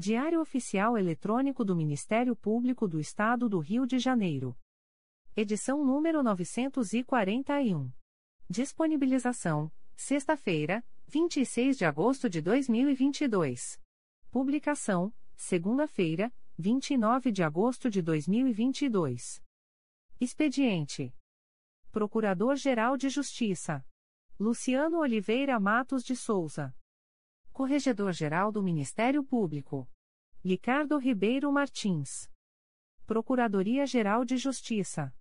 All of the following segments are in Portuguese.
Diário Oficial Eletrônico do Ministério Público do Estado do Rio de Janeiro. Edição número 941. Disponibilização: sexta-feira, 26 de agosto de 2022. Publicação: segunda-feira, 29 de agosto de 2022. Expediente: Procurador-Geral de Justiça Luciano Oliveira Matos de Souza. Corregedor-Geral do Ministério Público Ricardo Ribeiro Martins. Procuradoria-Geral de Justiça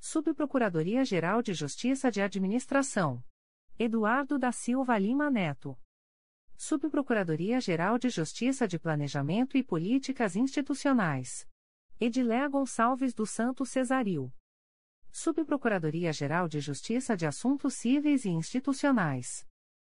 Subprocuradoria-Geral de Justiça de Administração. Eduardo da Silva Lima Neto. Subprocuradoria-Geral de Justiça de Planejamento e Políticas Institucionais. Edilé Gonçalves dos Santos Cesaril. Subprocuradoria-Geral de Justiça de Assuntos Cíveis e Institucionais.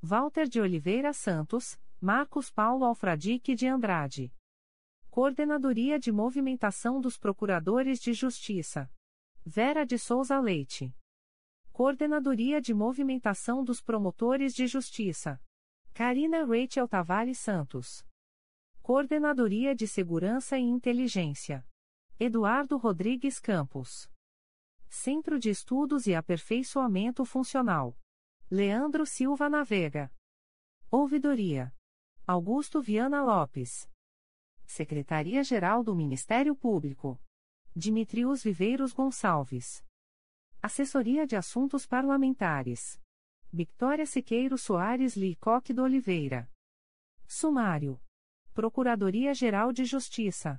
Walter de Oliveira Santos, Marcos Paulo Alfradique de Andrade. Coordenadoria de Movimentação dos Procuradores de Justiça. Vera de Souza Leite. Coordenadoria de Movimentação dos Promotores de Justiça. Karina Rachel Tavares Santos. Coordenadoria de Segurança e Inteligência. Eduardo Rodrigues Campos. Centro de Estudos e Aperfeiçoamento Funcional. Leandro Silva Navega. Ouvidoria. Augusto Viana Lopes. Secretaria-Geral do Ministério Público. Dimitrios Viveiros Gonçalves. Assessoria de Assuntos Parlamentares. Victoria Siqueiro Soares Licoque do Oliveira. Sumário. Procuradoria-Geral de Justiça.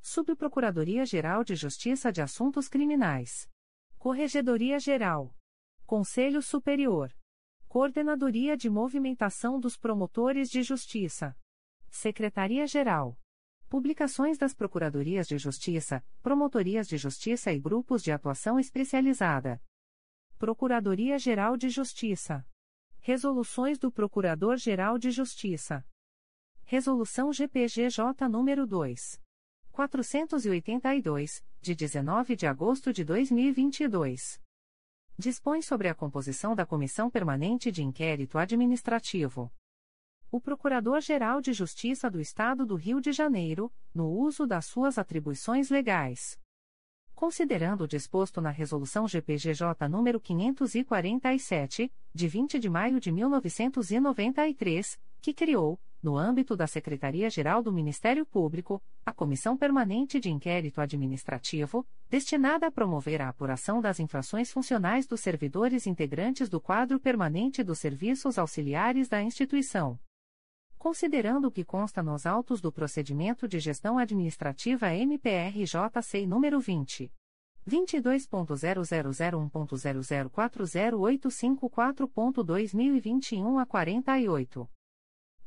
Subprocuradoria-Geral de Justiça de Assuntos Criminais. Corregedoria-Geral. Conselho Superior. Coordenadoria de Movimentação dos Promotores de Justiça. Secretaria-Geral. Publicações das Procuradorias de Justiça, Promotorias de Justiça e Grupos de Atuação Especializada. Procuradoria-Geral de Justiça. Resoluções do Procurador-Geral de Justiça. Resolução GPGJ nº 2. 482, de 19 de agosto de 2022. Dispõe sobre a composição da Comissão Permanente de Inquérito Administrativo o Procurador-Geral de Justiça do Estado do Rio de Janeiro, no uso das suas atribuições legais. Considerando o disposto na Resolução GPGJ nº 547, de 20 de maio de 1993, que criou, no âmbito da Secretaria-Geral do Ministério Público, a Comissão Permanente de Inquérito Administrativo, destinada a promover a apuração das infrações funcionais dos servidores integrantes do quadro permanente dos serviços auxiliares da instituição considerando o que consta nos autos do procedimento de gestão administrativa MPRJ-CEI número 20. 22.0001.0040854.2021 a 48.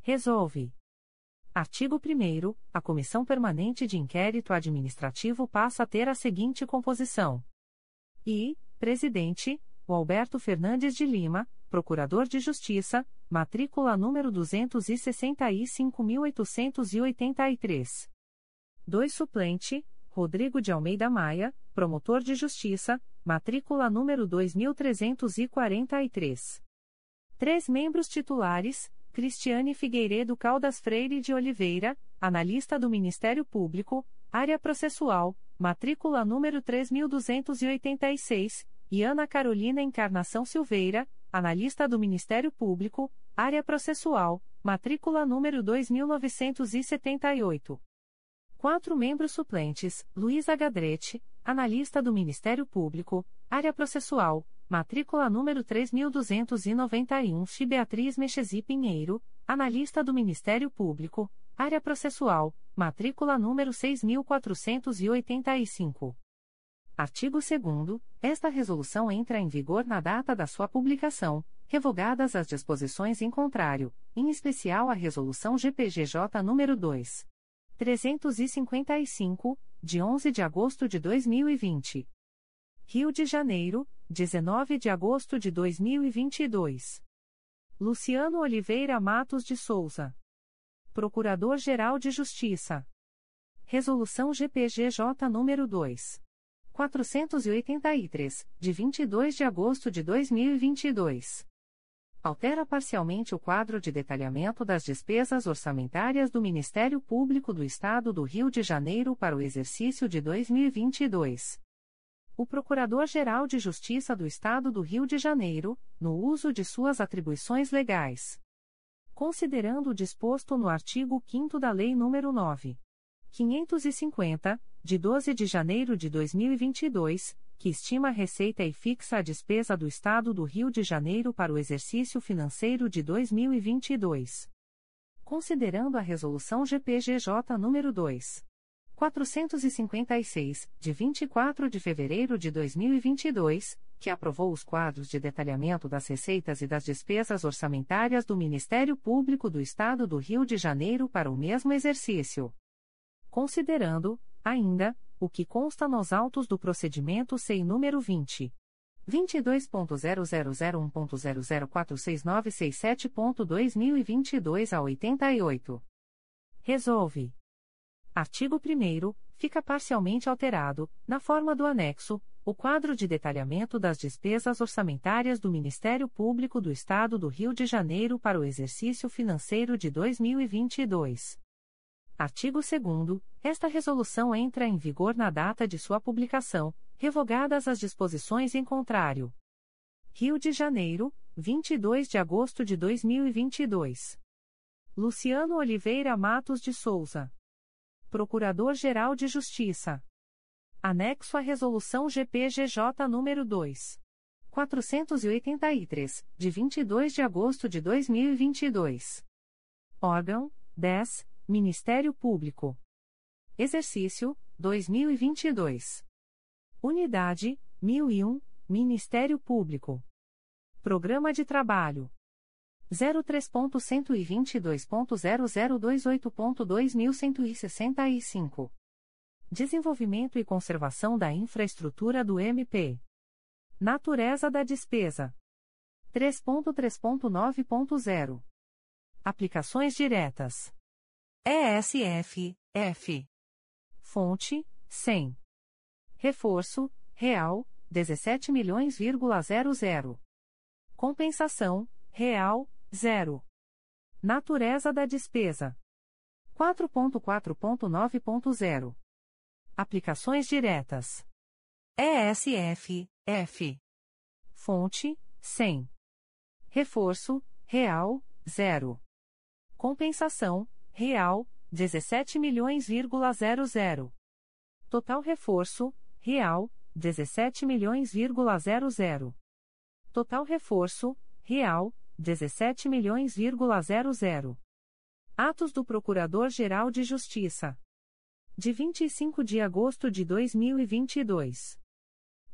Resolve. Artigo 1 A Comissão Permanente de Inquérito Administrativo passa a ter a seguinte composição. I. Presidente, o Alberto Fernandes de Lima, Procurador de Justiça, matrícula número 265.883. 2 Suplente, Rodrigo de Almeida Maia, Promotor de Justiça, matrícula número 2343. 3 Membros titulares, Cristiane Figueiredo Caldas Freire de Oliveira, analista do Ministério Público, área processual, matrícula número 3286, e Ana Carolina Encarnação Silveira, analista do Ministério Público, área processual, matrícula número 2978. Quatro membros suplentes: Luísa Gadrete, analista do Ministério Público, área processual, matrícula número 3291, Chi Beatriz Mechesi Pinheiro, analista do Ministério Público, área processual, matrícula número 6485. Artigo 2 Esta resolução entra em vigor na data da sua publicação, revogadas as disposições em contrário, em especial a resolução GPGJ nº 2. 355, de 11 de agosto de 2020. Rio de Janeiro, 19 de agosto de 2022. Luciano Oliveira Matos de Souza. Procurador-Geral de Justiça. Resolução GPGJ nº 2. 483, de 22 de agosto de 2022. Altera parcialmente o quadro de detalhamento das despesas orçamentárias do Ministério Público do Estado do Rio de Janeiro para o exercício de 2022. O Procurador-Geral de Justiça do Estado do Rio de Janeiro, no uso de suas atribuições legais. Considerando o disposto no artigo 5 da Lei nº 9. 550, de 12 de janeiro de 2022, que estima a receita e fixa a despesa do Estado do Rio de Janeiro para o exercício financeiro de 2022. Considerando a Resolução GPGJ nº 2. 456, de 24 de fevereiro de 2022, que aprovou os quadros de detalhamento das receitas e das despesas orçamentárias do Ministério Público do Estado do Rio de Janeiro para o mesmo exercício. Considerando, ainda, o que consta nos autos do procedimento SEI número 20. 22.0001.0046967.2022 a 88. Resolve. Artigo 1 fica parcialmente alterado, na forma do anexo, o quadro de detalhamento das despesas orçamentárias do Ministério Público do Estado do Rio de Janeiro para o exercício financeiro de 2022. Artigo 2 Esta resolução entra em vigor na data de sua publicação, revogadas as disposições em contrário. Rio de Janeiro, 22 de agosto de 2022. Luciano Oliveira Matos de Souza. Procurador-Geral de Justiça. Anexo à Resolução GPGJ nº 2. 483, de 22 de agosto de 2022. Órgão: 10. Ministério Público. Exercício: 2022. Unidade: 1001, Ministério Público. Programa de Trabalho: 03.122.0028.2165. Desenvolvimento e Conservação da Infraestrutura do MP. Natureza da Despesa. 3.3.9.0. Aplicações Diretas. ESF, F. Fonte, 100. Reforço, real, 17 milhões,00. Compensação, real, 0. Natureza da despesa. 4.4.9.0. Aplicações diretas. ESF, F. Fonte, 100. Reforço, real, 0. Compensação, real, 17 milhões,00. Total reforço, real, 17 milhões,00. Total reforço, real, 17 milhões,00. Atos do Procurador-Geral de Justiça. De 25 de agosto de 2022.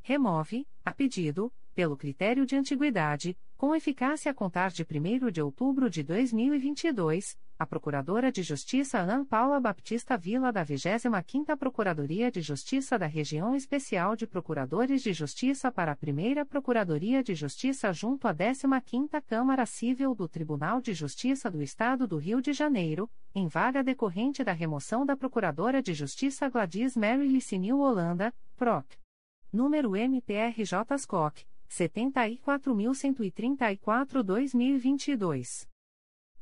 Remove, a pedido, pelo critério de antiguidade, com eficácia a contar de 1 de outubro de 2022, a Procuradora de Justiça Ana Paula Baptista Vila da 25ª Procuradoria de Justiça da Região Especial de Procuradores de Justiça para a Primeira Procuradoria de Justiça junto à 15ª Câmara Civil do Tribunal de Justiça do Estado do Rio de Janeiro, em vaga decorrente da remoção da Procuradora de Justiça Gladys Mary Licinil Holanda, PROC. Número MPRJ SCOC, 74.134-2022.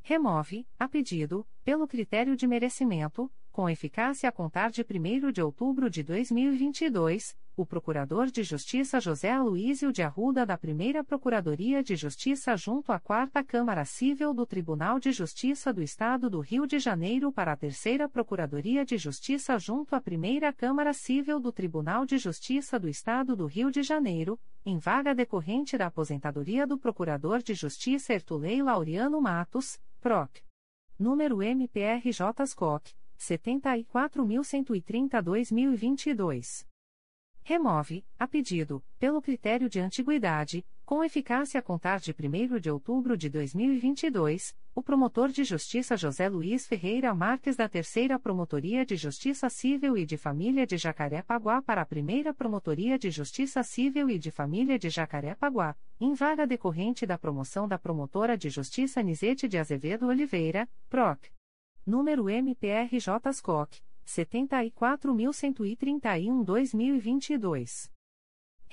Remove, a pedido, pelo critério de merecimento, com eficácia a contar de 1 de outubro de 2022, o Procurador de Justiça José Aloísio de Arruda da Primeira Procuradoria de Justiça junto à Quarta Câmara Civil do Tribunal de Justiça do Estado do Rio de Janeiro para a Terceira Procuradoria de Justiça junto à Primeira Câmara Civil do Tribunal de Justiça do Estado do Rio de Janeiro, em vaga decorrente da aposentadoria do Procurador de Justiça Ertulei Laureano Matos, PROC. Número MPRJ SCOC, 74.130-2022. Remove, a pedido, pelo critério de antiguidade, Com eficácia a contar de 1 de outubro de 2022, o promotor de justiça José Luiz Ferreira Marques da Terceira Promotoria de Justiça Civil e de Família de Jacarepaguá para a Primeira Promotoria de Justiça Civil e de Família de Jacarepaguá, em vaga decorrente da promoção da promotora de justiça Nizete de Azevedo Oliveira, PROC. Número MPRJ SCOC, 74.131-2022.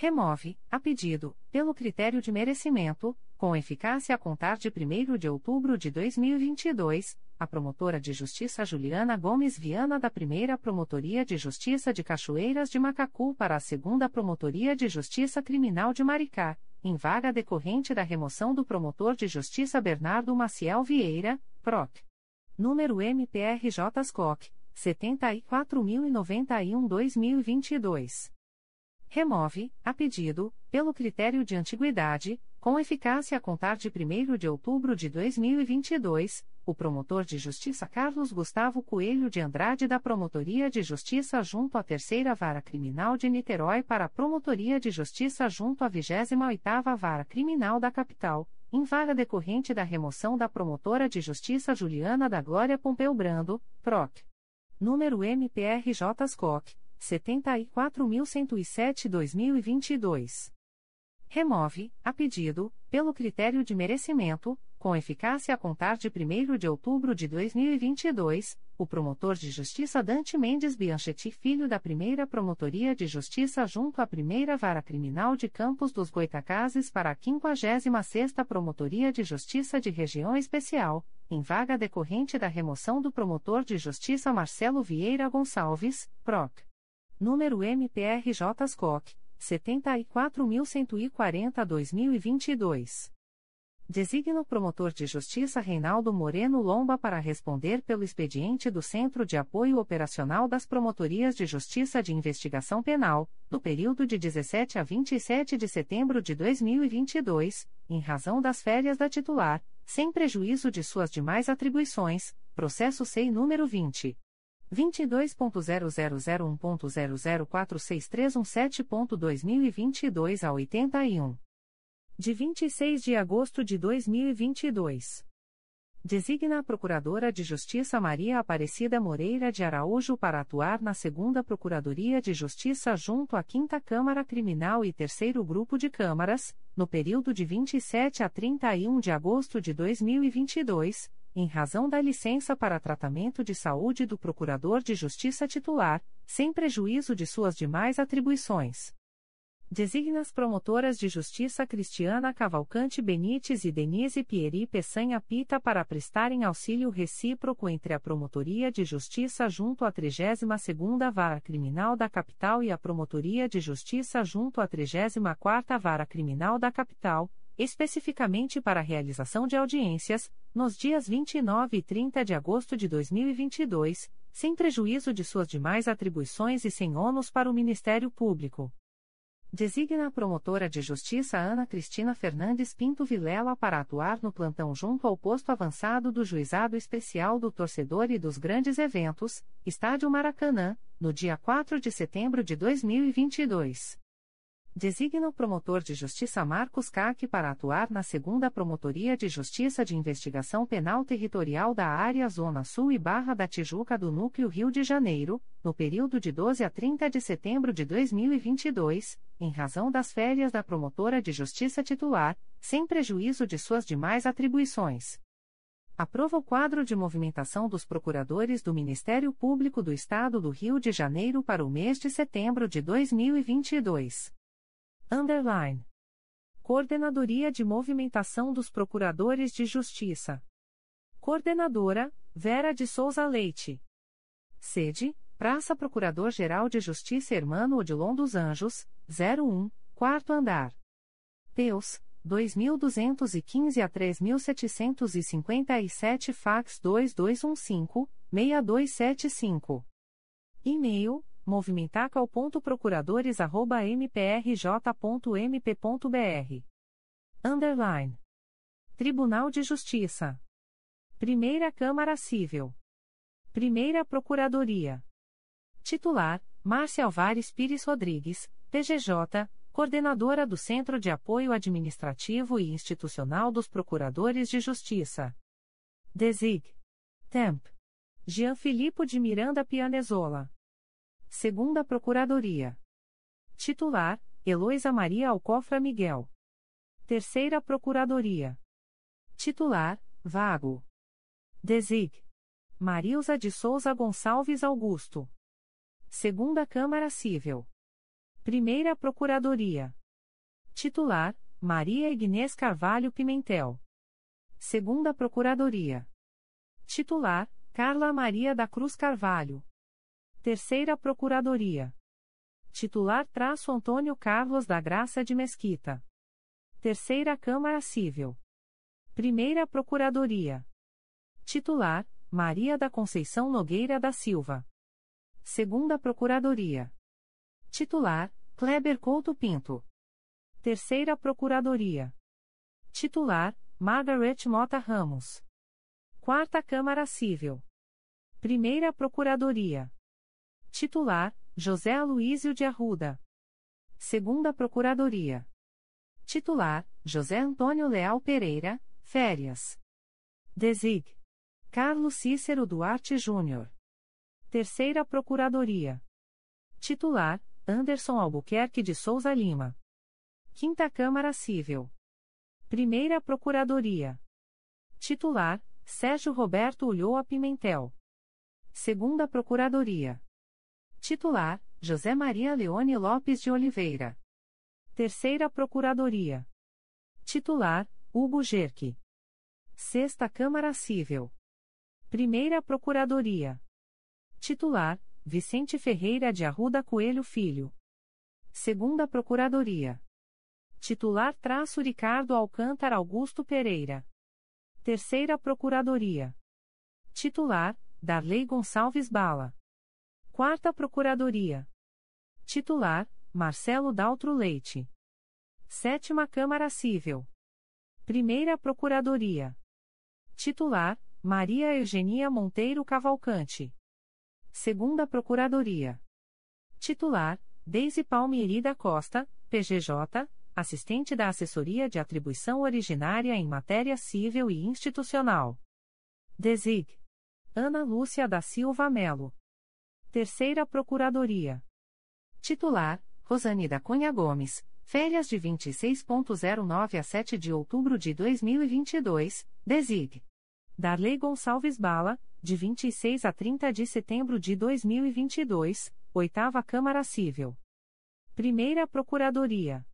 Remove, a pedido, pelo critério de merecimento, com eficácia a contar de 1 de outubro de 2022, a promotora de justiça Juliana Gomes Viana da Primeira Promotoria de Justiça de Cachoeiras de Macacu para a Segunda Promotoria de Justiça Criminal de Maricá, em vaga decorrente da remoção do promotor de justiça Bernardo Maciel Vieira, PROC. Número MPRJ SCOC, 74.091-2022 remove, a pedido, pelo critério de antiguidade, com eficácia a contar de 1 de outubro de 2022, o promotor de justiça Carlos Gustavo Coelho de Andrade da Promotoria de Justiça junto à Terceira Vara Criminal de Niterói para a Promotoria de Justiça junto à 28ª Vara Criminal da Capital, em vaga decorrente da remoção da promotora de justiça Juliana da Glória Pompeu Brando, PROC. Número MPRJ SCOC 74.107-2022. Remove, a pedido, pelo critério de merecimento, com eficácia a contar de 1 de outubro de 2022, o promotor de justiça Dante Mendes Bianchetti Filho da Primeira Promotoria de Justiça junto à Primeira Vara Criminal de Campos dos Goitacazes para a 56ª Promotoria de Justiça de Região Especial, em vaga decorrente da remoção do promotor de justiça Marcelo Vieira Gonçalves, PROC número MPRJ SCOC, 74.140-2022. Designa o promotor de justiça Reinaldo Moreno Lomba para responder pelo expediente do Centro de Apoio Operacional das Promotorias de Justiça de Investigação Penal, no período de 17 a 27 de setembro de 2022, em razão das férias da titular, sem prejuízo de suas demais atribuições, processo SEI número 20. 22.0001.0046317.2022 a 81. De 26 de agosto de 2022. Designa a Procuradora de Justiça Maria Aparecida Moreira de Araújo para atuar na Segunda Procuradoria de Justiça junto à Quinta Câmara Criminal e Terceiro Grupo de Câmaras, no período de 27 a 31 de agosto de 2022 em razão da licença para tratamento de saúde do Procurador de Justiça titular, sem prejuízo de suas demais atribuições. Designa as promotoras de justiça Cristiana Cavalcante Benites e Denise Pieri Peçanha Pita para prestarem auxílio recíproco entre a Promotoria de Justiça junto à 32ª Vara Criminal da Capital e a Promotoria de Justiça junto à 34ª Vara Criminal da Capital, especificamente para a realização de audiências, nos dias 29 e 30 de agosto de 2022, sem prejuízo de suas demais atribuições e sem ônus para o Ministério Público. Designa a promotora de justiça Ana Cristina Fernandes Pinto Vilela para atuar no plantão junto ao posto avançado do Juizado Especial do Torcedor e dos Grandes Eventos, Estádio Maracanã, no dia 4 de setembro de 2022. Designa o promotor de justiça Marcos Caque para atuar na segunda Promotoria de Justiça de Investigação Penal Territorial da Área Zona Sul e Barra da Tijuca do Núcleo Rio de Janeiro, no período de 12 a 30 de setembro de 2022, em razão das férias da promotora de justiça titular, sem prejuízo de suas demais atribuições. Aprova o quadro de movimentação dos procuradores do Ministério Público do Estado do Rio de Janeiro para o mês de setembro de 2022. Underline. Coordenadoria de Movimentação dos Procuradores de Justiça. Coordenadora, Vera de Souza Leite. Sede, Praça Procurador-Geral de Justiça Hermano Odilon dos Anjos, 01, quarto andar. Peus, 2215 a 3757 fax 2215-6275. E-mail, movimentacal.procuradores.mprj.mp.br. Underline. Tribunal de Justiça. Primeira Câmara Civil. Primeira Procuradoria. Titular: Márcia Alvares Pires Rodrigues, PGJ, Coordenadora do Centro de Apoio Administrativo e Institucional dos Procuradores de Justiça. Desig. Temp. Jean Filippo de Miranda Pianezola. Segunda Procuradoria. Titular: Heloísa Maria Alcofra Miguel. Terceira Procuradoria. Titular: Vago. Desig. Marilza de Souza Gonçalves Augusto. Segunda Câmara Civil. Primeira Procuradoria. Titular: Maria Ignês Carvalho Pimentel. Segunda Procuradoria. Titular: Carla Maria da Cruz Carvalho. Terceira Procuradoria. Titular traço Antônio Carlos da Graça de Mesquita. Terceira Câmara Civil. Primeira Procuradoria. Titular: Maria da Conceição Nogueira da Silva. Segunda Procuradoria. Titular: Kleber Couto Pinto. Terceira Procuradoria. Titular: Margaret Mota Ramos. Quarta Câmara Civil. Primeira Procuradoria. Titular: José Aloísio de Arruda. Segunda Procuradoria. Titular: José Antônio Leal Pereira, férias. Desig. Carlos Cícero Duarte Júnior. Terceira Procuradoria. Titular: Anderson Albuquerque de Souza Lima. Quinta Câmara Civil. Primeira Procuradoria. Titular: Sérgio Roberto Ulloa Pimentel. Segunda Procuradoria. Titular: José Maria Leone Lopes de Oliveira. Terceira Procuradoria. Titular: Hugo Gerque. Sexta Câmara Civil. Primeira Procuradoria. Titular: Vicente Ferreira de Arruda Coelho Filho. Segunda Procuradoria. Titular: Traço Ricardo Alcântara Augusto Pereira. Terceira Procuradoria. Titular: Darley Gonçalves Bala. Quarta Procuradoria. Titular: Marcelo Daltro Leite. Sétima Câmara Civil. Primeira Procuradoria. Titular: Maria Eugenia Monteiro Cavalcante. Segunda Procuradoria. Titular: Deise Palmieri da Costa, PGJ, assistente da Assessoria de Atribuição Originária em Matéria Civil e Institucional. Desig. Ana Lúcia da Silva Melo. Terceira Procuradoria. Titular: Rosane da Cunha Gomes. Férias de 26.09 a 7 de outubro de 2022. Desig. Darley Gonçalves Bala, de 26 a 30 de setembro de 2022. Oitava Câmara Civil. Primeira Procuradoria.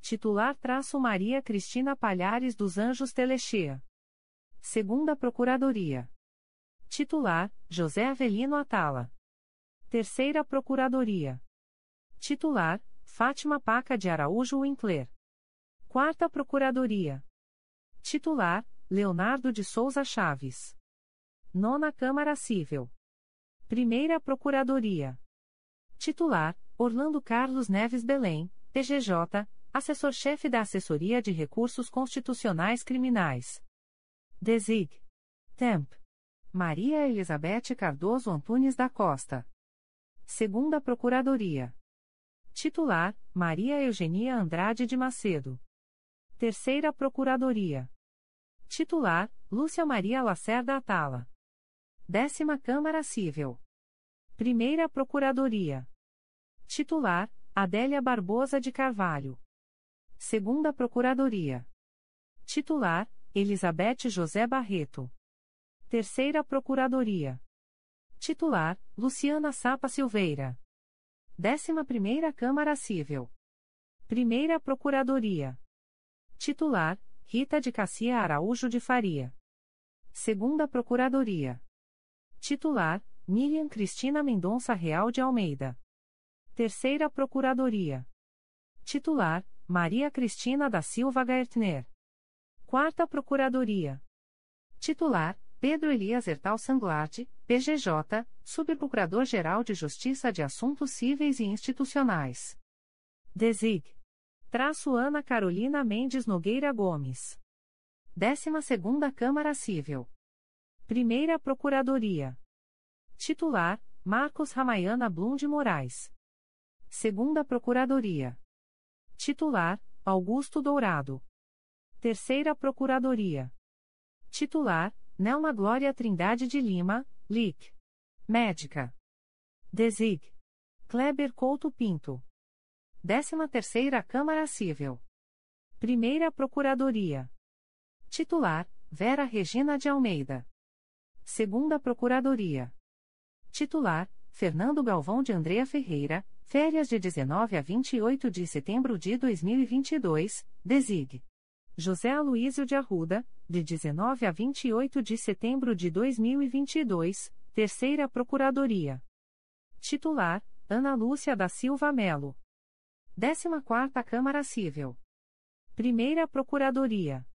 Titular traço Maria Cristina Palhares dos Anjos Telechea. Segunda Procuradoria. Titular: José Avelino Atala. Terceira Procuradoria. Titular: Fátima Paca de Araújo Winkler. Quarta Procuradoria. Titular: Leonardo de Souza Chaves. Nona Câmara Civil. Primeira Procuradoria. Titular: Orlando Carlos Neves Belém, PGJ, Assessor-chefe da Assessoria de Recursos Constitucionais Criminais. Desig. Temp. Maria Elizabeth Cardoso Antunes da Costa. Segunda Procuradoria. Titular: Maria Eugenia Andrade de Macedo. Terceira Procuradoria. Titular: Lúcia Maria Lacerda Atala. Décima Câmara Civil. Primeira Procuradoria. Titular: Adélia Barbosa de Carvalho. Segunda Procuradoria. Titular: Elizabeth José Barreto. Terceira Procuradoria. Titular: Luciana Sapa Silveira. 11ª Câmara Civil. Primeira Procuradoria. Titular: Rita de Cassia Araújo de Faria. Segunda Procuradoria. Titular: Miriam Cristina Mendonça Real de Almeida. Terceira Procuradoria. Titular: Maria Cristina da Silva Gaertner. Quarta Procuradoria. Titular: Pedro Elias Ertal Sanglart, PGJ, Subprocurador-Geral de Justiça de Assuntos Cíveis e Institucionais. Desig. Traço Ana Carolina Mendes Nogueira Gomes. 12 Câmara Civil. Primeira Procuradoria. Titular: Marcos Ramayana Blum de Moraes. Segunda Procuradoria. Titular: Augusto Dourado. Terceira Procuradoria. Titular: Nelma Glória Trindade de Lima, LIC. Médica. Desig. Kleber Couto Pinto. 13 Terceira Câmara Civil. Primeira Procuradoria. Titular: Vera Regina de Almeida. Segunda Procuradoria. Titular: Fernando Galvão de Andrea Ferreira, férias de 19 a 28 de setembro de 2022, desig. José Aloísio de Arruda, de 19 a 28 de setembro de 2022, Terceira Procuradoria. Titular: Ana Lúcia da Silva Melo. 14ª Câmara Civil. Primeira Procuradoria.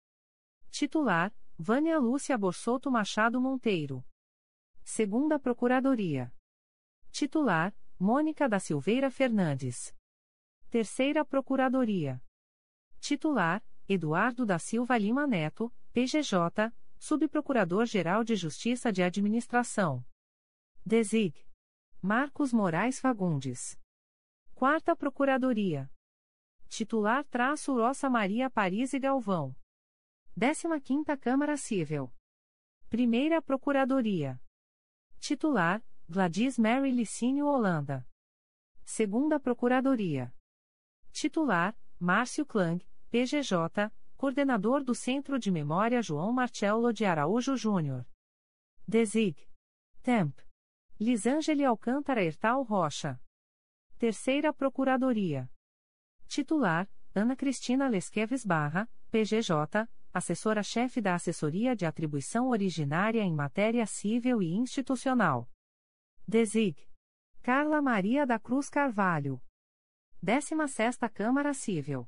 Titular: Vânia Lúcia Borsoto Machado Monteiro. Segunda Procuradoria. Titular: Mônica da Silveira Fernandes. Terceira Procuradoria. Titular: Eduardo da Silva Lima Neto, PGJ, Subprocurador-Geral de Justiça de Administração. Desig. Marcos Moraes Fagundes. Quarta Procuradoria. Titular traço Roça Maria Paris e Galvão. 15ª Câmara Civil. Primeira Procuradoria. Titular Gladys Mary Licínio Holanda. Segunda Procuradoria. Titular: Márcio Klang, PGJ, Coordenador do Centro de Memória João Marcelo de Araújo Júnior. Desig. Temp. Lisângeli Alcântara Hertal Rocha. Terceira Procuradoria. Titular: Ana Cristina Lesqueves Barra, PGJ, Assessora-chefe da Assessoria de Atribuição Originária em Matéria Civil e Institucional. Desig. Carla Maria da Cruz Carvalho. 16ª Câmara Civil.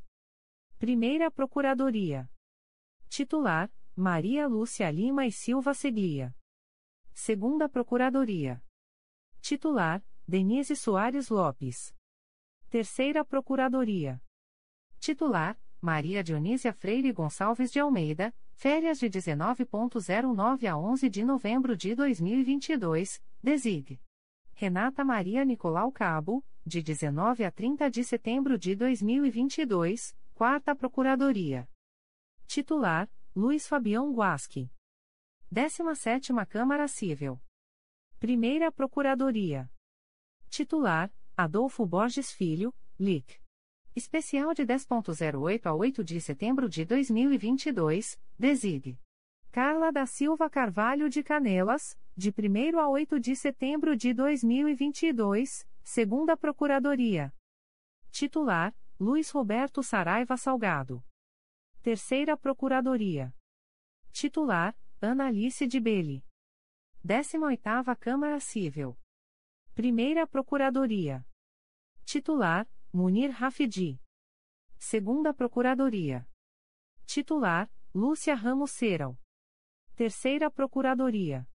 Primeira Procuradoria. Titular: Maria Lúcia Lima e Silva Seglia. Segunda Procuradoria. Titular: Denise Soares Lopes. Terceira Procuradoria. Titular: Maria Dionísia Freire Gonçalves de Almeida, férias de 19.09 a 11 de novembro de 2022, desig. Renata Maria Nicolau Cabo, de 19 a 30 de setembro de 2022, Quarta Procuradoria. Titular: Luiz Fabião Guasque. 17ª Câmara Civil. Primeira Procuradoria. Titular: Adolfo Borges Filho, LIC. Especial de 10.08 a 8 de setembro de 2022, desig. Carla da Silva Carvalho de Canelas, de 1 a 8 de setembro de 2022, segunda Procuradoria. Titular: Luiz Roberto Saraiva Salgado. Terceira Procuradoria. Titular: Ana Alice de Belli. 18ª Câmara Civil. Primeira Procuradoria. Titular: Munir Rafidi. Segunda Procuradoria. Titular: Lúcia Ramos Ceral. Terceira Procuradoria.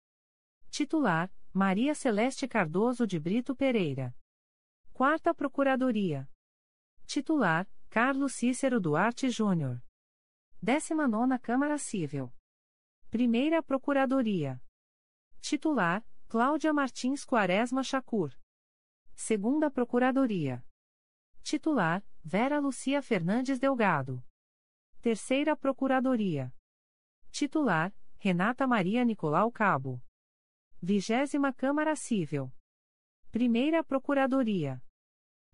Titular: Maria Celeste Cardoso de Brito Pereira. Quarta Procuradoria. Titular: Carlos Cícero Duarte Júnior. 19 Câmara Civil. Primeira Procuradoria. Titular: Cláudia Martins Quaresma Chacur. Segunda Procuradoria. Titular: Vera Lucia Fernandes Delgado. Terceira Procuradoria. Titular: Renata Maria Nicolau Cabo. Vigésima Câmara Civil. Primeira Procuradoria.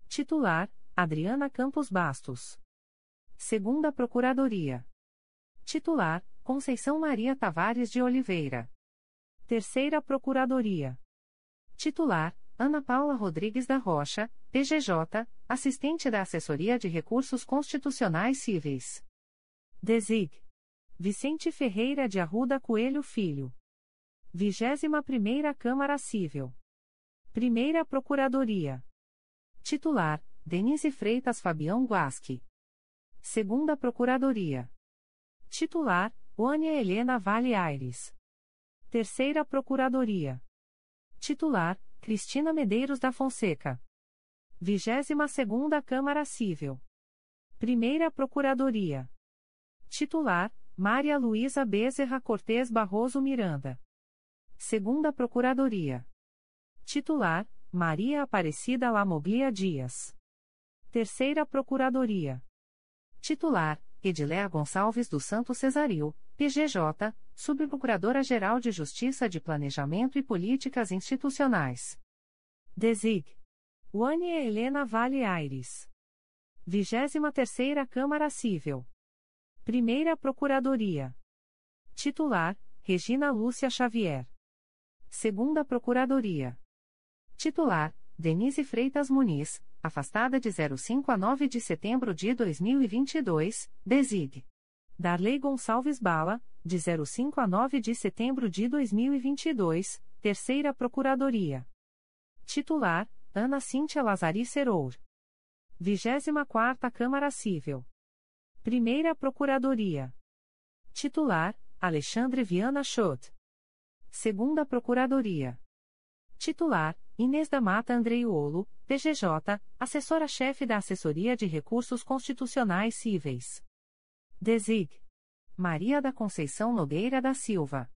Titular: Adriana Campos Bastos. Segunda Procuradoria. Titular: Conceição Maria Tavares de Oliveira. Terceira Procuradoria. Titular: Ana Paula Rodrigues da Rocha, PGJ, assistente da Assessoria de Recursos Constitucionais Cíveis. Desig. Vicente Ferreira de Arruda Coelho Filho. 21ª Câmara Civil. Primeira Procuradoria. Titular: Denise Freitas Fabião Guasque. Segunda Procuradoria. Titular: Ônia Helena Vale Aires. Terceira Procuradoria. Titular: Cristina Medeiros da Fonseca. 22ª Câmara Civil. Primeira Procuradoria. Titular: Maria Luísa Bezerra Cortes Barroso Miranda. Segunda Procuradoria. Titular: Maria Aparecida Lamoglia Dias. Terceira Procuradoria. Titular: Ediléa Gonçalves dos Santos Cesaril, PGJ, Subprocuradora-Geral de Justiça de Planejamento e Políticas Institucionais. Desig. Wânia Helena Vale Aires. 23ª Câmara Civil. Primeira Procuradoria. Titular: Regina Lúcia Xavier. Segunda Procuradoria. Titular: Denise Freitas Muniz, afastada de 05 a 9 de setembro de 2022, desig. Darley Gonçalves Bala, de 05 a 9 de setembro de 2022, Terceira Procuradoria. Titular: Ana Cíntia Lazari Serour. 24ª Câmara Civil. Primeira Procuradoria. Titular: Alexandre Viana Schott. Segunda Procuradoria. Titular: Inês da Mata Andreiolo, PGJ, Assessora-Chefe da Assessoria de Recursos Constitucionais Cíveis. Desig. Maria da Conceição Nogueira da Silva.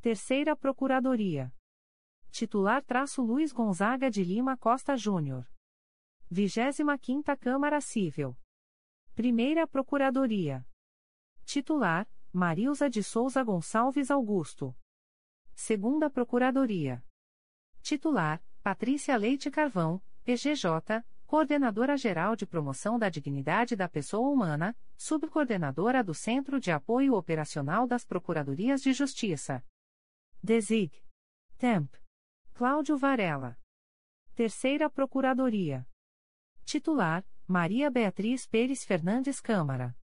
Terceira Procuradoria. Titular traço Luiz Gonzaga de Lima Costa Júnior. 25ª Câmara Civil. Primeira Procuradoria. Titular: Marilza de Souza Gonçalves Augusto. Segunda Procuradoria. Titular: Patrícia Leite Carvão, PGJ, Coordenadora-Geral de Promoção da Dignidade da Pessoa Humana, Subcoordenadora do Centro de Apoio Operacional das Procuradorias de Justiça. Desig. Temp. Cláudio Varela. Terceira Procuradoria. Titular: Maria Beatriz Pérez Fernandes Câmara.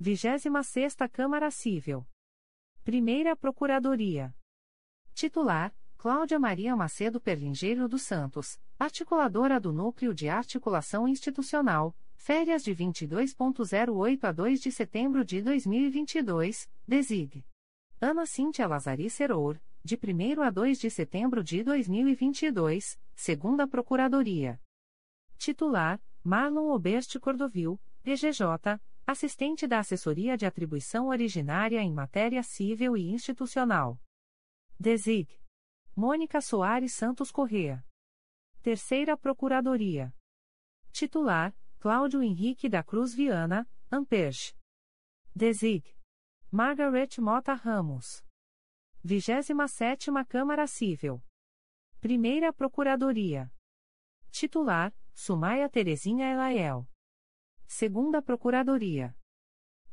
26 Câmara Civil. Primeira Procuradoria. Titular: Cláudia Maria Macedo Perlingeiro dos Santos, articuladora do Núcleo de Articulação Institucional, férias de 22.08 a 2 de setembro de 2022, desig. Ana Cíntia Lazari Serour, de 1 a 2 de setembro de 2022, segunda Procuradoria. Titular: Marlon Oberste Cordovil, PGJ, assistente da Assessoria de Atribuição Originária em Matéria Civil e Institucional. Desig. Mônica Soares Santos Correa. Terceira Procuradoria. Titular: Cláudio Henrique da Cruz Viana, Amperge. Desig. Margaret Mota Ramos. 27 Câmara Civil. Primeira Procuradoria. Titular: Sumaia Terezinha Elaiel. Segunda Procuradoria.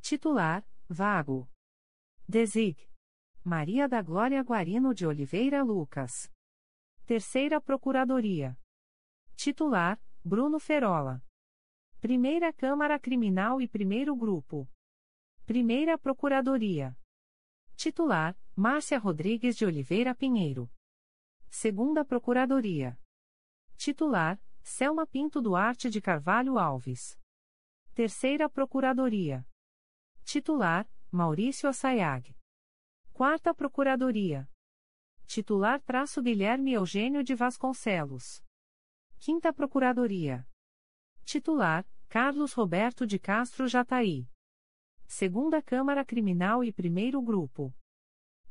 Titular: Vago. Desig. Maria da Glória Guarino de Oliveira Lucas. Terceira Procuradoria. Titular: Bruno Ferola. Primeira Câmara Criminal e Primeiro Grupo. Primeira Procuradoria. Titular: Márcia Rodrigues de Oliveira Pinheiro. Segunda Procuradoria. Titular: Selma Pinto Duarte de Carvalho Alves. Terceira Procuradoria. Titular: Maurício Assayag. Quarta Procuradoria. Titular traço Guilherme Eugênio de Vasconcelos. Quinta Procuradoria. Titular, Carlos Roberto de Castro Jataí. Segunda Câmara Criminal e Primeiro Grupo.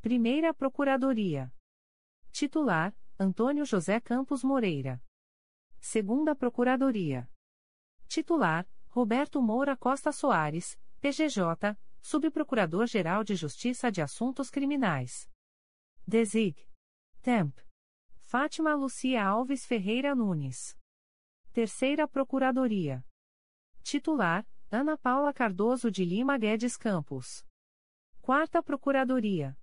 Primeira Procuradoria. Titular, Antônio José Campos Moreira. Segunda Procuradoria. Titular, Roberto Moura Costa Soares, PGJ, Subprocurador-Geral de Justiça de Assuntos Criminais. Desig. Temp. Fátima Lucia Alves Ferreira Nunes. Terceira Procuradoria. Titular: Ana Paula Cardoso de Lima Guedes Campos. Quarta Procuradoria.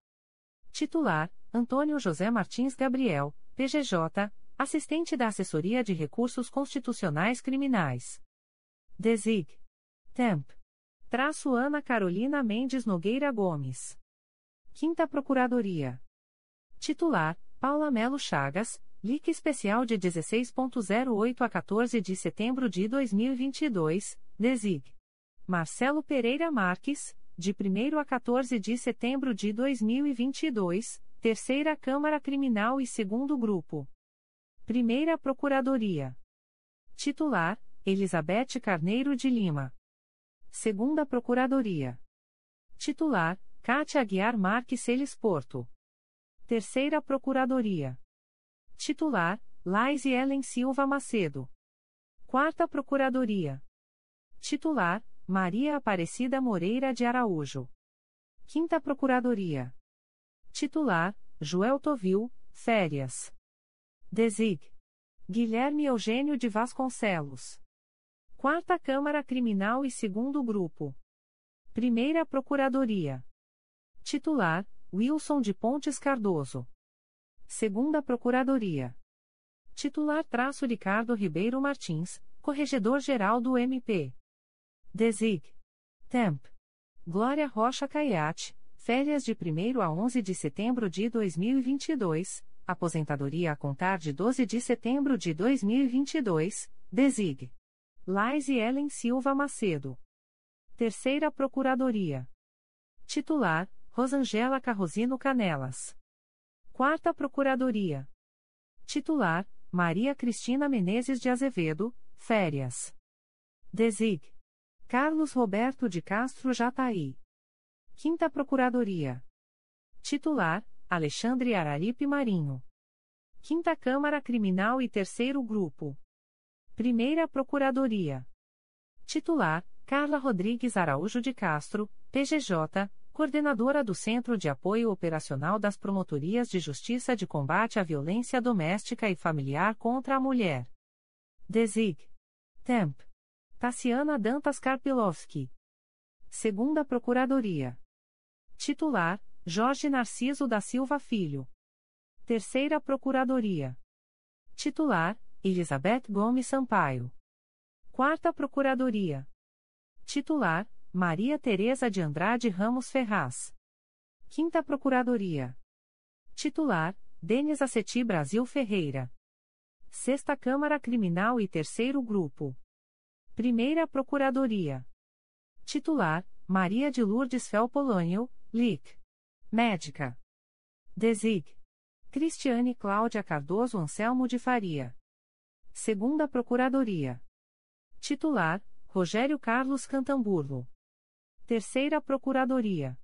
Titular: Antônio José Martins Gabriel, PGJ, assistente da Assessoria de Recursos Constitucionais Criminais. Desig. Temp. Traço Ana Carolina Mendes Nogueira Gomes. Quinta Procuradoria. Titular: Paula Melo Chagas, LIC especial de 16.08 a 14 de setembro de 2022, desig. Marcelo Pereira Marques, de 1 a 14 de setembro de 2022, Terceira Câmara Criminal e Segundo Grupo. Primeira Procuradoria. Titular: Elizabeth Carneiro de Lima. Segunda Procuradoria. Titular: Cátia Aguiar Marques Celes Porto. Terceira Procuradoria. Titular: Lais e Ellen Silva Macedo. Quarta Procuradoria. Titular: Maria Aparecida Moreira de Araújo. Quinta Procuradoria. Titular: Joel Tovil, Férias. Desig. Guilherme Eugênio de Vasconcelos. Quarta Câmara Criminal e Segundo Grupo. Primeira Procuradoria. Titular: Wilson de Pontes Cardoso. Segunda Procuradoria. Titular traço Ricardo Ribeiro Martins, Corregedor-Geral do MP. Desig. Temp. Glória Rocha Caiate, férias de 1 a 11 de setembro de 2022, aposentadoria a contar de 12 de setembro de 2022, Desig. Lais e Ellen Silva Macedo. Terceira Procuradoria. Titular, Rosangela Carrosino Canelas. Quarta Procuradoria. Titular, Maria Cristina Menezes de Azevedo, férias. Desig. Carlos Roberto de Castro Jataí. Quinta Procuradoria. Titular: Alexandre Araripe Marinho. Quinta Câmara Criminal e Terceiro Grupo. Primeira Procuradoria. Titular: Carla Rodrigues Araújo de Castro, PGJ, Coordenadora do Centro de Apoio Operacional das Promotorias de Justiça de Combate à Violência Doméstica e Familiar contra a Mulher. Desig. Temp. Tassiana Dantas Karpilovski. Segunda Procuradoria. Titular: Jorge Narciso da Silva Filho. Terceira Procuradoria. Titular: Elizabeth Gomes Sampaio. Quarta Procuradoria. Titular: Maria Tereza de Andrade Ramos Ferraz. Quinta Procuradoria. Titular: Denis Aceti Brasil Ferreira. Sexta Câmara Criminal e Terceiro Grupo. Primeira Procuradoria. Titular: Maria de Lourdes Felpolânio, LIC. Médica. Desig. Cristiane Cláudia Cardoso Anselmo de Faria. Segunda Procuradoria. Titular: Rogério Carlos Cantamburlo. Terceira Procuradoria.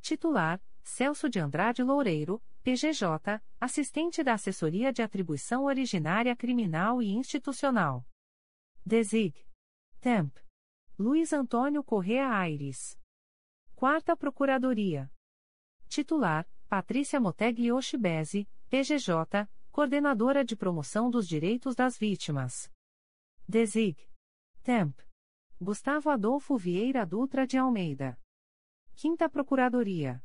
Titular: Celso de Andrade Loureiro, PGJ, assistente da Assessoria de Atribuição Originária Criminal e Institucional. Desig. Temp. Luiz Antônio Correa Aires. Quarta Procuradoria. Titular: Patrícia Moteg Yoshibese, PGJ, Coordenadora de Promoção dos Direitos das Vítimas. Desig. Temp. Gustavo Adolfo Vieira Dutra de Almeida. Quinta Procuradoria.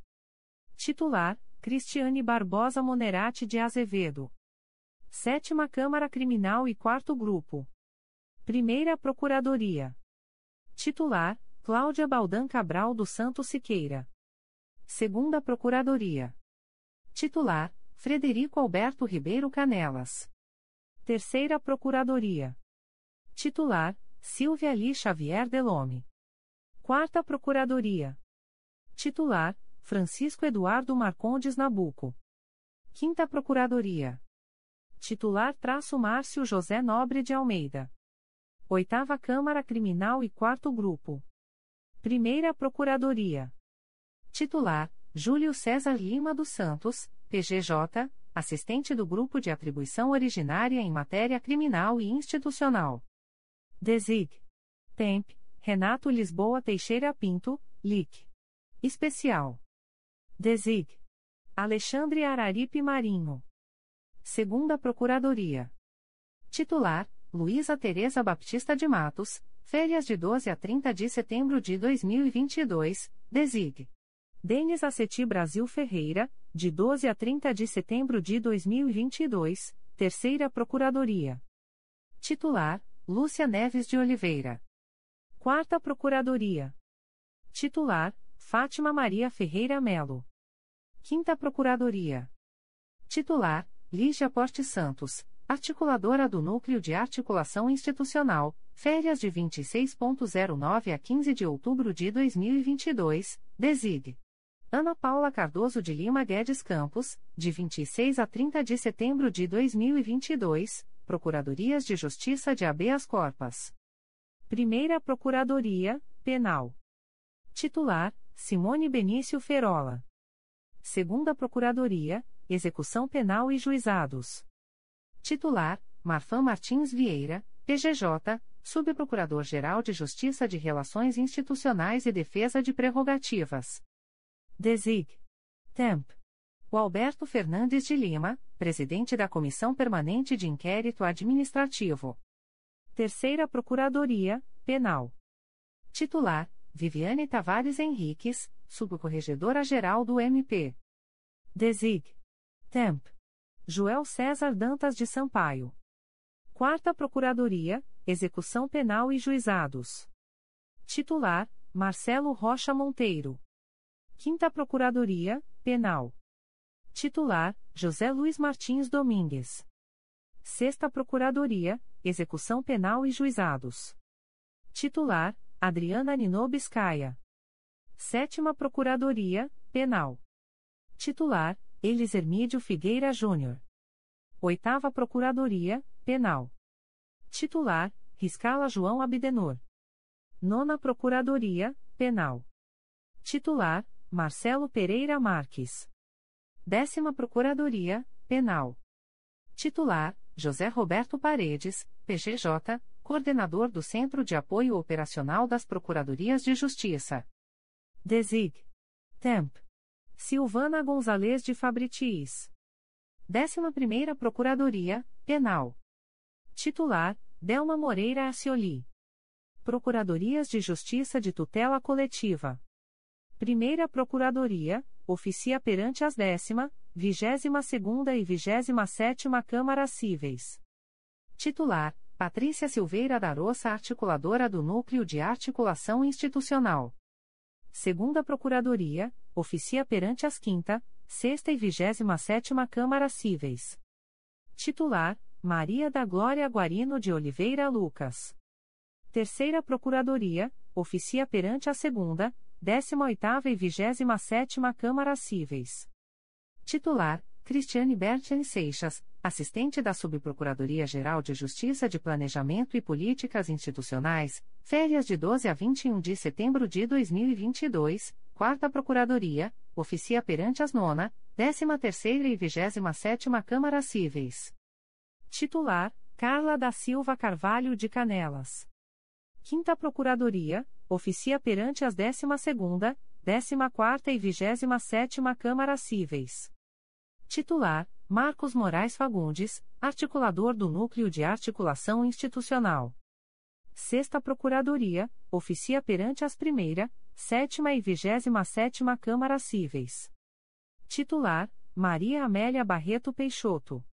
Titular: Cristiane Barbosa Monerati de Azevedo. Sétima Câmara Criminal e Quarto Grupo. Primeira Procuradoria. Titular: Cláudia Baldan Cabral do Santo Siqueira. Segunda Procuradoria. Titular: Frederico Alberto Ribeiro Canelas. Terceira Procuradoria. Titular: Silvia Lee Xavier Delome. Quarta Procuradoria. Titular: Francisco Eduardo Marcondes Nabuco. Quinta Procuradoria. Titular: Traço Márcio José Nobre de Almeida. Oitava Câmara Criminal e Quarto Grupo. Primeira Procuradoria. Titular: Júlio César Lima dos Santos, PGJ, assistente do Grupo de Atribuição Originária em Matéria Criminal e Institucional. Desig. Temp. Renato Lisboa Teixeira Pinto, LIC. Especial. Desig. Alexandre Araripe Marinho. Segunda Procuradoria. Titular: Luísa Tereza Baptista de Matos, férias de 12 a 30 de setembro de 2022, desig. Denis Aceti Brasil Ferreira, de 12 a 30 de setembro de 2022, Terceira Procuradoria. Titular: Lúcia Neves de Oliveira. Quarta Procuradoria. Titular: Fátima Maria Ferreira Melo. Quinta Procuradoria. Titular: Lígia Porte Santos, Articuladora do Núcleo de Articulação Institucional, férias de 26.09 a 15 de outubro de 2022, desig. Ana Paula Cardoso de Lima Guedes Campos, de 26 a 30 de setembro de 2022, Procuradorias de Justiça de Habeas Corpas. Primeira Procuradoria, Penal. Titular, Simone Benício Ferola. Segunda Procuradoria, Execução Penal e Juizados. Titular: Marfan Martins Vieira, PGJ, Subprocurador-Geral de Justiça de Relações Institucionais e Defesa de Prerrogativas. Desig. Temp. O Alberto Fernandes de Lima, presidente da Comissão Permanente de Inquérito Administrativo. Terceira Procuradoria, Penal. Titular: Viviane Tavares Henriques, Subcorregedora-Geral do MP. Desig. Temp. Joel César Dantas de Sampaio. Quarta Procuradoria, Execução Penal e Juizados. Titular: Marcelo Rocha Monteiro. Quinta Procuradoria, Penal. Titular: José Luiz Martins Domingues. Sexta Procuradoria, Execução Penal e Juizados. Titular: Adriana Ninobiscaia. Sétima Procuradoria, Penal. Titular: Elis Hermídio Figueira Júnior. Oitava Procuradoria, Penal. Titular: Riscala João Abdenor. Nona Procuradoria, Penal. Titular: Marcelo Pereira Marques. Décima Procuradoria, Penal. Titular: José Roberto Paredes, PGJ, Coordenador do Centro de Apoio Operacional das Procuradorias de Justiça. Desig. Temp. Silvana Gonzalez de Fabritis. 11ª Procuradoria, Penal. Titular: Delma Moreira Acioli. Procuradorias de Justiça de Tutela Coletiva. Primeira Procuradoria, oficia perante as décima, vigésima segunda e vigésima sétima Câmaras Cíveis. Titular: Patrícia Silveira da Roça Articuladora do Núcleo de Articulação Institucional. Segunda Procuradoria, oficia perante as quinta, sexta e vigésima sétima Câmaras Cíveis. Titular: Maria da Glória Guarino de Oliveira Lucas. Terceira Procuradoria, oficia perante a segunda, 18ª e 27ª Câmara Cíveis. Titular: Cristiane Bertin Seixas, assistente da Subprocuradoria-Geral de Justiça de Planejamento e Políticas Institucionais, férias de 12 a 21 de setembro de 2022, Quarta Procuradoria, oficia perante as nona, 13ª e 27ª Câmaras Cíveis. Titular: Carla da Silva Carvalho de Canelas. Quinta Procuradoria, oficia perante as 12ª, 14ª e 27ª Câmaras Cíveis. Titular: Marcos Moraes Fagundes, articulador do Núcleo de Articulação Institucional. Sexta Procuradoria, oficia perante as primeira, sétima e 27ª Câmaras Cíveis. Titular: Maria Amélia Barreto Peixoto.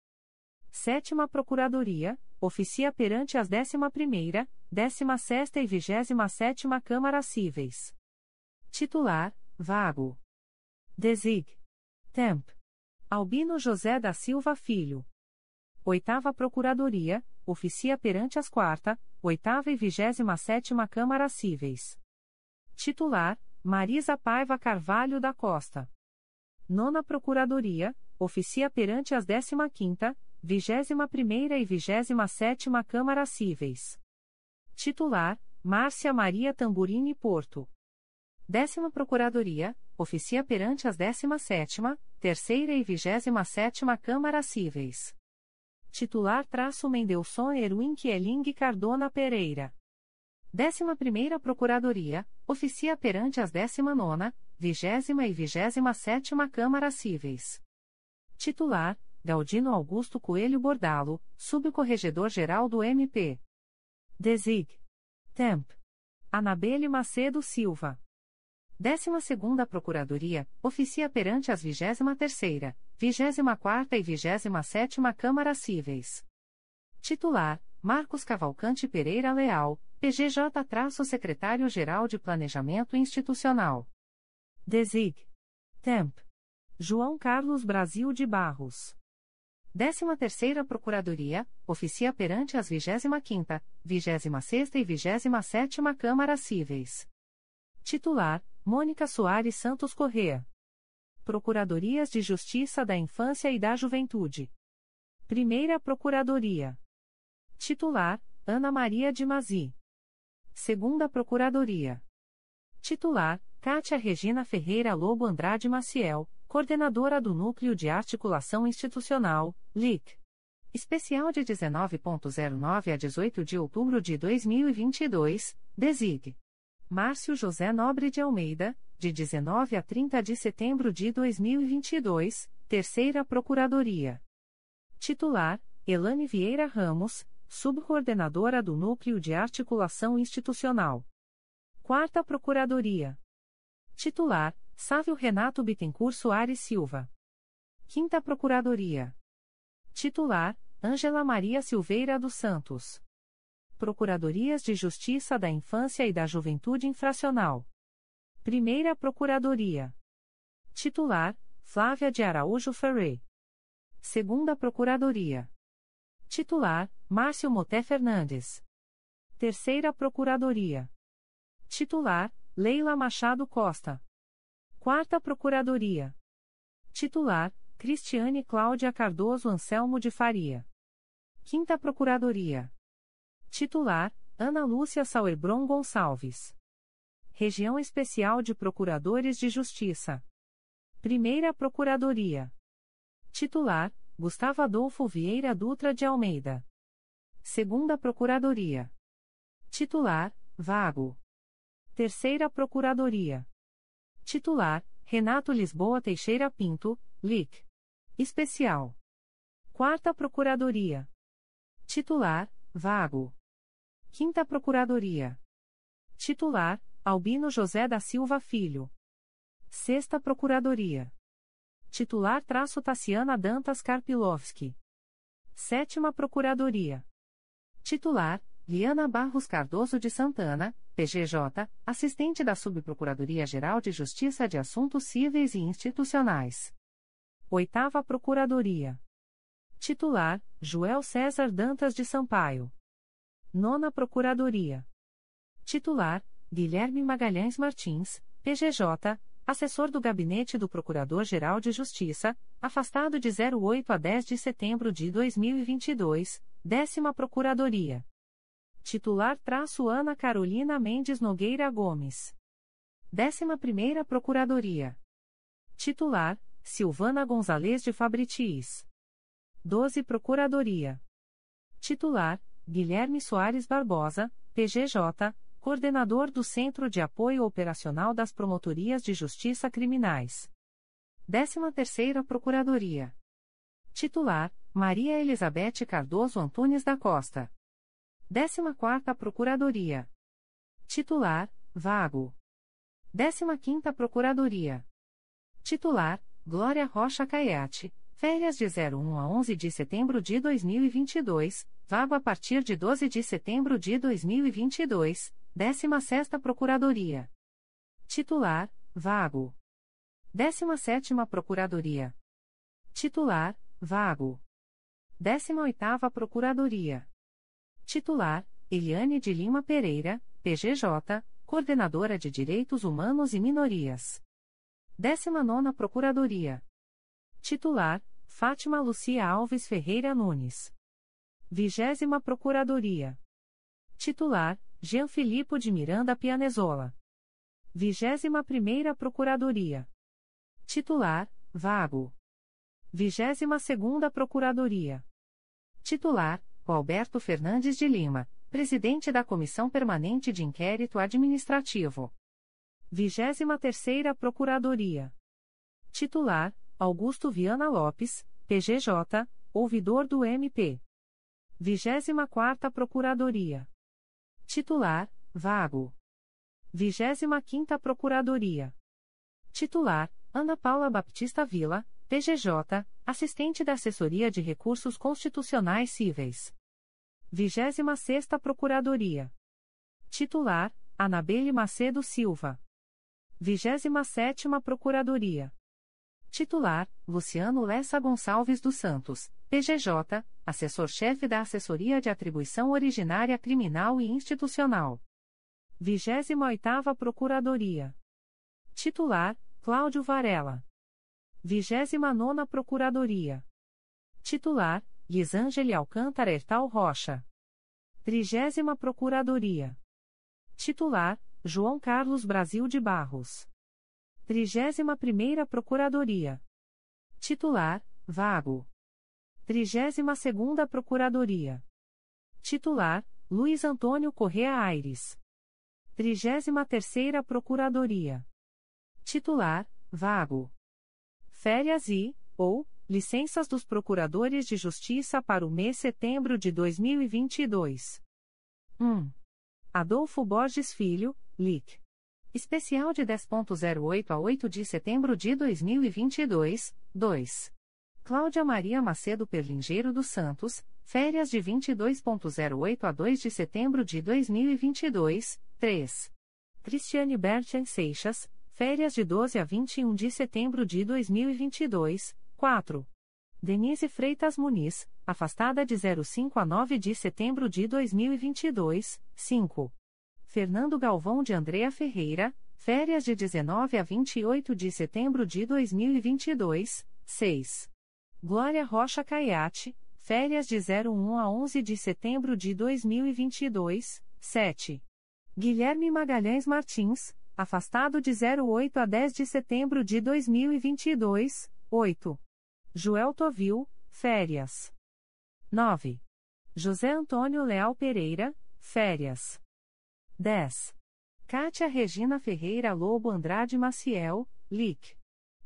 Sétima Procuradoria, oficia perante as 11ª, 16ª e 27ª Câmaras Cíveis. Titular: Vago. Desig. Temp. Albino José da Silva Filho. Oitava Procuradoria, oficia perante as 4 8 e 27ª Câmaras Cíveis. Titular: Marisa Paiva Carvalho da Costa. Nona Procuradoria, oficia perante as 15ª, 21ª e 27ª Câmaras Cíveis. Titular: Márcia Maria Tamburini Porto. Décima Procuradoria, oficia perante as 17ª, terceira e 27ª Câmaras Cíveis. Titular traço Mendelson Erwin Kieling Cardona Pereira. Décima primeira Procuradoria, oficia perante as 19ª, vigésima e 27ª Câmaras Cíveis. Titular, Galdino Augusto Coelho Bordalo, Subcorregedor-Geral do MP. Desig. Temp. Anabelle Macedo Silva. 12ª Procuradoria, oficia perante as 23ª, 24ª e 27ª Câmaras Cíveis. Titular: Marcos Cavalcante Pereira Leal, PGJ-Secretário-Geral de Planejamento Institucional. Desig. Temp. João Carlos Brasil de Barros. 13ª Procuradoria, oficia perante as 25ª, 26ª e 27ª Câmaras Cíveis. Titular: Mônica Soares Santos Correa. Procuradorias de Justiça da Infância e da Juventude. Primeira Procuradoria. Titular: Ana Maria de Mazi. Segunda Procuradoria. Titular: Cátia Regina Ferreira Lobo Andrade Maciel, coordenadora do Núcleo de Articulação Institucional, LIC. Especial de 19.09 a 18 de outubro de 2022, DESIG. Márcio José Nobre de Almeida, de 19 a 30 de setembro de 2022, Terceira Procuradoria. Titular: Elane Vieira Ramos, Subcoordenadora do Núcleo de Articulação Institucional. Quarta Procuradoria. Titular: Sávio Renato Bittencourt Soares Silva. Quinta Procuradoria. Titular: Ângela Maria Silveira dos Santos. Procuradorias de Justiça da Infância e da Juventude Infracional. Primeira Procuradoria. Titular: Flávia de Araújo Ferré. Segunda Procuradoria. Titular: Márcio Moté Fernandes. Terceira Procuradoria. Titular: Leila Machado Costa. Quarta Procuradoria. Titular: Cristiane Cláudia Cardoso Anselmo de Faria. Quinta Procuradoria. Titular: Ana Lúcia Sauerbron Gonçalves. Região Especial de Procuradores de Justiça. Primeira Procuradoria. Titular: Gustavo Adolfo Vieira Dutra de Almeida. Segunda Procuradoria. Titular: Vago. Terceira Procuradoria. Titular: Renato Lisboa Teixeira Pinto, LIC. Especial. Quarta Procuradoria. Titular: Vago. Quinta Procuradoria. Titular: Albino José da Silva Filho. Sexta Procuradoria. Titular: traço Tassiana Dantas Karpilovski. Sétima Procuradoria. Titular: Liana Barros Cardoso de Santana, PGJ, assistente da Subprocuradoria-Geral de Justiça de Assuntos Cíveis e Institucionais. Oitava Procuradoria. Titular: Joel César Dantas de Sampaio. Nona Procuradoria. Titular: Guilherme Magalhães Martins, PGJ, assessor do Gabinete do Procurador-Geral de Justiça, afastado de 08 a 10 de setembro de 2022, décima Procuradoria. Titular: traço Ana Carolina Mendes Nogueira Gomes. Décima primeira Procuradoria. Titular: Silvana Gonzalez de Fabritis. 12 Procuradoria. Titular: Guilherme Soares Barbosa, PGJ, Coordenador do Centro de Apoio Operacional das Promotorias de Justiça Criminais. 13ª Procuradoria. Titular: Maria Elizabeth Cardoso Antunes da Costa. 14ª Procuradoria. Titular: Vago. 15ª Procuradoria. Titular: Glória Rocha Caiate, férias de 01 a 11 de setembro de 2022, vago a partir de 12 de setembro de 2022, 16ª Procuradoria. Titular: Vago. 17ª Procuradoria. Titular: Vago. 18ª Procuradoria. Titular: Eliane de Lima Pereira, PGJ, Coordenadora de Direitos Humanos e Minorias. 19 Procuradoria. Titular: Fátima Lucia Alves Ferreira Nunes. 20 Procuradoria. Titular: Jean Filipe de Miranda Pianezola. 21 Procuradoria. Titular: Vago. 22 Procuradoria. Titular: Alberto Fernandes de Lima, Presidente da Comissão Permanente de Inquérito Administrativo. 23ª Procuradoria. Titular: Augusto Viana Lopes, PGJ, ouvidor do MP. 24ª Procuradoria. Titular: Vago. 25ª Procuradoria. Titular: Ana Paula Baptista Vila, PGJ, assistente da Assessoria de Recursos Constitucionais Cíveis. 26ª Procuradoria. Titular: Anabelle Macedo Silva. 27ª Procuradoria. Titular: Luciano Lessa Gonçalves dos Santos, PGJ, assessor-chefe da Assessoria de Atribuição Originária Criminal e Institucional. 28ª Procuradoria. Titular: Cláudio Varela. 29ª Procuradoria. Titular: Lisângele Alcântara Ertal Rocha. 30 Procuradoria. Titular: João Carlos Brasil de Barros. 31ª Procuradoria. Titular: Vago. 32ª Procuradoria. Titular: Luiz Antônio Correa Aires. 33ª Procuradoria. Titular: Vago. Férias e, ou, licenças dos Procuradores de Justiça para o mês setembro de 2022. 1. Adolfo Borges Filho, LIC. Especial de 10.08 a 8 de setembro de 2022, 2. Cláudia Maria Macedo Perlingeiro dos Santos, férias de 22.08 a 2 de setembro de 2022, 3. Cristiane Bertian Seixas, férias de 12 a 21 de setembro de 2022, 4. Denise Freitas Muniz, afastada de 05 a 9 de setembro de 2022, 5. Fernando Galvão de Andrea Ferreira, férias de 19 a 28 de setembro de 2022, 6. Glória Rocha Caiate, férias de 01 a 11 de setembro de 2022, 7. Guilherme Magalhães Martins, afastado de 08 a 10 de setembro de 2022, 8. Joel Tovil, férias. 9. José Antônio Leal Pereira, férias. 10. Kátia Regina Ferreira Lobo Andrade Maciel, LIC.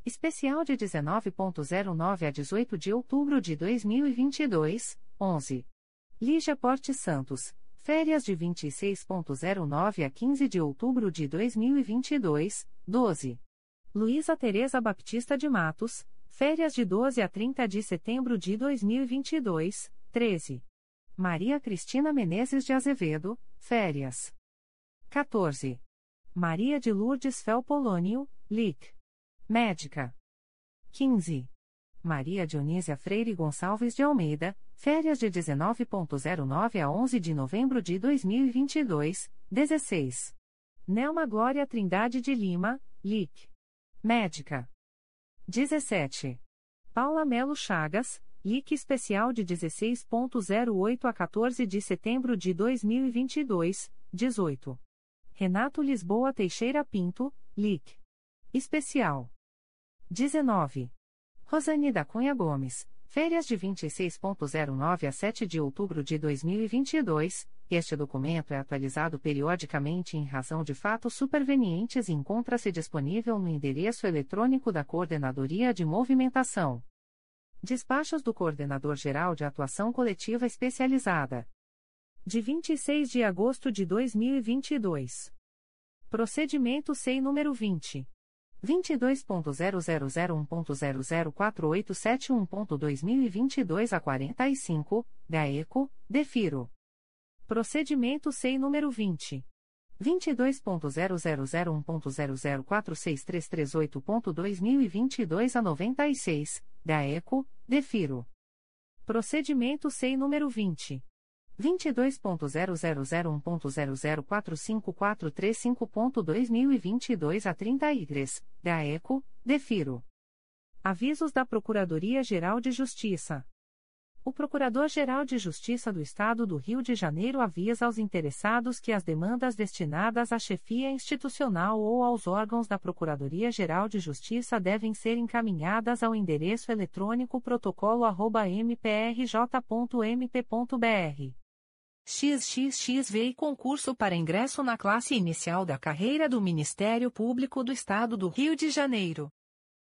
Especial de 19.09 a 18 de outubro de 2022, 11. Lígia Porte Santos, férias de 26.09 a 15 de outubro de 2022, 12. Luísa Tereza Baptista de Matos, férias de 12 a 30 de setembro de 2022, 13. Maria Cristina Menezes de Azevedo, férias. 14. Maria de Lourdes Felpolônio, LIC. Médica. 15. Maria Dionísia Freire Gonçalves de Almeida, férias de 19.09 a 11 de novembro de 2022, 16. Nelma Glória Trindade de Lima, LIC. Médica. 17. Paula Melo Chagas, LIC Especial de 16.08 a 14 de setembro de 2022, 18. Renato Lisboa Teixeira Pinto, LIC. Especial. 19. Rosane da Cunha Gomes, férias de 26.09 a 7 de outubro de 2022. Este documento é atualizado periodicamente em razão de fatos supervenientes e encontra-se disponível no endereço eletrônico da Coordenadoria de Movimentação. Despachos do Coordenador-Geral de Atuação Coletiva Especializada de 26 de agosto de 2022. Procedimento SEI número 20. 22.0001.00487.2022 a 45, GAECO, DEFIRO. Procedimento SEI número 20. 22.0001.0046338.2022 a 96, GAECO, DEFIRO. Procedimento SEI número 20. 22.0001.0045435.2022 a 33, GAECO, DEFIRO. Avisos da Procuradoria-Geral de Justiça. O Procurador-Geral de Justiça do Estado do Rio de Janeiro avisa aos interessados que as demandas destinadas à chefia institucional ou aos órgãos da Procuradoria-Geral de Justiça devem ser encaminhadas ao endereço eletrônico protocolo@mprj.mp.br XXXV concurso para ingresso na classe inicial da carreira do Ministério Público do Estado do Rio de Janeiro.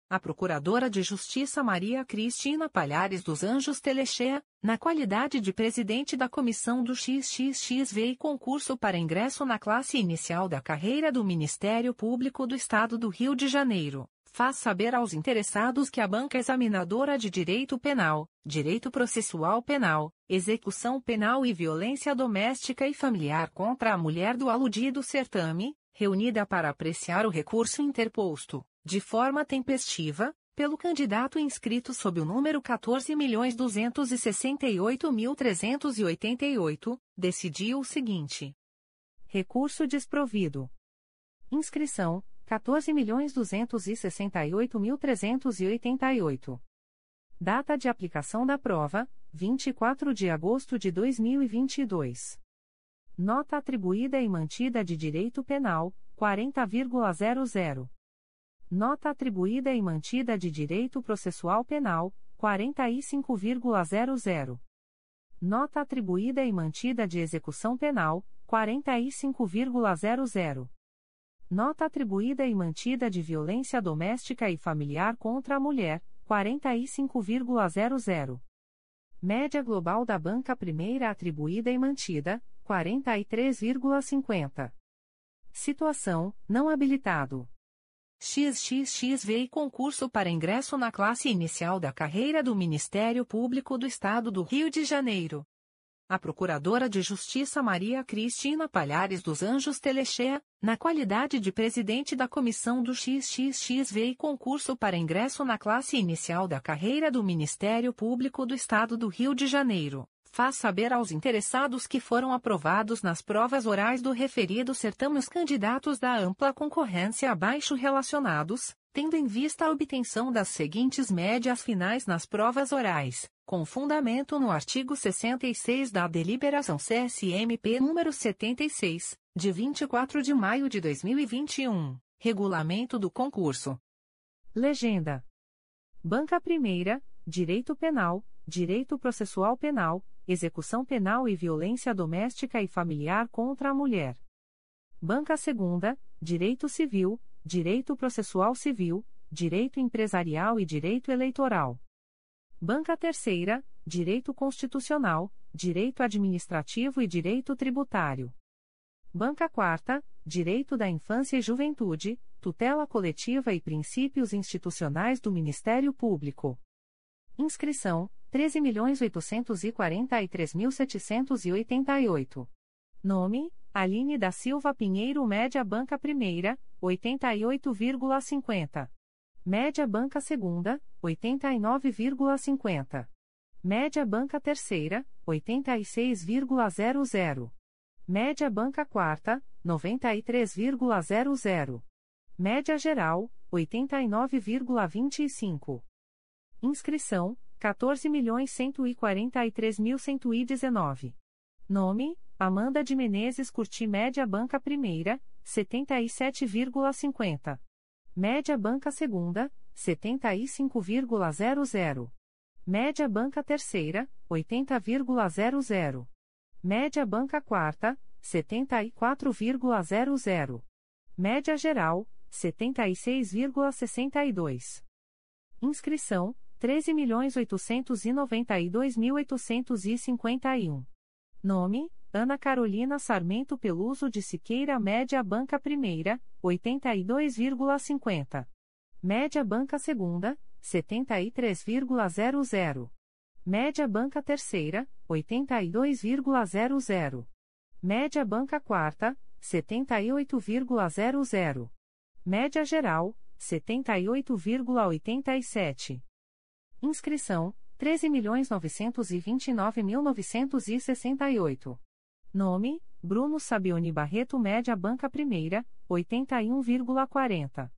A Procuradora de Justiça Maria Cristina Palhares dos Anjos Telechea, na qualidade de presidente da comissão do XXXV concurso para ingresso na classe inicial da carreira do Ministério Público do Estado do Rio de Janeiro, faz saber aos interessados que a banca examinadora de Direito Penal, Direito Processual Penal, Execução Penal e Violência Doméstica e Familiar contra a mulher do aludido certame, reunida para apreciar o recurso interposto, de forma tempestiva, pelo candidato inscrito sob o número 14.268.388, decidiu o seguinte: Recurso desprovido. Inscrição: 14.268.388. Data de aplicação da prova: 24 de agosto de 2022. Nota atribuída e mantida de direito penal: 40,00. Nota atribuída e mantida de direito processual penal: 45,00. Nota atribuída e mantida de execução penal, 45,00. Nota atribuída e mantida de violência doméstica e familiar contra a mulher, 45,00. Média global da banca primeira atribuída e mantida, 43,50. Situação: não habilitado. XXXV concurso para ingresso na classe inicial da carreira do Ministério Público do Estado do Rio de Janeiro. A Procuradora de Justiça Maria Cristina Palhares dos Anjos Telechea, na qualidade de presidente da comissão do XXXV concurso para ingresso na classe inicial da carreira do Ministério Público do Estado do Rio de Janeiro. Faz saber aos interessados que foram aprovados nas provas orais do referido certame os candidatos da ampla concorrência abaixo relacionados, tendo em vista a obtenção das seguintes médias finais nas provas orais, com fundamento no artigo 66 da deliberação CSMP número 76, de 24 de maio de 2021, regulamento do concurso. Legenda: Banca Primeira, Direito Penal, Direito Processual Penal, Execução Penal e Violência Doméstica e Familiar contra a Mulher. Banca Segunda, Direito Civil, Direito Processual Civil, Direito Empresarial e Direito Eleitoral. Banca Terceira, Direito Constitucional, Direito Administrativo e Direito Tributário. Banca Quarta, Direito da Infância e Juventude, Tutela Coletiva e Princípios Institucionais do Ministério Público. Inscrição: 13.843.788. Nome: Aline da Silva Pinheiro Média Banca Primeira, 88,50. Média Banca Segunda, 89,50. Média Banca Terceira, 86,00. Média Banca Quarta, 93,00. Média Geral, 89,25. Inscrição: 14.143.119. Nome: Amanda de Menezes Curti Média Banca Primeira, 77,50. Média Banca Segunda, 75,00. Média Banca Terceira, 80,00. Média Banca Quarta, 74,00. Média Geral, 76,62. Inscrição: 13.892.851. Nome: Ana Carolina Sarmento Peluso de Siqueira Média Banca Primeira, 82,50. Média Banca Segunda, 73,00. Média Banca Terceira, 82,00. Média Banca Quarta, 78,00. Média Geral, 78,87. Inscrição: 13.929.968. Nome: Bruno Sabione Barreto Média Banca Primeira, 81,40.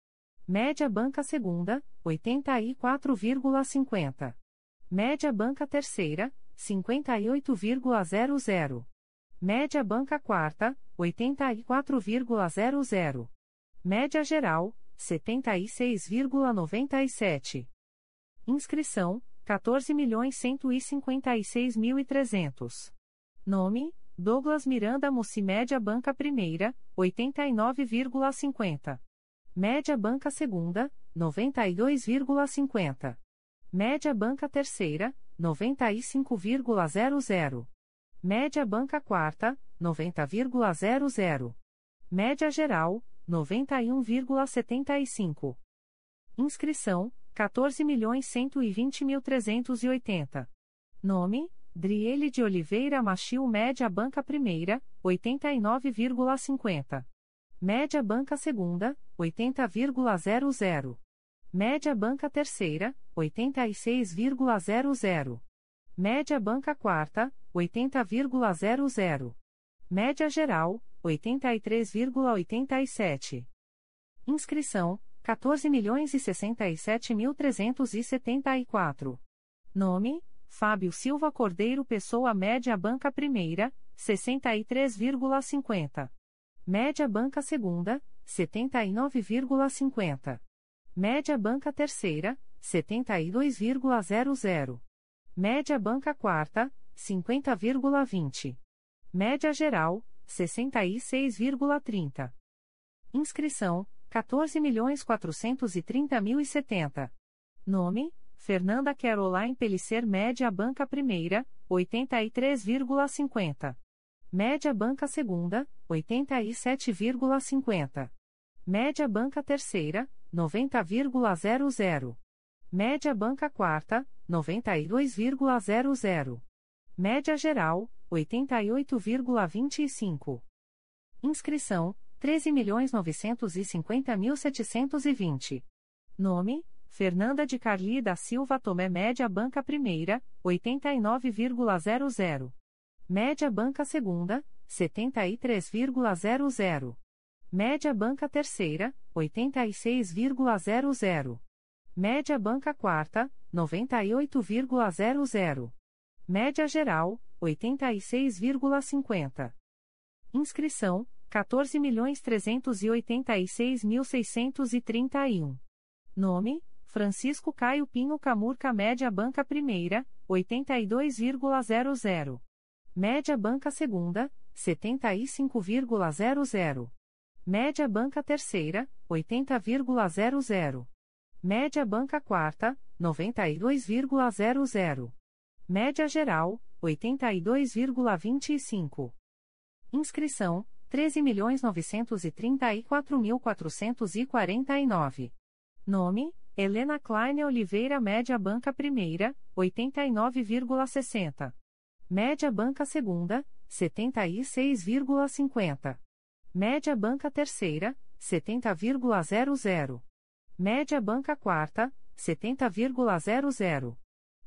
Média Banca Segunda, 84,50. Média Banca Terceira, 58,00. Média Banca Quarta, 84,00. Média Geral, 76,97. Inscrição: 14.156.300. Nome: Douglas Miranda Média Banca Primeira, 89,50. Média Banca Segunda, 92,50. Média Banca Terceira, 95,00. Média Banca Quarta, 90,00. Média Geral, 91,75. Inscrição: 14.120.380. Nome: Driele de Oliveira Machil Média Banca Primeira, 89,50. Média Banca Segunda, 80,00. Média Banca Terceira, 86,00. Média Banca Quarta, 80,00. Média Geral, 83,87. Inscrição: 14 milhões e 67 mil 374. Nome: Fábio Silva Cordeiro Pessoa Média Banca Primeira, 63,50. Média Banca Segunda, 79,50. Média Banca Terceira, 72,00. Média banca quarta, 50,20. Média geral, 66,30. Inscrição: 14.430.070. Nome: Fernanda Caroline Pellicer Média Banca Primeira, 83,50. Média Banca Segunda, 87,50. Média Banca Terceira, 90,00. Média Banca Quarta, 92,00. Média Geral, 88,25. Inscrição: 13.950.720. Nome: Fernanda de Carli da Silva Tomé Média Banca Primeira, 89,00. Média Banca Segunda, 73,00. Média Banca Terceira, 86,00. Média Banca Quarta, 98,00. Média Geral, 86,50. Inscrição: 14.386.631. Nome: Francisco Caio Pinho Camurca Média Banca Primeira, 82,00. Média Banca Segunda, 75,00. Média Banca Terceira, 80,00. Média Banca Quarta, 92,00. Média Geral, 82,25. Inscrição: 13.934.449. Nome: Helena Klein Oliveira Média Banca Primeira, 89,60. Média Banca Segunda, 76,50. Média Banca Terceira, 70,00. Média Banca Quarta, 70,00.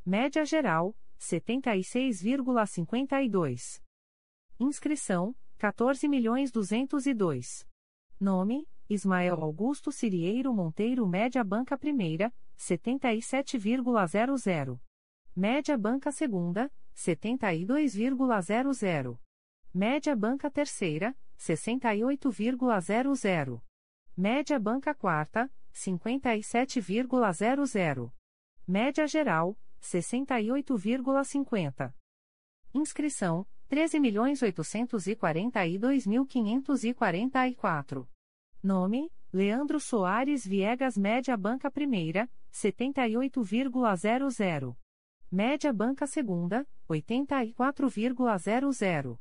Média Geral, 76,52. Inscrição: 14.202. Nome: Ismael Augusto Cirieiro Monteiro Média Banca Primeira, 77,00. Média Banca Segunda, 72,00. Média Banca Terceira, 68,00. Média Banca Quarta, 57,00. Média Geral, 68,50. Inscrição: 13.842.544. Nome: Leandro Soares Viegas Média Banca Primeira, 78,00. Média Banca Segunda, 84,00.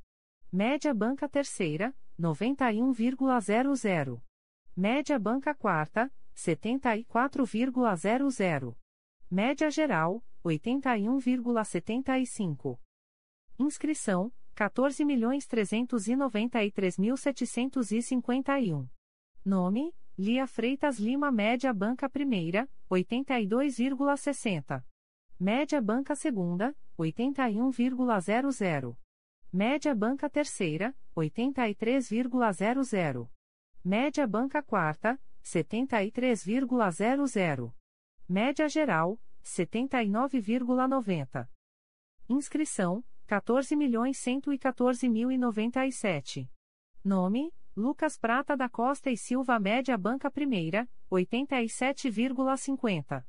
Média Banca Terceira, 91,00. Média Banca Quarta, 74,00. Média Geral, 81,75. Inscrição: 14.393.751. Nome: Lia Freitas Lima Média Banca Primeira, 82,60. Média Banca Segunda, 81,00. Média Banca Terceira, 83,00. Média Banca Quarta, 73,00. Média Geral, 79,90. Inscrição: 14.114.097. Nome: Lucas Prata da Costa e Silva Média Banca Primeira, 87,50.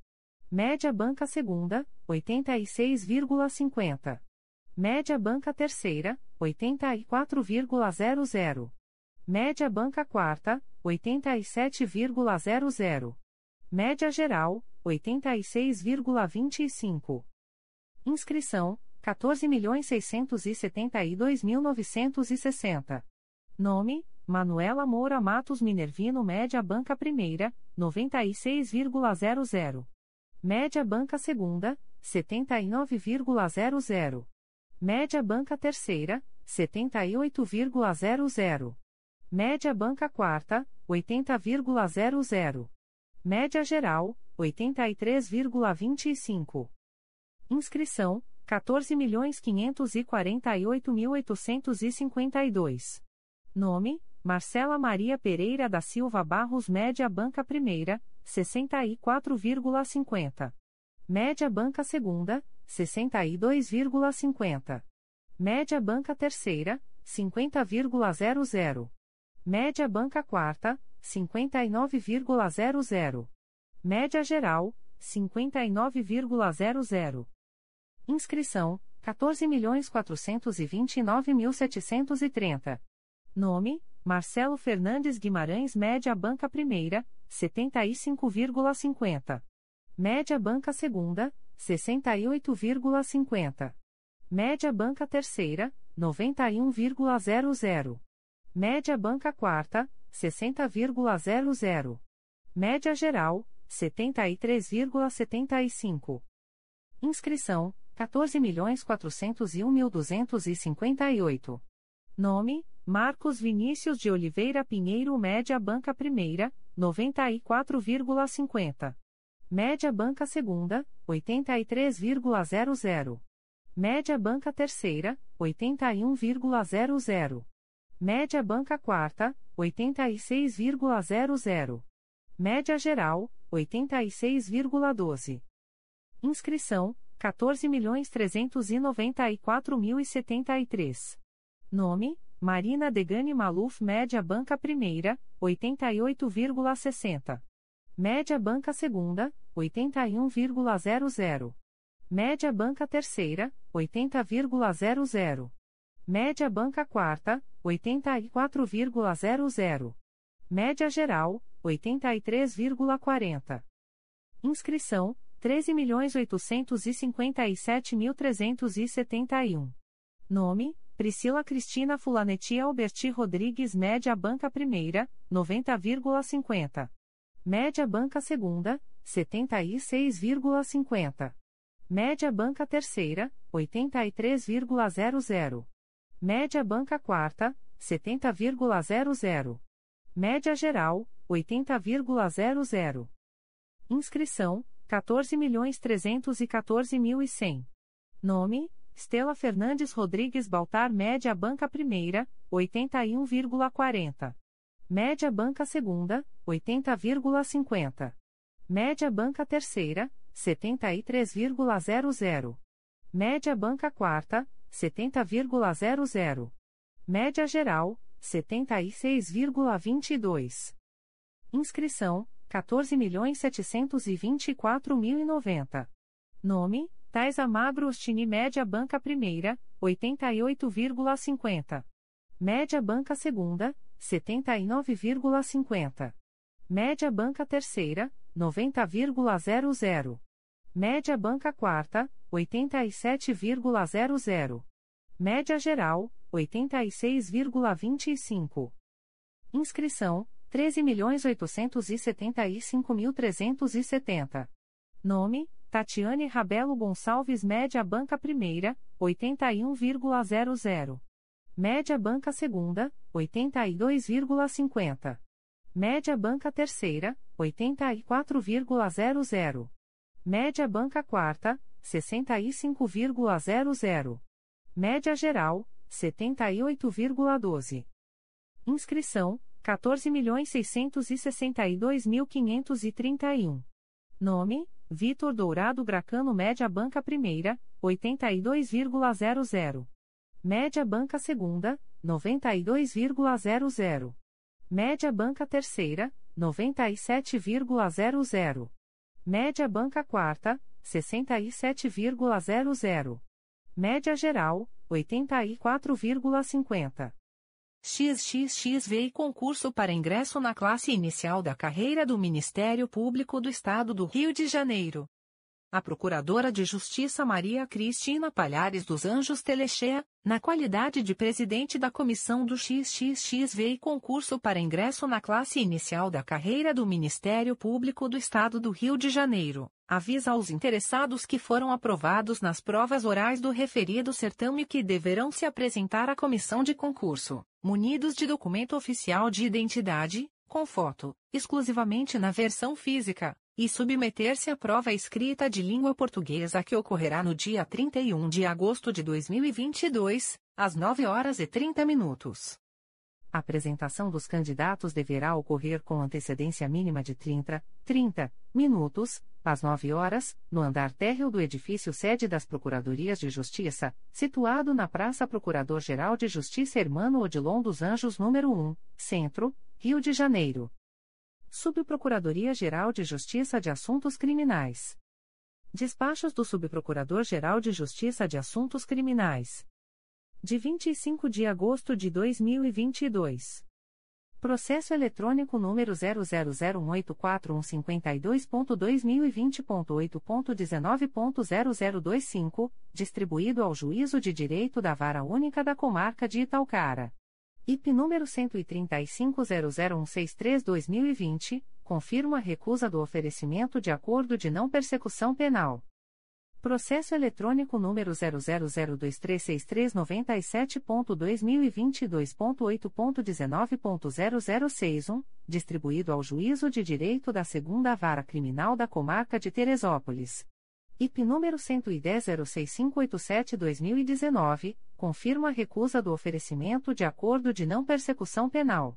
Média Banca Segunda, 86,50. Média Banca Terceira, 84,00. Média Banca Quarta, 87,00. Média Geral, 86,25. Inscrição: 14.672.960. Nome: Manuela Moura Matos Minervino Média Banca Primeira, 96,00. Média Banca Segunda, 79,00. Média Banca Terceira, 78,00. Média Banca Quarta, 80,00. Média Geral, 83,25. Inscrição: 14.548.852. Nome: Marcela Maria Pereira da Silva Barros Média Banca Primeira, 64,50. Média Banca Segunda, 62,50. Média Banca Terceira, 50,00. Média Banca Quarta, 59,00. Média Geral, 59,00. Inscrição: 14.429.730. Nome: Marcelo Fernandes Guimarães Média Banca Primeira, 75,50. Média Banca Segunda, 68,50. Média Banca Terceira, 91,00. Média Banca Quarta, 60,00. Média Geral, 73,75. Inscrição: 14.401.258. Nome: Marcos Vinícius de Oliveira Pinheiro Média Banca Primeira, 94,50. Média Banca Segunda, 83,00. Média Banca Terceira, 81,00. Média Banca Quarta, 86,00. Média Geral, 86,12. Inscrição: 14.394.073. Nome: Marina Degani Maluf Média Banca Primeira, 88,60. Média Banca Segunda, 81,00. Média Banca Terceira, 80,00. Média Banca Quarta, 84,00. Média Geral, 83,40. Inscrição: 13.857.371. Nome: Priscila Cristina Fulanetti Alberti Rodrigues Média Banca Primeira, 90,50. Média Banca Segunda, 76,50. Média Banca Terceira, 83,00. Média Banca Quarta, 70,00. Média Geral, 80,00. Inscrição: 14.314.100. Nome: Estela Fernandes Rodrigues Baltar Média Banca Primeira, 81,40. Média Banca Segunda, 80,50. Média Banca Terceira, 73,00. Média Banca Quarta, 70,00. Média Geral, 76,22. Inscrição: 14.724.090. Nome: Taisa Magro Ostini Média Banca Primeira, 88,50. Média Banca Segunda, 79,50. Média Banca Terceira, 90,00. Média Banca Quarta, 87,00. Média Geral, 86,25. Inscrição: 13.875.370. Nome: Tatiane Rabelo Gonçalves Média Banca Primeira, 81,00. Média Banca Segunda, 82,50. Média Banca Terceira, 84,00. Média Banca Quarta, 65,00. Média Geral, 78,12. Inscrição: 14.662.531. Nome: Vitor Dourado Gracano Média Banca Primeira, 82,00. Média Banca Segunda, 92,00. Média Banca Terceira, 97,00. Média Banca Quarta, 67,00. Média Geral, 84,50. XXXV concurso para ingresso na classe inicial da carreira do Ministério Público do Estado do Rio de Janeiro. A Procuradora de Justiça Maria Cristina Palhares dos Anjos Telechea, na qualidade de presidente da comissão do XXXV e concurso para ingresso na classe inicial da carreira do Ministério Público do Estado do Rio de Janeiro, avisa aos interessados que foram aprovados nas provas orais do referido certame que deverão se apresentar à comissão de concurso, munidos de documento oficial de identidade, com foto, exclusivamente na versão física e submeter-se à prova escrita de língua portuguesa que ocorrerá no dia 31 de agosto de 2022, às 9 horas e 30 minutos. A apresentação dos candidatos deverá ocorrer com antecedência mínima de 30, 30 minutos, às 9 horas, no andar térreo do edifício sede das Procuradorias de Justiça, situado na Praça Procurador-Geral de Justiça Hermano Odilon dos Anjos número 1, Centro, Rio de Janeiro Subprocuradoria-Geral de Justiça de Assuntos Criminais. Despachos do Subprocurador-Geral de Justiça de Assuntos Criminais. De 25 de agosto de 2022. Processo eletrônico número 000184152.2020.8.19.0025, distribuído ao Juízo de Direito da Vara Única da Comarca de Italcara. IP número 13001632-2020, confirma a recusa do oferecimento de acordo de não persecução penal. Processo eletrônico número 000236397.2022.8.19.0061, distribuído ao Juízo de Direito da Segunda Vara Criminal da Comarca de Teresópolis. IP número 1100587-2019, confirma a recusa do oferecimento de acordo de não persecução penal.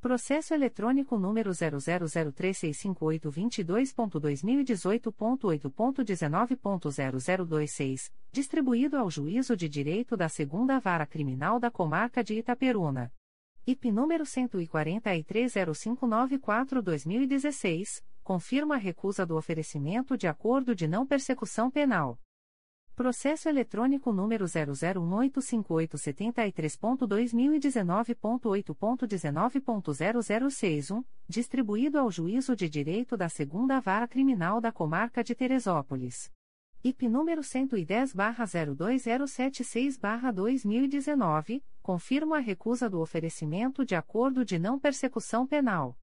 Processo eletrônico número 000365822.2018.8.19.0026, distribuído ao Juízo de Direito da Segunda Vara Criminal da Comarca de Itaperuna. IP número 14305994-2016, confirma a recusa do oferecimento de acordo de não persecução penal. Processo eletrônico número 0018587.2019.8.19.0061, distribuído ao Juízo de Direito da Segunda Vara Criminal da Comarca de Teresópolis. IP número 110-02076-2019, confirma a recusa do oferecimento de acordo de não persecução penal.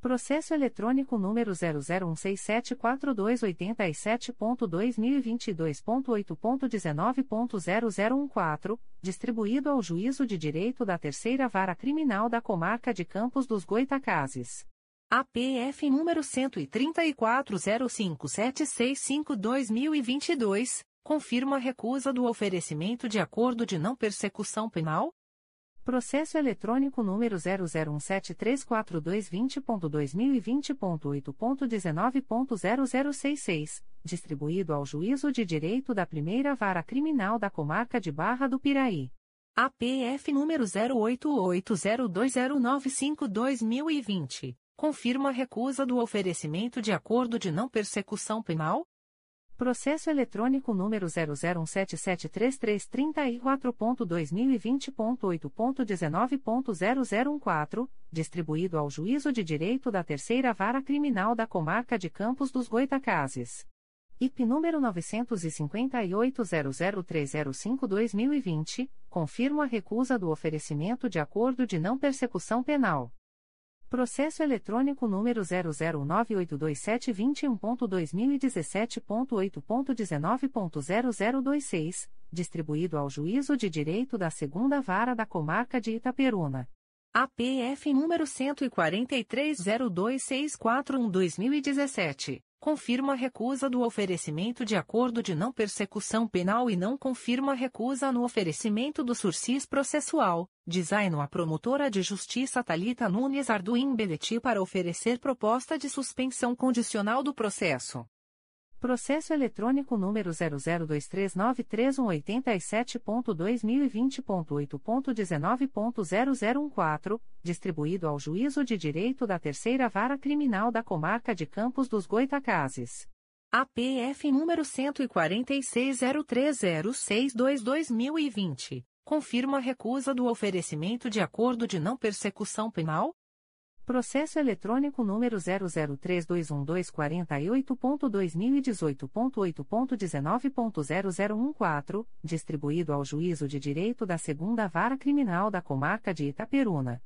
Processo eletrônico número 001674287.2022.8.19.0014, distribuído ao Juízo de Direito da Terceira Vara Criminal da Comarca de Campos dos Goitacazes. APF número 13405765-2022, confirma a recusa do oferecimento de acordo de não persecução penal? Processo eletrônico número 001734220.2020.8.19.0066, distribuído ao Juízo de Direito da Primeira Vara Criminal da Comarca de Barra do Piraí. APF número 08802095-2020, confirma a recusa do oferecimento de acordo de não persecução penal? Processo eletrônico número 001773334.2020.8.19.0014, distribuído ao Juízo de Direito da Terceira Vara Criminal da Comarca de Campos dos Goitacazes. IP número 958-00305-2020, confirma a recusa do oferecimento de acordo de não persecução penal. Processo eletrônico número 0098271.2017.8.19.0026, distribuído ao Juízo de Direito da Segunda Vara da Comarca de Itaperuna. APF número 14302641-2017, confirma a recusa do oferecimento de acordo de não persecução penal e não confirma a recusa no oferecimento do sursis processual Design a promotora de justiça Talita Nunes Arduin Beleti para oferecer proposta de suspensão condicional do processo. Processo eletrônico número 002393187.2020.8.19.0014, distribuído ao Juízo de Direito da Terceira Vara Criminal da Comarca de Campos dos Goitacazes. APF número 1430622020 confirma a recusa do oferecimento de acordo de não persecução penal? Processo eletrônico número 003212488.2018.8.19.0014, distribuído ao Juízo de Direito da Segunda Vara Criminal da Comarca de Itaperuna.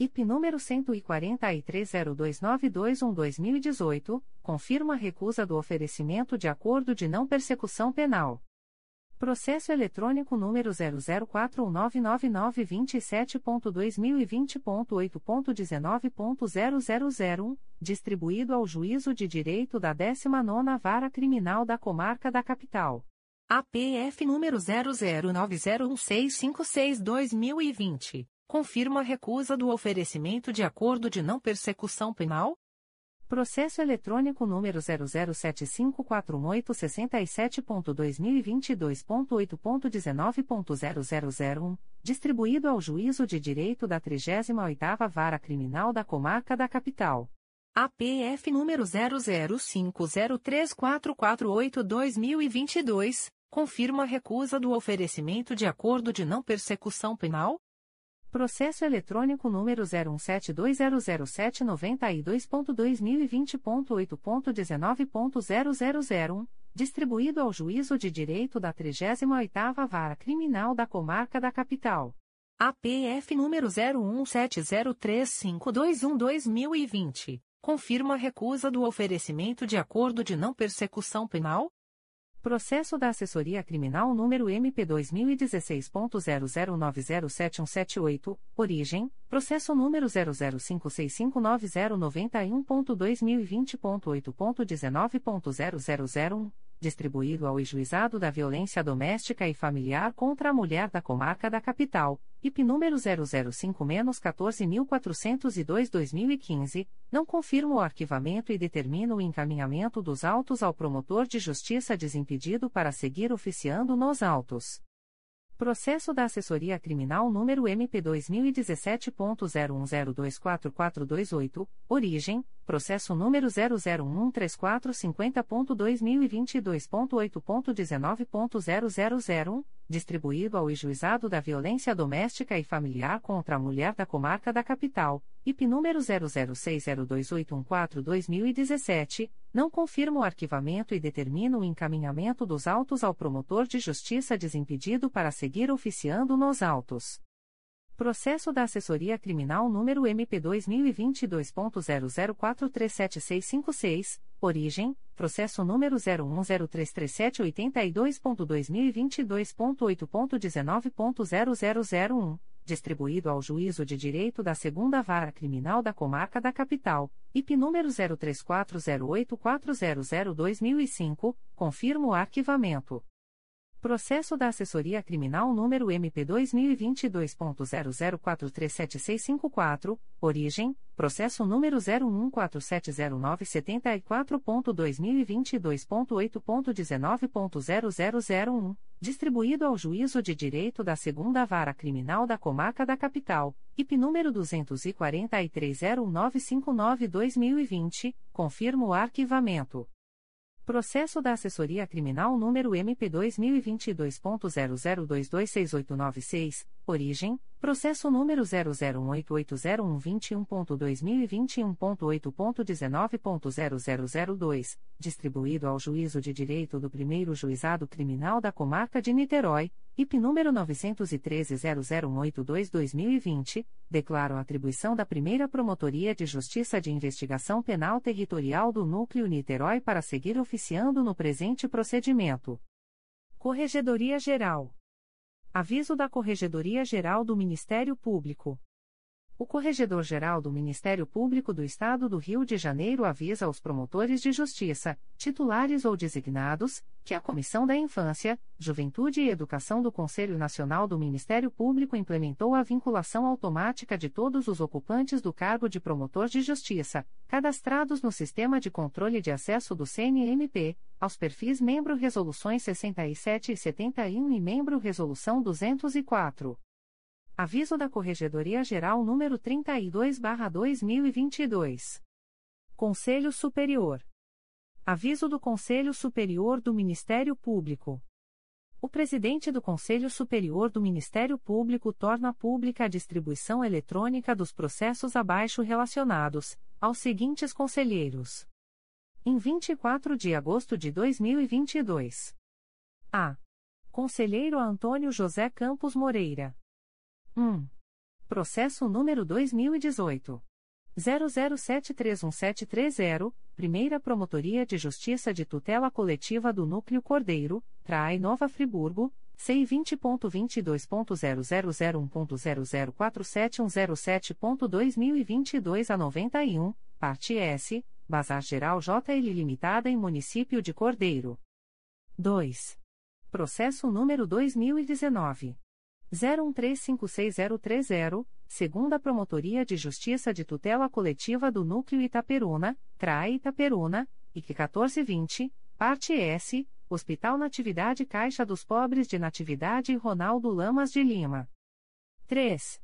IP número 14302921-2018, confirma a recusa do oferecimento de acordo de não persecução penal Processo eletrônico número 0049927.2020.8.19.0001, distribuído ao Juízo de Direito da 19ª Vara Criminal da Comarca da Capital. APF número 00901656-2020, confirma a recusa do oferecimento de acordo de não persecução penal? Processo eletrônico número 0075487.2022.8.19.0001, distribuído ao Juízo de Direito da 38ª Vara Criminal da Comarca da Capital. APF número 00503448-2022, confirma a recusa do oferecimento de acordo de não persecução penal? Processo eletrônico número 017200792.2020.8.19.0001, distribuído ao Juízo de Direito da 38ª Vara Criminal da Comarca da Capital. APF número 01703521-2020, confirma a recusa do oferecimento de acordo de não persecução penal? Processo da Assessoria Criminal número MP2016.00907178, origem, processo número 005659091.2020.8.19.0001, distribuído ao Juizado da Violência Doméstica e Familiar contra a Mulher da Comarca da Capital, IP número 005-14402-2015, não confirma o arquivamento e determina o encaminhamento dos autos ao promotor de justiça desimpedido para seguir oficiando nos autos. Processo da Assessoria Criminal número MP2017.01024428, origem, processo número 0013450.2022.8.19.0001, distribuído ao Juizado da Violência Doméstica e Familiar contra a Mulher da Comarca da Capital, IP número 00602814-2017, não confirma o arquivamento e determina o encaminhamento dos autos ao promotor de justiça desimpedido para seguir oficiando nos autos. Processo da Assessoria Criminal número MP2022.00437656, origem, processo número 0103382.2022.8.19.0001 distribuído ao Juízo de Direito da Segunda Vara Criminal da Comarca da Capital, IP número 034084002005, confirma o arquivamento. Processo da Assessoria Criminal número MP2022.00437654, origem, processo número 0147097.2022.8.19.0001, distribuído ao Juízo de Direito da Segunda Vara Criminal da Comarca da Capital, IP número 243.01959-2020, confirma o arquivamento. Processo da Assessoria Criminal número MP2022.00226896, origem, processo número 001880121.2021.8.19.0002, distribuído ao Juízo de Direito do Primeiro Juizado Criminal da Comarca de Niterói, IP número 913-00182-2020, declaro a atribuição da primeira Promotoria de Justiça de Investigação Penal Territorial do Núcleo Niterói para seguir oficiando no presente procedimento. Corregedoria Geral. Aviso da Corregedoria Geral do Ministério Público. O Corregedor-Geral do Ministério Público do Estado do Rio de Janeiro avisa aos promotores de justiça, titulares ou designados, que a Comissão da Infância, Juventude e Educação do Conselho Nacional do Ministério Público implementou a vinculação automática de todos os ocupantes do cargo de promotor de justiça, cadastrados no Sistema de Controle de Acesso do CNMP, aos perfis Membro Resoluções 67 e 71 e Membro Resolução 204. Aviso da Corregedoria Geral número 32/2022. Conselho Superior. Aviso do Conselho Superior do Ministério Público. O presidente do Conselho Superior do Ministério Público torna pública a distribuição eletrônica dos processos abaixo relacionados aos seguintes conselheiros. Em 24 de agosto de 2022. A. Conselheiro Antônio José Campos Moreira. 1. Processo número 2018. 00731730, Primeira Promotoria de Justiça de Tutela Coletiva do Núcleo Cordeiro, Trai Nova Friburgo, C20.22.0001.0047107.2022 a 91, parte S, Bazar Geral JL Limitada em Município de Cordeiro. 2. Processo número 2019. 01356030, segunda Promotoria de Justiça de Tutela Coletiva do Núcleo Itaperuna, CRAE Itaperuna, IC 1420, parte S, Hospital Natividade Caixa dos Pobres de Natividade Ronaldo Lamas de Lima. 3.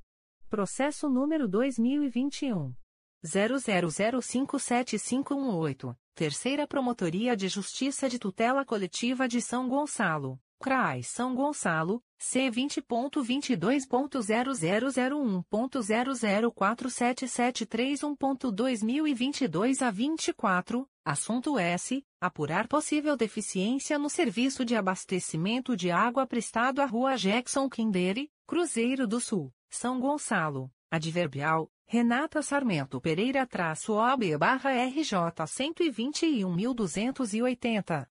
Processo número 2021. 00057518, Terceira Promotoria de Justiça de Tutela Coletiva de São Gonçalo. CRAI São Gonçalo, C20.22.0001.0047731.2022 a 24, assunto S. Apurar possível deficiência no serviço de abastecimento de água prestado à Rua Jackson Quindere, Cruzeiro do Sul, São Gonçalo. Adverbial, Renata Sarmento Pereira traço OB barra RJ 121.280.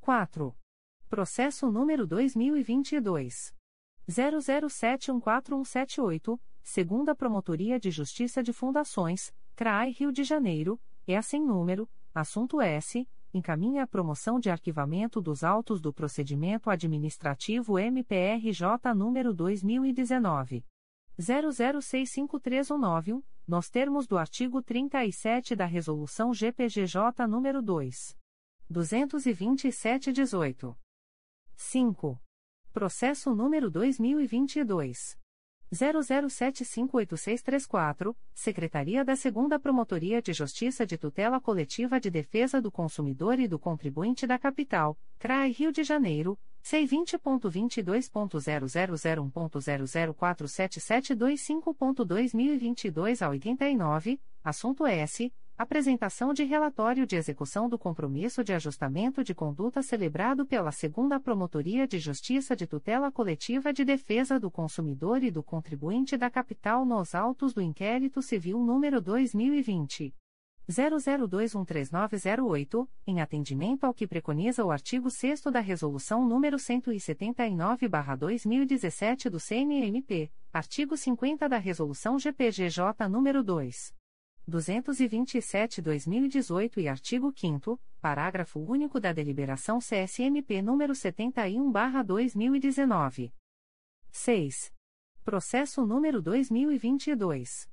4. Processo número 2022. 00714178, segunda Promotoria de Justiça de Fundações, CRAI Rio de Janeiro, é assim número, assunto S, encaminha a promoção de arquivamento dos autos do procedimento administrativo MPRJ número 2019. 00653191, nos termos do artigo 37 da Resolução GPGJ nº 2. 227-18. 5. Processo número 2022. 00758634, Secretaria da 2 Promotoria de Justiça de Tutela Coletiva de Defesa do Consumidor e do Contribuinte da Capital, CRAI Rio de Janeiro, C20.22.0001.0047725.2022 a 89, assunto S. Apresentação de relatório de execução do compromisso de ajustamento de conduta celebrado pela Segunda Promotoria de Justiça de Tutela Coletiva de Defesa do Consumidor e do Contribuinte da Capital nos autos do inquérito civil número 2020 00213908, em atendimento ao que preconiza o artigo 6 da Resolução número 179/2017 do CNMP, artigo 50 da Resolução GPGJ nº 2. 227/2018 e artigo 5 parágrafo único da Deliberação CSMP número 71/2019. 6. Processo número 2022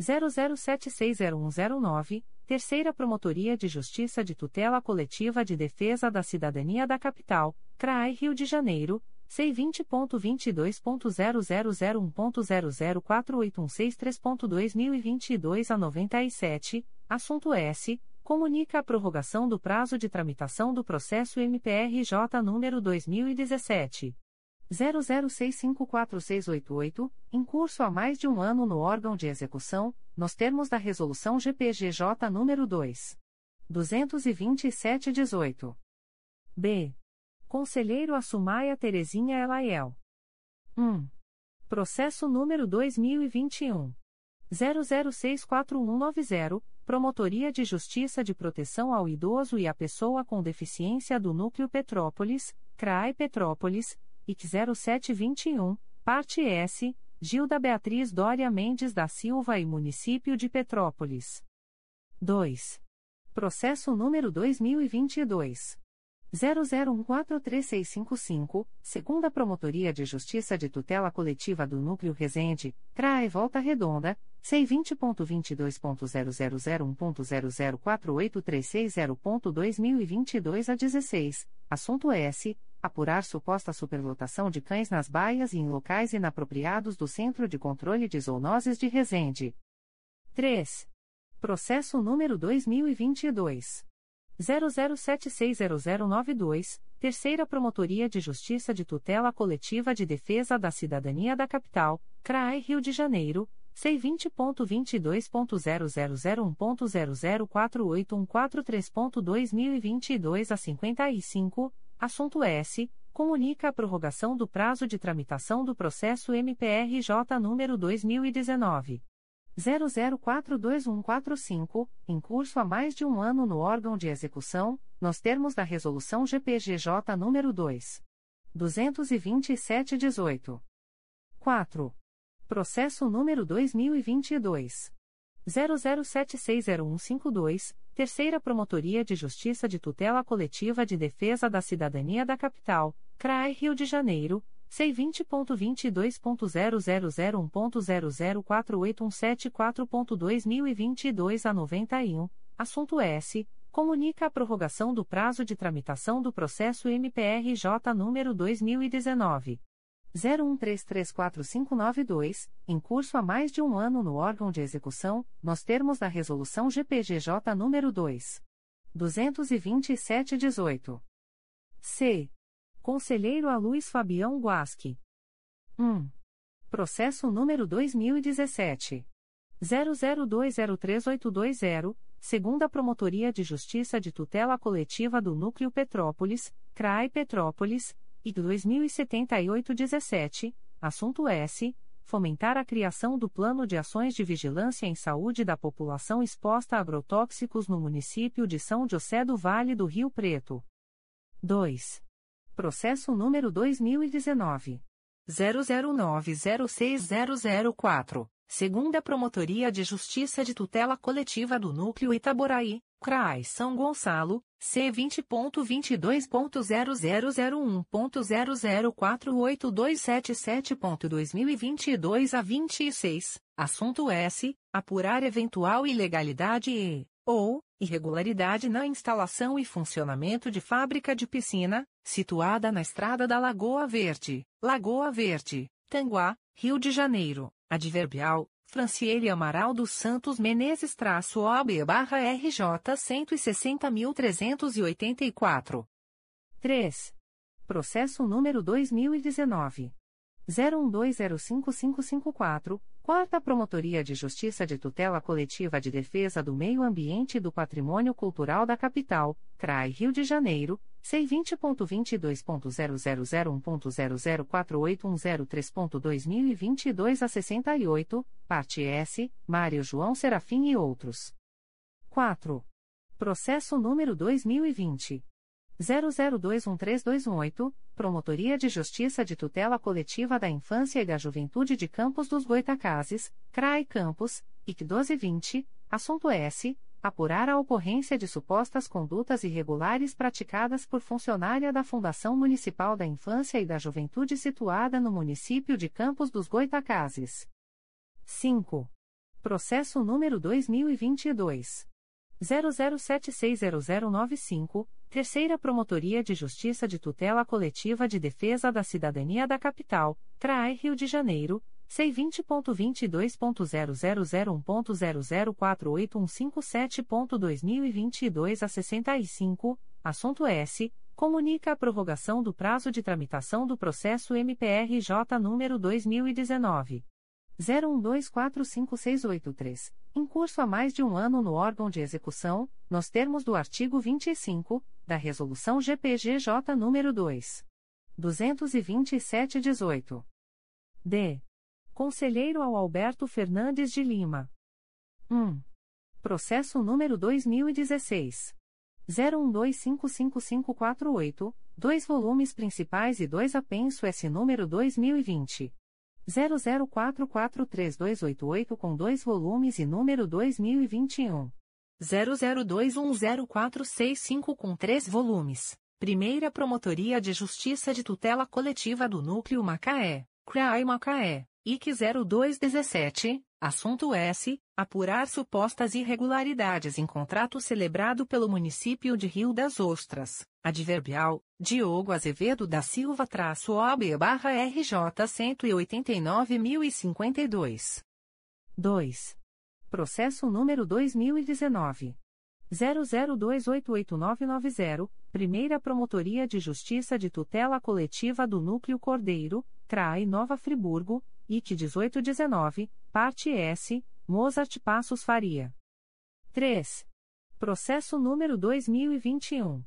00760109, Terceira Promotoria de Justiça de Tutela Coletiva de Defesa da Cidadania da Capital, CRAI Rio de Janeiro C20.22.0001.0048163.2022 a 97, assunto S. Comunica a prorrogação do prazo de tramitação do processo MPRJ número 2017. 00654688, em curso há mais de um ano no órgão de execução, nos termos da Resolução GPGJ nº 2. 22718. B. Conselheiro Assumaia Terezinha Elaiel. 1. Processo número 2021. 00641190, Promotoria de Justiça de Proteção ao Idoso e à Pessoa com Deficiência do Núcleo Petrópolis, CRAI Petrópolis, IC 0721, parte S, Gilda Beatriz Dória Mendes da Silva e Município de Petrópolis. 2. Processo número 2022 00143655, segunda Promotoria de Justiça de Tutela Coletiva do Núcleo Resende, CRAE Volta Redonda, C20.22.0001.0048360.2022 a 16, assunto S. Apurar suposta superlotação de cães nas baias e em locais inapropriados do Centro de Controle de Zoonoses de Resende. 3. Processo número 2022. 00760092, Terceira Promotoria de Justiça de Tutela Coletiva de Defesa da Cidadania da Capital, CRAE Rio de Janeiro, C20.22.0001.0048143.2022 a 55, assunto S. Comunica a prorrogação do prazo de tramitação do processo MPRJ número 2019. 00421145, em curso há mais de um ano no órgão de execução, nos termos da Resolução GPGJ nº 2. 227-18. 4. Processo número 2022. 00760152, Terceira Promotoria de Justiça de Tutela Coletiva de Defesa da Cidadania da Capital, CRAE Rio de Janeiro, C20.22.0001.0048174.2022 a 91, assunto S. Comunica a prorrogação do prazo de tramitação do processo MPRJ número 2019. 01334592, em curso há mais de um ano no órgão de execução, nos termos da Resolução GPGJ nº 2. 227-18. C. Conselheiro a Luiz Fabião Guasque. 1. Processo número 2017. 00203820, segunda Promotoria de Justiça de Tutela Coletiva do Núcleo Petrópolis, CRAI Petrópolis, e 2078-17, assunto S. Fomentar a criação do Plano de Ações de Vigilância em Saúde da População Exposta a Agrotóxicos no município de São José do Vale do Rio Preto. 2. Processo número 2019. 00906004, segunda Promotoria de Justiça de Tutela Coletiva do Núcleo Itaboraí, CRAI São Gonçalo, C20.22.0001.0048277.2022 a 26, assunto S. Apurar eventual ilegalidade e, ou, irregularidade na instalação e funcionamento de fábrica de piscina, situada na Estrada da Lagoa Verde, Lagoa Verde, Tanguá, Rio de Janeiro, adverbial, Franciele Amaral dos Santos Menezes traço OB barra RJ 160.384. 3. Processo número 2019. 01205554, Quarta Promotoria de Justiça de Tutela Coletiva de Defesa do Meio Ambiente e do Patrimônio Cultural da Capital, CRAI Rio de Janeiro, C20.22.0001.0048103.2022 a 68, parte S, Mário João Serafim e outros. 4. Processo número 2020. 00213218, Promotoria de Justiça de Tutela Coletiva da Infância e da Juventude de Campos dos Goitacazes, CRAI Campos, IC 1220, assunto S. Apurar a ocorrência de supostas condutas irregulares praticadas por funcionária da Fundação Municipal da Infância e da Juventude situada no município de Campos dos Goitacazes. 5. Processo número 2022. 00760095, Terceira Promotoria de Justiça de Tutela Coletiva de Defesa da Cidadania da Capital, CRAE Rio de Janeiro, C20.22.0001.0048157.2022 a 65, assunto S. Comunica a prorrogação do prazo de tramitação do processo MPRJ número 2019. 01245683, em curso há mais de um ano no órgão de execução, nos termos do artigo 25 da Resolução GPGJ nº 2. 227-18. D. Conselheiro ao Alberto Fernandes de Lima. 1. Processo número 2016. 01255548, dois volumes principais e dois apenso S número 2020. 00443288 com dois volumes e número 2021. 00210465 com três volumes. Primeira Promotoria de Justiça de Tutela Coletiva do Núcleo Macaé, CRAI Macaé, IC 0217, assunto S. Apurar supostas irregularidades em contrato celebrado pelo município de Rio das Ostras. Adverbial, Diogo Azevedo da Silva traço OB barra RJ 189.052. 2. Processo número 2019. 00288990, Primeira Promotoria de Justiça de Tutela Coletiva do Núcleo Cordeiro, CRAI Nova Friburgo, IC 1819, Parte S, Mozart Passos Faria. 3. Processo número 2021.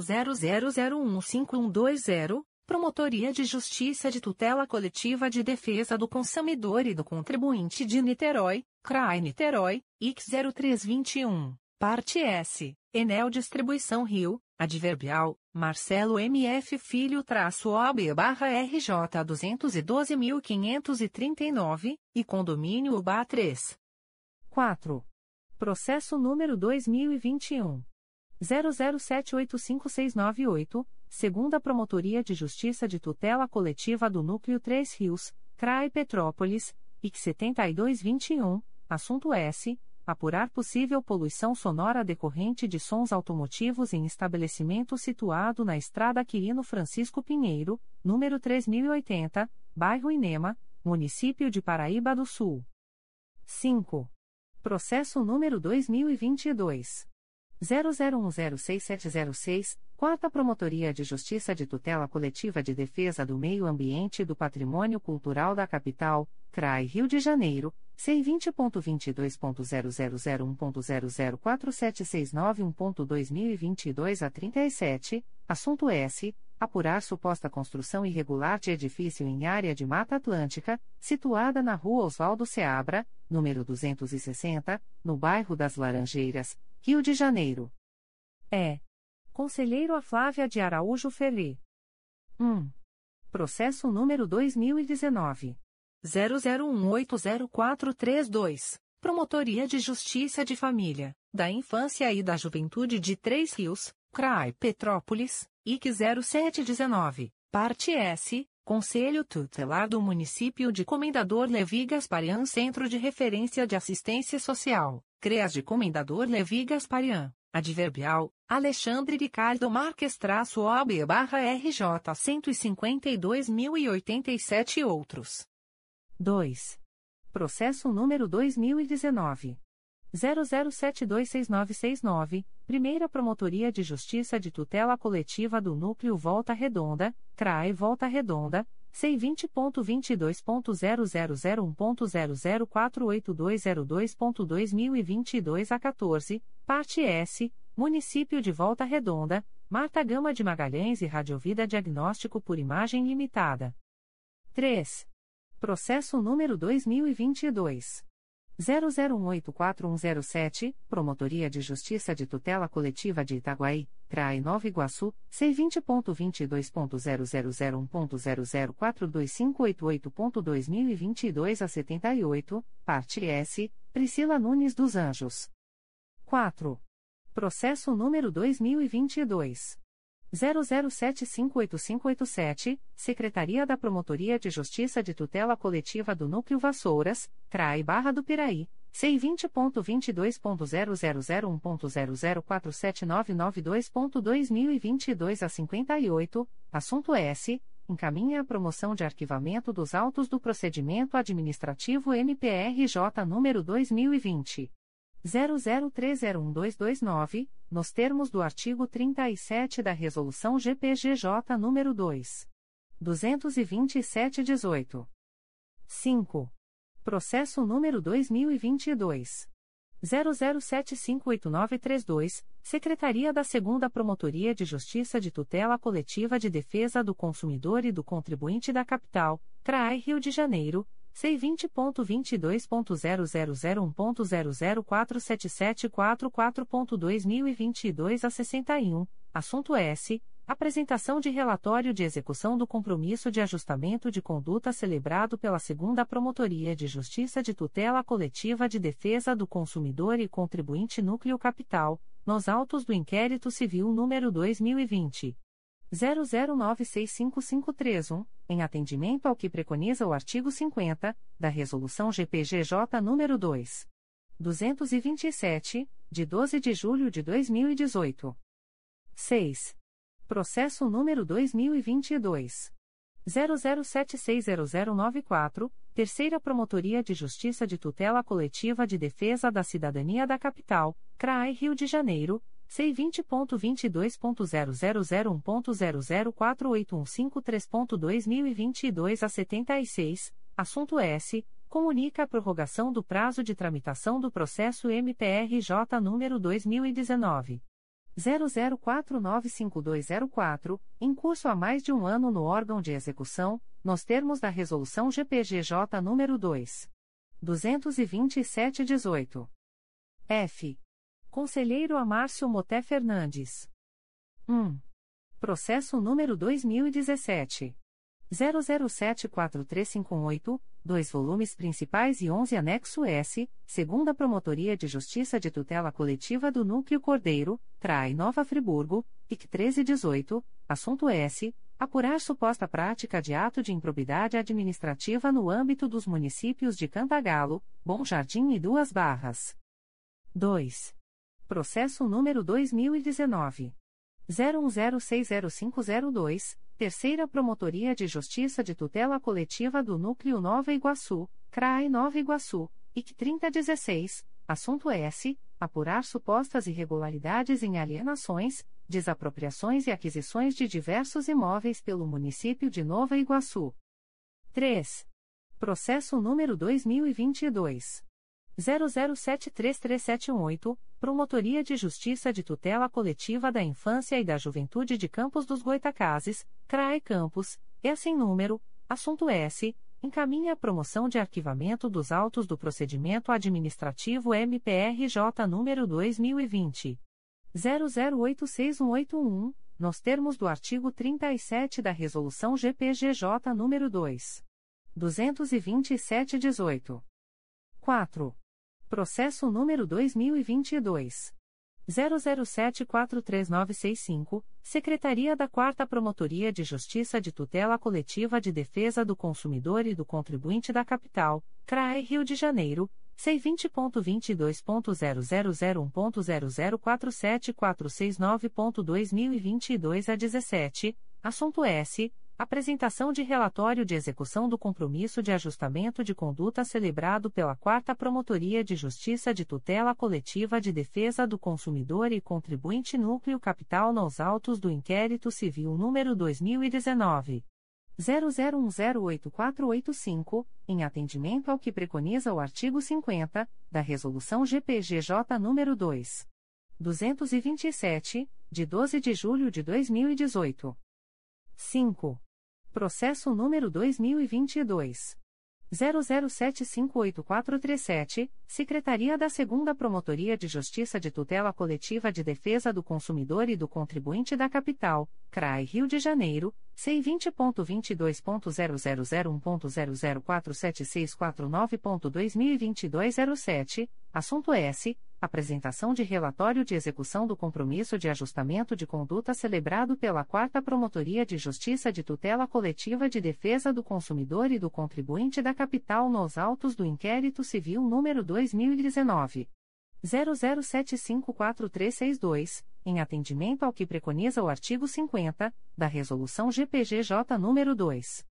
00015120, Promotoria de Justiça de Tutela Coletiva de Defesa do Consumidor e do Contribuinte de Niterói, CRAI Niterói, IC 0321, Parte S, Enel Distribuição Rio, Adverbial, Marcelo MF Filho traço OB barra RJ 212.539, e Condomínio UBA 3. 4. Processo número 2021. 00785698, Segunda Promotoria de Justiça de Tutela Coletiva do Núcleo 3 Rios, CRAE Petrópolis, IC 7221, assunto S. Apurar possível poluição sonora decorrente de sons automotivos em estabelecimento situado na Estrada Quirino Francisco Pinheiro, número 3080, bairro Inema, município de Paraíba do Sul. 5. Processo número 2022. 00106706, Quarta Promotoria de Justiça de Tutela Coletiva de Defesa do Meio Ambiente e do Patrimônio Cultural da Capital, CRAI Rio de Janeiro, C20.22.0001.0047691.2022 a 37, assunto S. Apurar suposta construção irregular de edifício em área de Mata Atlântica, situada na Rua Oswaldo Seabra, número 260, no bairro das Laranjeiras, Rio de Janeiro. É. Conselheiro a Flávia de Araújo Ferri. 1. Processo número 2019. 00180432. Promotoria de Justiça de Família, da Infância e da Juventude de Três Rios, CRAI Petrópolis, IC 0719, parte S, Conselho Tutelar do Município de Comendador Levi Gasparian Centro de Referência de Assistência Social, CREAS de Comendador Levi Gasparian, Adverbial, Alexandre Ricardo Marques traço OB barra RJ 152.087 e outros. 2. Processo número 2019. 00726969, Primeira Promotoria de Justiça de Tutela Coletiva do Núcleo Volta Redonda, CRAE Volta Redonda, C20.22.0001.0048202.2022 a 14, parte S, Município de Volta Redonda, Marta Gama de Magalhães e Radiovida Diagnóstico por Imagem Limitada. 3. Processo número 2022. 00184107, Promotoria de Justiça de Tutela Coletiva de Itaguaí, CRAE Nova Iguaçu, C20.22.0001.0042588.2022 a 78, parte S, Priscila Nunes dos Anjos. 4. Processo número 2022. 00758587, Secretaria da Promotoria de Justiça de Tutela Coletiva do Núcleo Vassouras, CRAI Barra do Piraí, C20.22.0001.0047992.2022 a 58, assunto S. Encaminha a promoção de arquivamento dos autos do procedimento administrativo MPRJ número 2020. 00301229, nos termos do artigo 37 da Resolução GPGJ nº 2. 227-18. 5. Processo número 2022. 00758932, Secretaria da 2 Promotoria de Justiça de Tutela Coletiva de Defesa do Consumidor e do Contribuinte da Capital, CRAI Rio de Janeiro, C20.22.0001.0047744.2022 a 61, assunto S. Apresentação de relatório de execução do compromisso de ajustamento de conduta celebrado pela Segunda Promotoria de Justiça de Tutela Coletiva de Defesa do Consumidor e Contribuinte Núcleo Capital, nos autos do inquérito civil número 2020 00965531, em atendimento ao que preconiza o artigo 50 da Resolução GPGJ nº 2. 227, de 12 de julho de 2018. 6. Processo número 2022 00760094, Terceira Promotoria de Justiça de Tutela Coletiva de Defesa da Cidadania da Capital, CRAI Rio de Janeiro C20.22.0001.0048153.2022 a 76, assunto S. Comunica a prorrogação do prazo de tramitação do processo MPRJ número 2019. 00495204, em curso há mais de um ano no órgão de execução, nos termos da Resolução GPGJ número 2. 22718. F. Conselheiro Amárcio Moté Fernandes. 1. Processo número 2017. 00743518, dois volumes principais e 11 anexo S, segunda Promotoria de Justiça de Tutela Coletiva do Núcleo Cordeiro, Trai Nova Friburgo, IC 1318, assunto S. Apurar suposta prática de ato de improbidade administrativa no âmbito dos municípios de Cantagalo, Bom Jardim e Duas Barras. 2. Processo número 2019. 01060502, Terceira Promotoria de Justiça de Tutela Coletiva do Núcleo Nova Iguaçu, CRAE Nova Iguaçu, IC 3016, assunto S. Apurar supostas irregularidades em alienações, desapropriações e aquisições de diversos imóveis pelo município de Nova Iguaçu. 3. Processo número 2022. 00733718, Promotoria de Justiça de Tutela Coletiva da Infância e da Juventude de Campos dos Goitacazes, CRAE Campos, e assim número, assunto S, encaminha a promoção de arquivamento dos autos do procedimento administrativo MPRJ número 2020 008681, nos termos do artigo 37 da Resolução GPGJ número 2. 227-18. 4. Processo número 2022. 00743965, Secretaria da 4 Promotoria de Justiça de Tutela Coletiva de Defesa do Consumidor e do Contribuinte da Capital, CRAE Rio de Janeiro, C20.22.0001.0047469.2022 a 17, assunto S Apresentação de relatório de execução do compromisso de ajustamento de conduta celebrado pela Quarta Promotoria de Justiça de Tutela Coletiva de Defesa do Consumidor e Contribuinte Núcleo Capital nos autos do inquérito civil número 2019 00108485, em atendimento ao que preconiza o artigo 50 da Resolução GPGJ nº 2. 227, de 12 de julho de 2018. 5. Processo número 2022. 00758437, Secretaria da 2 Promotoria de Justiça de Tutela Coletiva de Defesa do Consumidor e do Contribuinte da Capital, CRAI Rio de Janeiro, C20.22.0001.0047649.2022 07, assunto S. Apresentação de relatório de execução do compromisso de ajustamento de conduta celebrado pela 4 Promotoria de Justiça de Tutela Coletiva de Defesa do Consumidor e do Contribuinte da Capital nos autos do inquérito civil número 2019 00754362, em atendimento ao que preconiza o artigo 50 da Resolução GPGJ nº 2.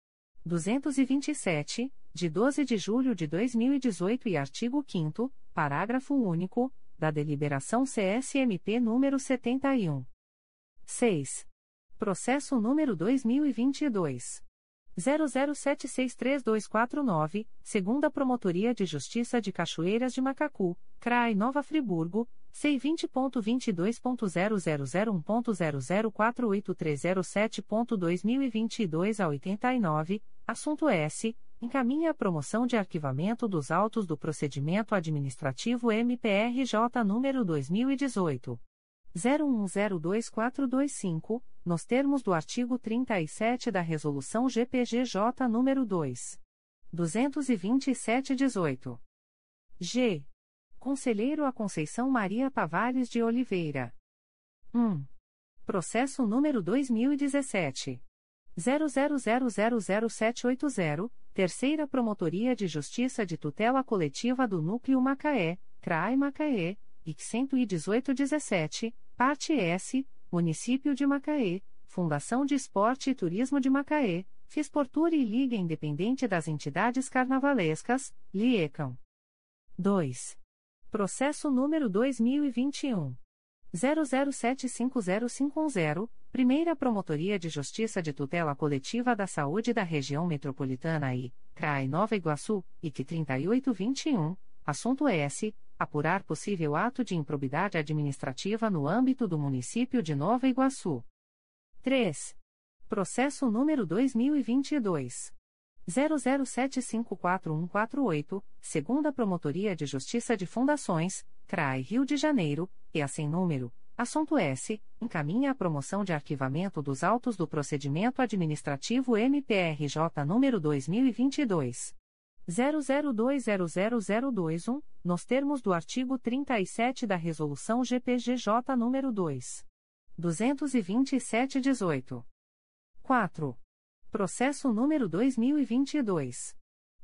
227, de 12 de julho de 2018 e artigo 5 parágrafo único, da Deliberação CSMP número 71. 6. Processo número 2022 00763249, segunda Promotoria de Justiça de Cachoeiras de Macacu, CRAI Nova Friburgo, C20.22.0001.0048307.2022 a 89, assunto S. Encaminha a promoção de arquivamento dos autos do procedimento administrativo MPRJ número 2018. 01102425, nos termos do artigo 37 da Resolução GPGJ nº 2. 227-18. G. Conselheiro a Conceição Maria Tavares de Oliveira. 1. Processo número 2017. 00000780, Terceira Promotoria de Justiça de Tutela Coletiva do Núcleo Macaé, CRAI Macaé, IC 11817, Parte S, Município de Macaé, Fundação de Esporte e Turismo de Macaé, Fisportura e Liga Independente das Entidades Carnavalescas, LIECAM. 2. Processo número 2021. 00750510, Primeira Promotoria de Justiça de Tutela Coletiva da Saúde da Região Metropolitana I, CRAI Nova Iguaçu, IC 3821, assunto S apurar possível ato de improbidade administrativa no âmbito do município de Nova Iguaçu. 3. Processo número 2022 00754148, segunda Promotoria de Justiça de Fundações, CRAI Rio de Janeiro, e assim número Assunto S. Encaminha a promoção de arquivamento dos autos do procedimento administrativo MPRJ número 2022. 00200021, nos termos do artigo 37 da Resolução GPGJ nº 2. 227-18. 4. Processo número 2022.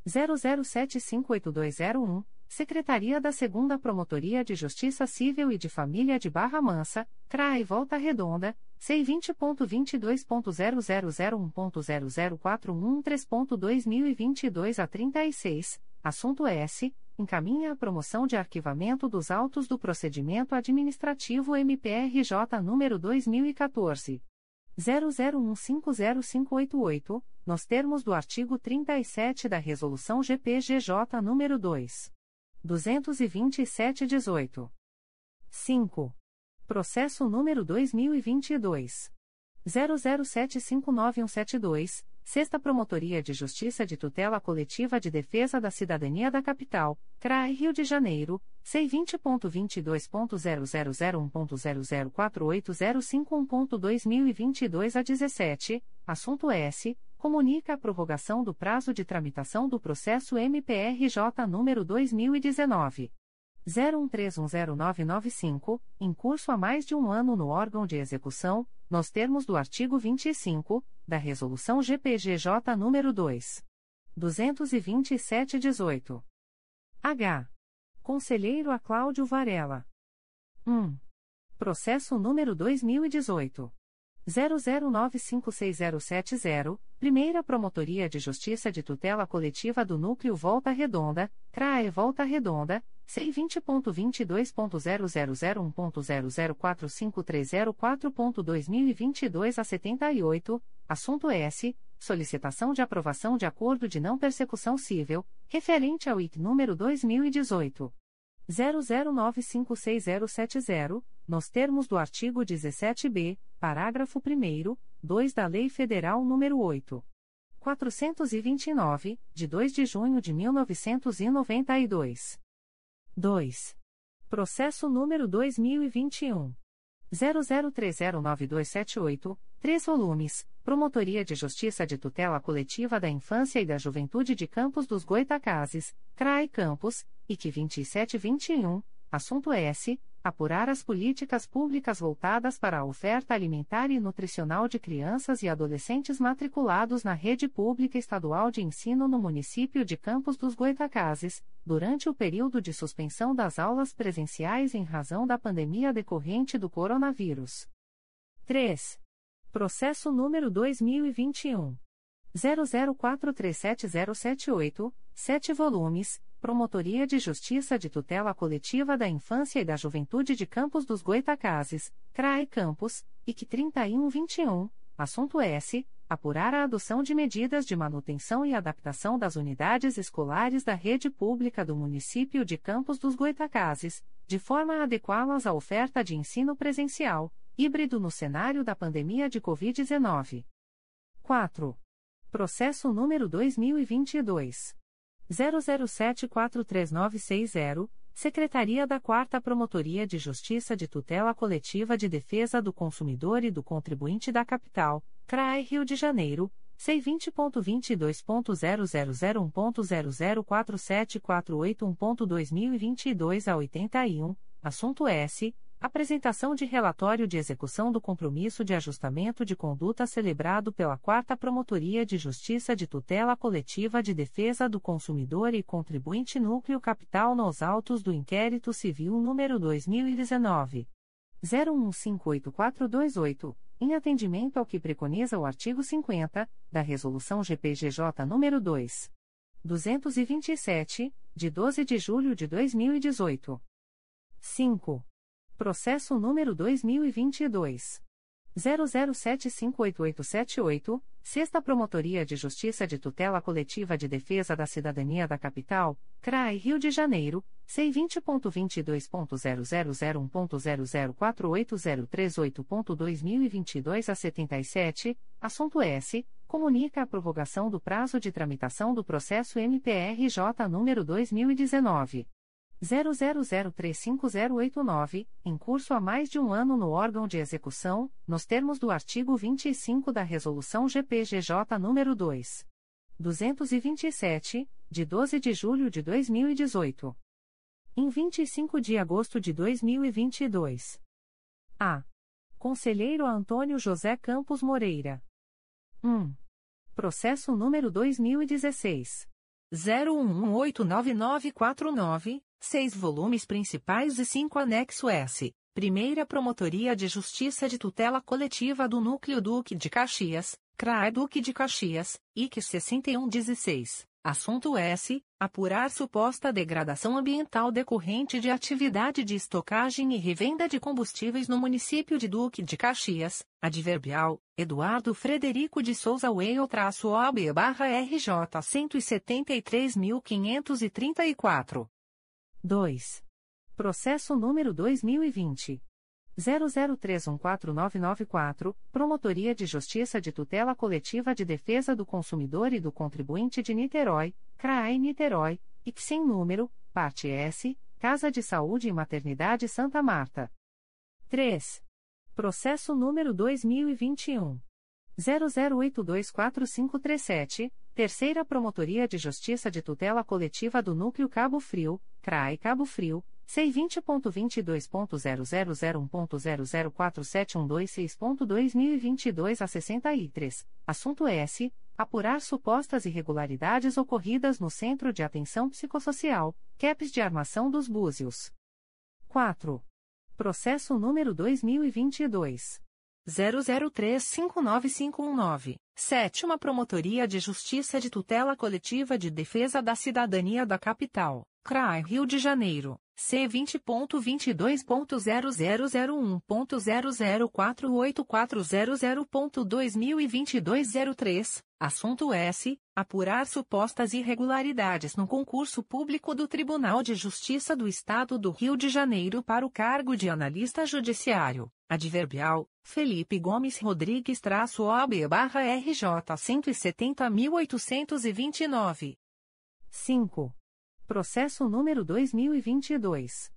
00758201. Secretaria da 2 Promotoria de Justiça Civil e de Família de Barra Mansa, CRAE Volta Redonda, C20.22.0001.00413.2022 a 36, assunto S. Encaminha a promoção de arquivamento dos autos do procedimento administrativo MPRJ número 2014. 00150588, nos termos do artigo 37 da Resolução GPGJ número 2. 227-18. 5. Processo número 2022. 00759172, Sexta Promotoria de Justiça de Tutela Coletiva de Defesa da Cidadania da Capital, CRAE Rio de Janeiro, C20.22.0001.0048051.2022 a 17, assunto S comunica a prorrogação do prazo de tramitação do processo MPRJ número 2019 01310995, em curso há mais de um ano no órgão de execução, nos termos do artigo 25 da Resolução GPGJ número 2. 227/18. H. Conselheiro a Cláudio Varela. 1. Processo número 2018 00956070, Primeira Promotoria de Justiça de Tutela Coletiva do Núcleo Volta Redonda, CRAE Volta Redonda, C20.22.0001.0045304.2022 a 78, assunto S. Solicitação de aprovação de acordo de não persecução civil, referente ao IT número 2018. 00956070, nos termos do artigo 17b, parágrafo 1º, 2 da Lei Federal nº 8. 429, de 2 de junho de 1992. 2. Processo número 2021 00309278, 3 volumes. Promotoria de Justiça de Tutela Coletiva da Infância e da Juventude de Campos dos Goitacazes, CRAE Campos, IC 2721, assunto S. Apurar as políticas públicas voltadas para a oferta alimentar e nutricional de crianças e adolescentes matriculados na rede pública estadual de ensino no município de Campos dos Goitacazes, durante o período de suspensão das aulas presenciais em razão da pandemia decorrente do coronavírus. 3. Processo número 2021. 00437078, 7 volumes, Promotoria de Justiça de Tutela Coletiva da Infância e da Juventude de Campos dos Goitacazes, CRAE Campos, IC 3121, assunto S. Apurar a adoção de medidas de manutenção e adaptação das unidades escolares da rede pública do município de Campos dos Goitacazes, de forma a adequá-las à oferta de ensino presencial híbrido no cenário da pandemia de Covid-19. 4. Processo número 2022. 00743960, Secretaria da 4 Promotoria de Justiça de Tutela Coletiva de Defesa do Consumidor e do Contribuinte da Capital, CRAE Rio de Janeiro, C20.22.0001.0047481.2022 a 81, assunto S Apresentação de relatório de execução do compromisso de ajustamento de conduta celebrado pela Quarta Promotoria de Justiça de Tutela Coletiva de Defesa do Consumidor e Contribuinte Núcleo Capital nos autos do inquérito civil número 2019 01584428, em atendimento ao que preconiza o artigo 50 da Resolução GPGJ nº 2. 227, de 12 de julho de 2018. 5. Processo número 2022. 00758878, Sexta Promotoria de Justiça de Tutela Coletiva de Defesa da Cidadania da Capital, CRAI Rio de Janeiro, C20.22.0001.0048038.2022 a 77, assunto S. Comunica a prorrogação do prazo de tramitação do processo MPRJ número 2019. 00035089, em curso há mais de um ano no órgão de execução, nos termos do artigo 25 da Resolução GPGJ nº 2. 227, de 12 de julho de 2018. Em 25 de agosto de 2022. A. Conselheiro Antônio José Campos Moreira. 1. Processo número 2016. 01189949, 6 volumes principais e 5 anexo S. Primeira Promotoria de Justiça de Tutela Coletiva do Núcleo Duque de Caxias, CRAE Duque de Caxias, IC 6116. Assunto S. Apurar suposta degradação ambiental decorrente de atividade de estocagem e revenda de combustíveis no município de Duque de Caxias. Adverbial. Eduardo Frederico de Souza Whale-OB-RJ 173.534. 2. Processo número 2020. 00314994, Promotoria de Justiça de Tutela Coletiva de Defesa do Consumidor e do Contribuinte de Niterói, CRAI Niterói, e sem número, parte S, Casa de Saúde e Maternidade Santa Marta. 3. Processo número 2021. 00824537, Terceira Promotoria de Justiça de Tutela Coletiva do Núcleo Cabo Frio, CRAI Cabo Frio, C20.22.0001.0047126.2022 a 63, assunto S. Apurar supostas irregularidades ocorridas no Centro de Atenção Psicossocial, CAPES de Armação dos Búzios. 4. Processo número 2022. 00359519, Sétima Promotoria de Justiça de Tutela Coletiva de Defesa da Cidadania da Capital, CRAI Rio de Janeiro. C vinte ponto vinte dois ponto zero zero zero um ponto zero zero quatro oito quatro zero zero ponto dois mil e vinte dois zero três. Assunto S. Apurar supostas irregularidades no concurso público do Tribunal de Justiça do Estado do Rio de Janeiro para o cargo de analista judiciário. Adverbial Felipe Gomes Rodrigues traço OB barra RJ cento e setenta mil oitocentos e vinte nove. Cinco Processo número 2022.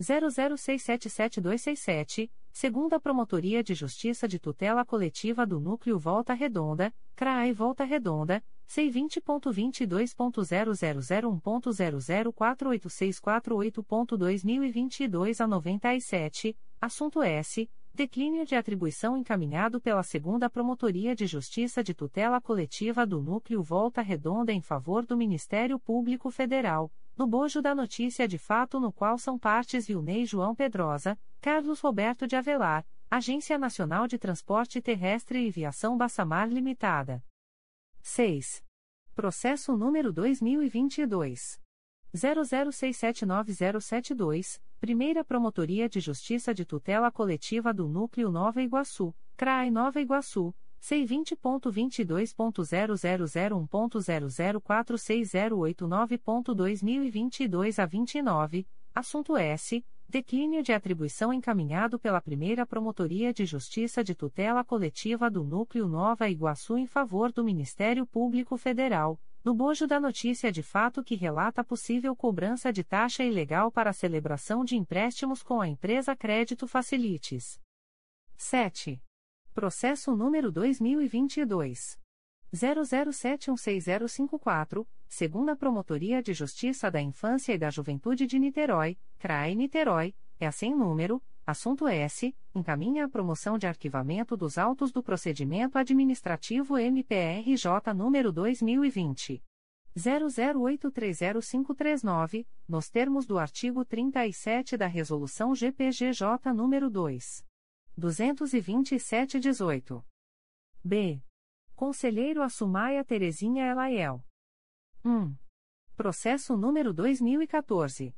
00677267, segunda Promotoria de Justiça de Tutela Coletiva do Núcleo Volta Redonda, CRAI Volta Redonda, C20.22.0001.0048648.2022 a 97, assunto S. Declínio de atribuição encaminhado pela Segunda Promotoria de Justiça de Tutela Coletiva do Núcleo Volta Redonda em favor do Ministério Público Federal, no bojo da notícia de fato no qual são partes Vilnei João Pedrosa, Carlos Roberto de Avelar, Agência Nacional de Transporte Terrestre e Viação Bassamar Limitada. 6. Processo número 2022. 00679072, Primeira Promotoria de Justiça de Tutela Coletiva do Núcleo Nova Iguaçu, CRAI Nova Iguaçu, C20.22.0001.0046089.2022 a 29, assunto S. Declínio de atribuição encaminhado pela Primeira Promotoria de Justiça de Tutela Coletiva do Núcleo Nova Iguaçu em favor do Ministério Público Federal no bojo da notícia de fato que relata possível cobrança de taxa ilegal para celebração de empréstimos com a empresa Crédito Facilites. 7. Processo número 2022 00716054, segunda Promotoria de Justiça da Infância e da Juventude de Niterói, CRAE Niterói, é sem número Assunto S. Encaminha a promoção de arquivamento dos autos do procedimento administrativo MPRJ número 2020. 00830539, nos termos do artigo 37 da Resolução GPGJ número 2. 227-18. B. Conselheiro Assumaia Terezinha Elaiel. 1. Processo número 2014.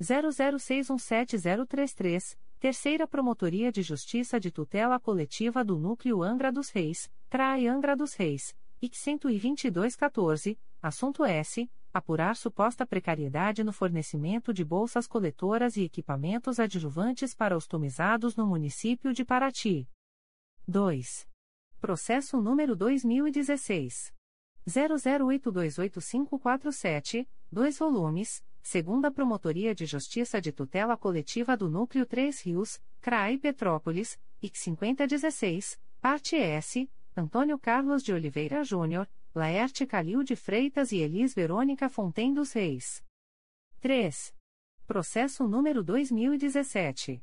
00617033 Terceira Promotoria de Justiça de Tutela Coletiva do Núcleo Angra dos Reis, CRAI Angra dos Reis, IC 12214, assunto S. Apurar suposta precariedade no fornecimento de bolsas coletoras e equipamentos adjuvantes para os tomizados no município de Paraty. 2. Processo número 2016. 00828547, 2 volumes segunda Promotoria de Justiça de Tutela Coletiva do Núcleo 3 Rios, CRAI Petrópolis, IC 5016, parte S, Antônio Carlos de Oliveira Júnior, Laerte Calil de Freitas e Elis Verônica Fonten dos Reis. 3. Processo número 2017.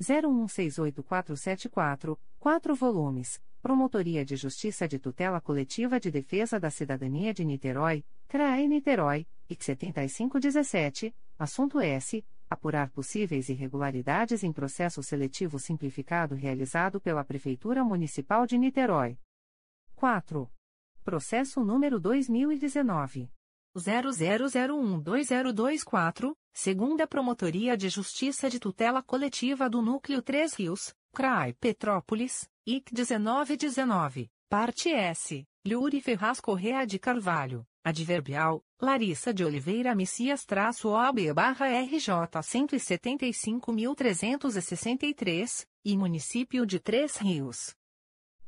01684474, 4 volumes. Promotoria de Justiça de Tutela Coletiva de Defesa da Cidadania de Niterói, CRAE Niterói, IC 7517, assunto S. Apurar possíveis irregularidades em processo seletivo simplificado realizado pela Prefeitura Municipal de Niterói. 4. Processo número 2019. 00012024, segunda Promotoria de Justiça de Tutela Coletiva do Núcleo 3 Rios, CRAI Petrópolis, IC 1919, parte S, Luri Ferraz Correa de Carvalho, adverbial, Larissa de Oliveira Messias-OB barra RJ 175.363, e Município de Três Rios.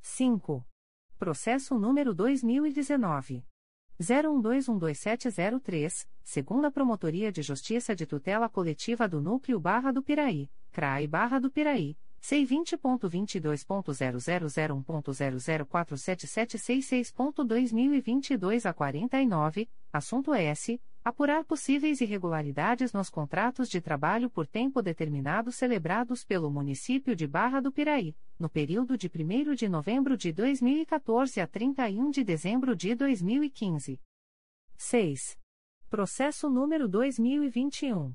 5. Processo número 2019. 01212703, segunda Promotoria de Justiça de Tutela Coletiva do Núcleo Barra do Piraí, CRAI Barra do Piraí, C20.22.0001.0047766.2022 a 49, assunto S. Apurar possíveis irregularidades nos contratos de trabalho por tempo determinado celebrados pelo município de Barra do Piraí, no período de 1 de novembro de 2014 a 31 de dezembro de 2015. 6. Processo número 2021.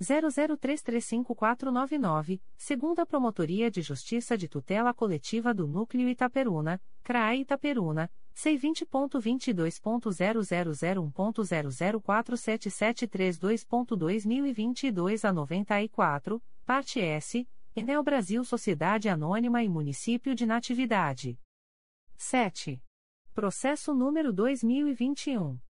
00335499, segunda Promotoria de Justiça de Tutela Coletiva do Núcleo Itaperuna, CRAE Itaperuna, C20.22.0001.0047732.2022 a 94, parte S, Enel Brasil Sociedade Anônima e Município de Natividade. 7. Processo número 2021.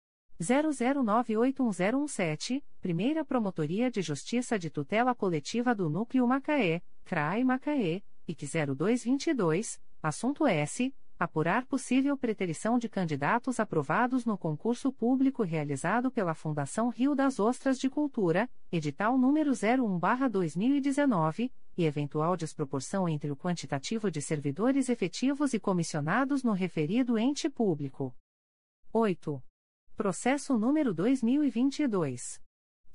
00981017, Primeira Promotoria de Justiça de Tutela Coletiva do Núcleo Macaé, CRAI Macaé, IC 0222, assunto S apurar possível preterição de candidatos aprovados no concurso público realizado pela Fundação Rio das Ostras de Cultura, edital número 01/2019, e eventual desproporção entre o quantitativo de servidores efetivos e comissionados no referido ente público. 8. Processo número 2022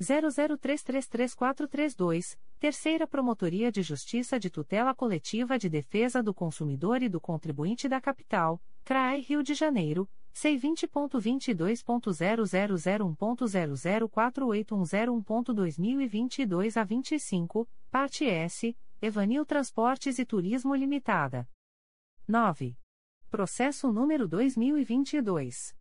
00333432, Terceira Promotoria de Justiça de Tutela Coletiva de Defesa do Consumidor e do Contribuinte da Capital, CRAE Rio de Janeiro, C20.22.0001.0048101.2022 a 25, parte S, Evanil Transportes e Turismo Limitada. 9. Processo número 2022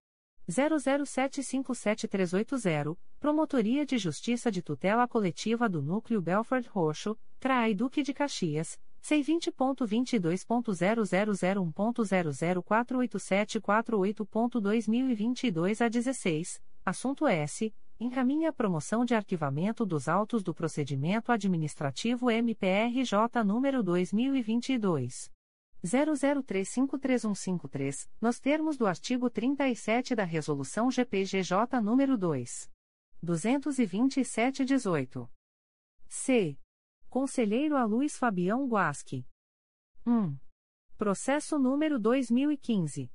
00757380, Promotoria de Justiça de Tutela Coletiva do Núcleo Belford Roxo, CRAI Duque de Caxias, C20.22.0001.0048748.2022 a 16, assunto S. Encaminha a promoção de arquivamento dos autos do procedimento administrativo MPRJ número 2022. 00353153, nos termos do artigo 37 da Resolução GPGJ nº 2. 227-18. C. Conselheiro a Luiz Fabião Guasque. 1. Processo número 2015.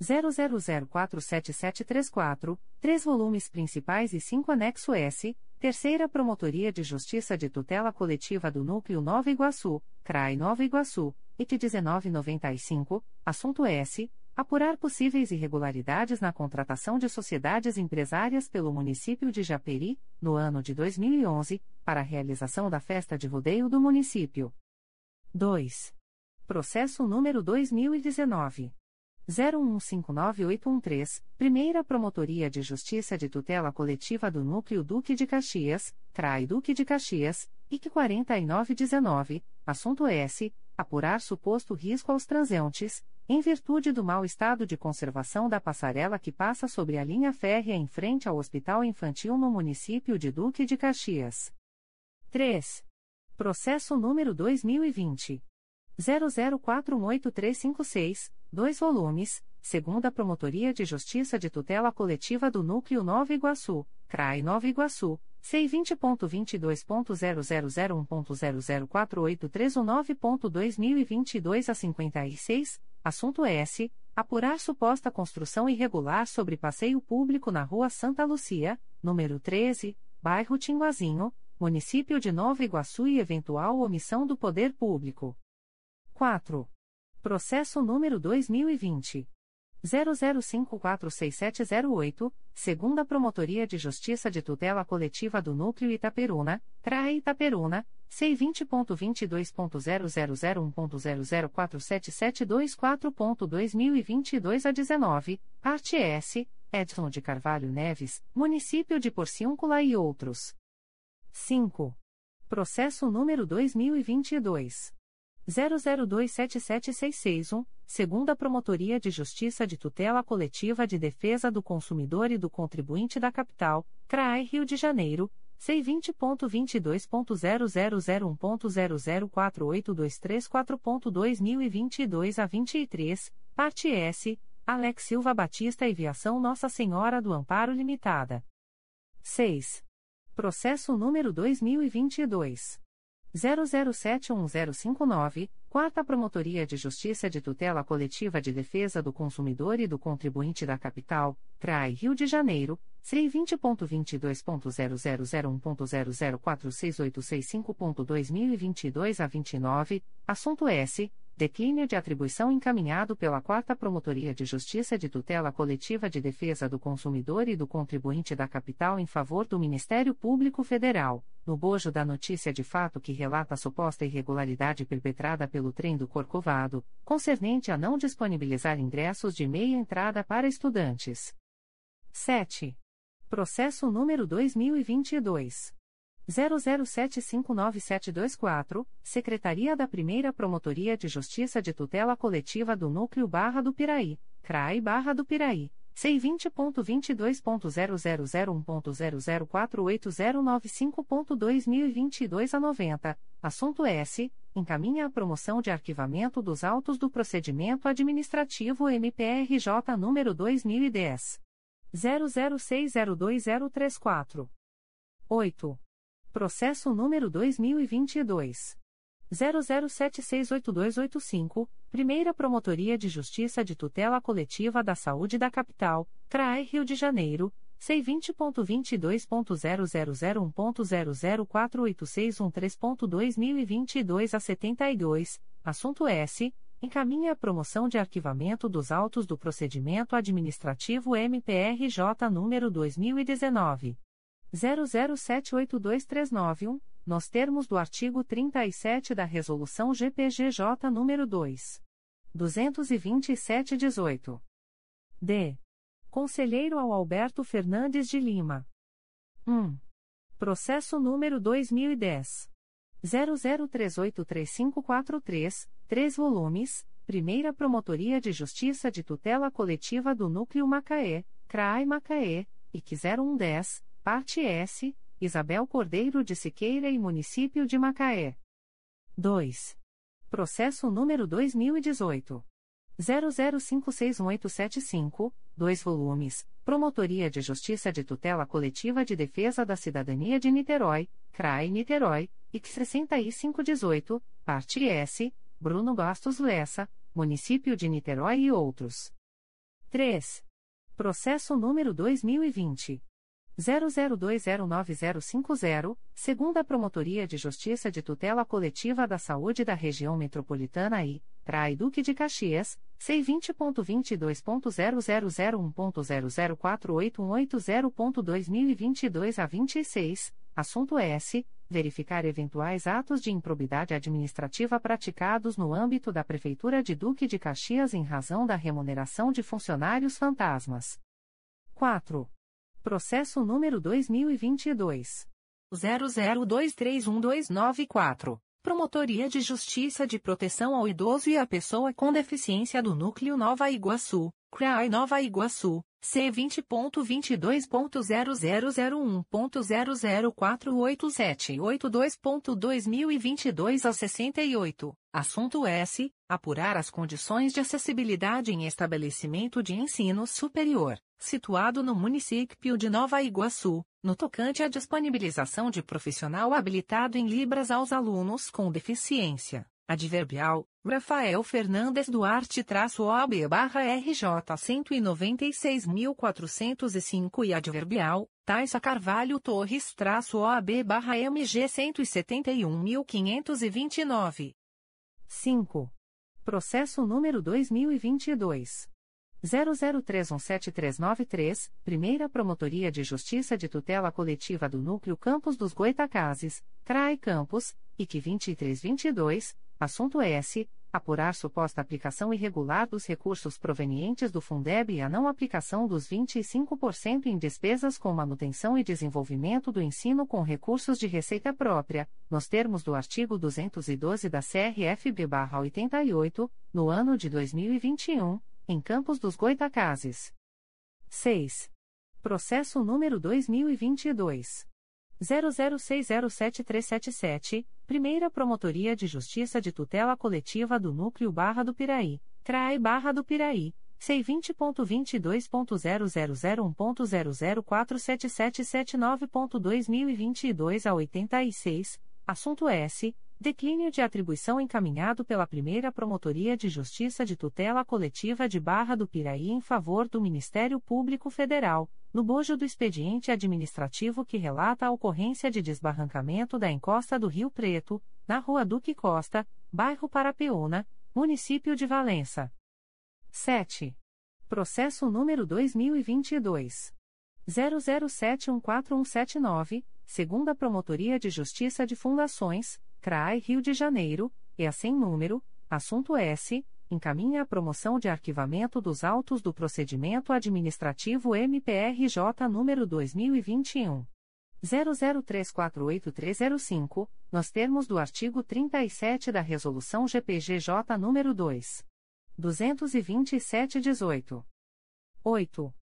00047734, 3 volumes principais e 5 anexo S, Terceira Promotoria de Justiça de Tutela Coletiva do Núcleo Nova Iguaçu, CRAI Nova Iguaçu, IT 1995, assunto S. Apurar possíveis irregularidades na contratação de sociedades empresárias pelo município de Japeri, no ano de 2011, para a realização da festa de rodeio do município. 2. Processo número 2019. 01598813, Primeira Promotoria de Justiça de Tutela Coletiva do Núcleo Duque de Caxias, CRAI Duque de Caxias, IC 4919, assunto S apurar suposto risco aos transeuntes, em virtude do mau estado de conservação da passarela que passa sobre a linha férrea em frente ao Hospital Infantil no município de Duque de Caxias. 3. Processo número 2020 00418356, 2 volumes, segunda Promotoria de Justiça de Tutela Coletiva do Núcleo Nova Iguaçu, CRAI Nova Iguaçu C20.22.0001.0048319.2022 a 56, assunto S. Apurar suposta construção irregular sobre passeio público na Rua Santa Lucia, número 13, bairro Tinguazinho, município de Nova Iguaçu e eventual omissão do poder público. 4. Processo número 2020. 00546708, segunda Promotoria de Justiça de Tutela Coletiva do Núcleo Itaperuna, CRAE Itaperuna, C20.22.0001.0047724.2022 a 19, parte S, Edson de Carvalho Neves, Município de Porciúncula e outros. 5. Processo número 2022. 00277661, segunda Promotoria de Justiça de Tutela Coletiva de Defesa do Consumidor e do Contribuinte da Capital, CRAI Rio de Janeiro, C20.22.0001.0048234.2022 a 23, parte S, Alex Silva Batista e Viação Nossa Senhora do Amparo Limitada. 6. Processo número 2022. 00711059, Quarta Promotoria de Justiça de Tutela Coletiva de Defesa do Consumidor e do Contribuinte da Capital, CRAI Rio de Janeiro, C20.22.0001.0046865.2022 a 29, assunto S. Declínio de atribuição encaminhado pela Quarta Promotoria de Justiça de Tutela Coletiva de Defesa do Consumidor e do Contribuinte da Capital em favor do Ministério Público Federal, no bojo da notícia de fato que relata a suposta irregularidade perpetrada pelo trem do Corcovado, concernente a não disponibilizar ingressos de meia entrada para estudantes. 7. Processo número 2022. 00759724, Secretaria da Primeira Promotoria de Justiça de Tutela Coletiva do Núcleo Barra do Piraí, CRAI Barra do Piraí, C20.22.0001.0048095.2022 a 90, assunto S. Encaminha a promoção de arquivamento dos autos do procedimento administrativo MPRJ número 2010. 00602034. 8. Processo número 2022. 00768285, Primeira Promotoria de Justiça de Tutela Coletiva da Saúde da Capital, CRAE Rio de Janeiro, C20.22.0001.0048613.2022 a 72, assunto S. Encaminha a promoção de arquivamento dos autos do procedimento administrativo MPRJ número 2019. 00782391, nos termos do artigo 37 da Resolução GPGJ nº 2. 227-18. D. Conselheiro ao Alberto Fernandes de Lima. 1. Processo número 2010. 00383543, 3 volumes, Primeira Promotoria de Justiça de Tutela Coletiva do Núcleo Macaé, CRAI Macaé, IC 0110, Parte S, Isabel Cordeiro de Siqueira e Município de Macaé. 2. Processo número 2018. 00561875, 2 volumes, Promotoria de Justiça de Tutela Coletiva de Defesa da Cidadania de Niterói, CRAI Niterói, IC 6518, Parte S, Bruno Bastos Lessa, Município de Niterói e outros. 3. Processo número 2020. 00209050, segunda Promotoria de Justiça de Tutela Coletiva da Saúde da Região Metropolitana I, Trai Duque de Caxias, C20.22.0001.0048180.2022 a 26, assunto S. Verificar eventuais atos de improbidade administrativa praticados no âmbito da Prefeitura de Duque de Caxias em razão da remuneração de funcionários fantasmas. 4. Processo número 2022. 00231294. Promotoria de Justiça de Proteção ao Idoso e à Pessoa com Deficiência do Núcleo Nova Iguaçu, CRAI Nova Iguaçu, C20.22.0001.0048782.2022 a 68. Assunto S. Apurar as condições de acessibilidade em estabelecimento de ensino superior, situado no município de Nova Iguaçu, no tocante à disponibilização de profissional habilitado em Libras aos alunos com deficiência. Adverbial, Rafael Fernandes Duarte-OB-RJ 196.405 e adverbial, Taissa Carvalho Torres-OB-MG 171.529. 5. Processo número 2022. 00317393, Primeira Promotoria de Justiça de Tutela Coletiva do Núcleo Campos dos Goitacazes, CRAE Campos, IC 2322, assunto S. Apurar suposta aplicação irregular dos recursos provenientes do Fundeb e a não aplicação dos 25% em despesas com manutenção e desenvolvimento do ensino com recursos de receita própria, nos termos do artigo 212 da CRFB-88, no ano de 2021 em Campos dos Goitacazes. 6. Processo número 2022. 00607377, Primeira Promotoria de Justiça de Tutela Coletiva do Núcleo Barra do Piraí, CRAE Barra do Piraí, C20.22.0001.0047779.2022 a 86, assunto S Declínio de atribuição encaminhado pela primeira Promotoria de Justiça de Tutela Coletiva de Barra do Piraí em favor do Ministério Público Federal, no bojo do expediente administrativo que relata a ocorrência de desbarrancamento da encosta do Rio Preto, na Rua Duque Costa, bairro Parapeúna, município de Valença. 7. Processo número 2022. 00714179, segunda Promotoria de Justiça de Fundações, CRAI Rio de Janeiro, e a sem número, assunto S, encaminha a promoção de arquivamento dos autos do procedimento administrativo MPRJ número 2021 00348305, nos termos do artigo 37 da resolução GPGJ número 2 227/18. 8.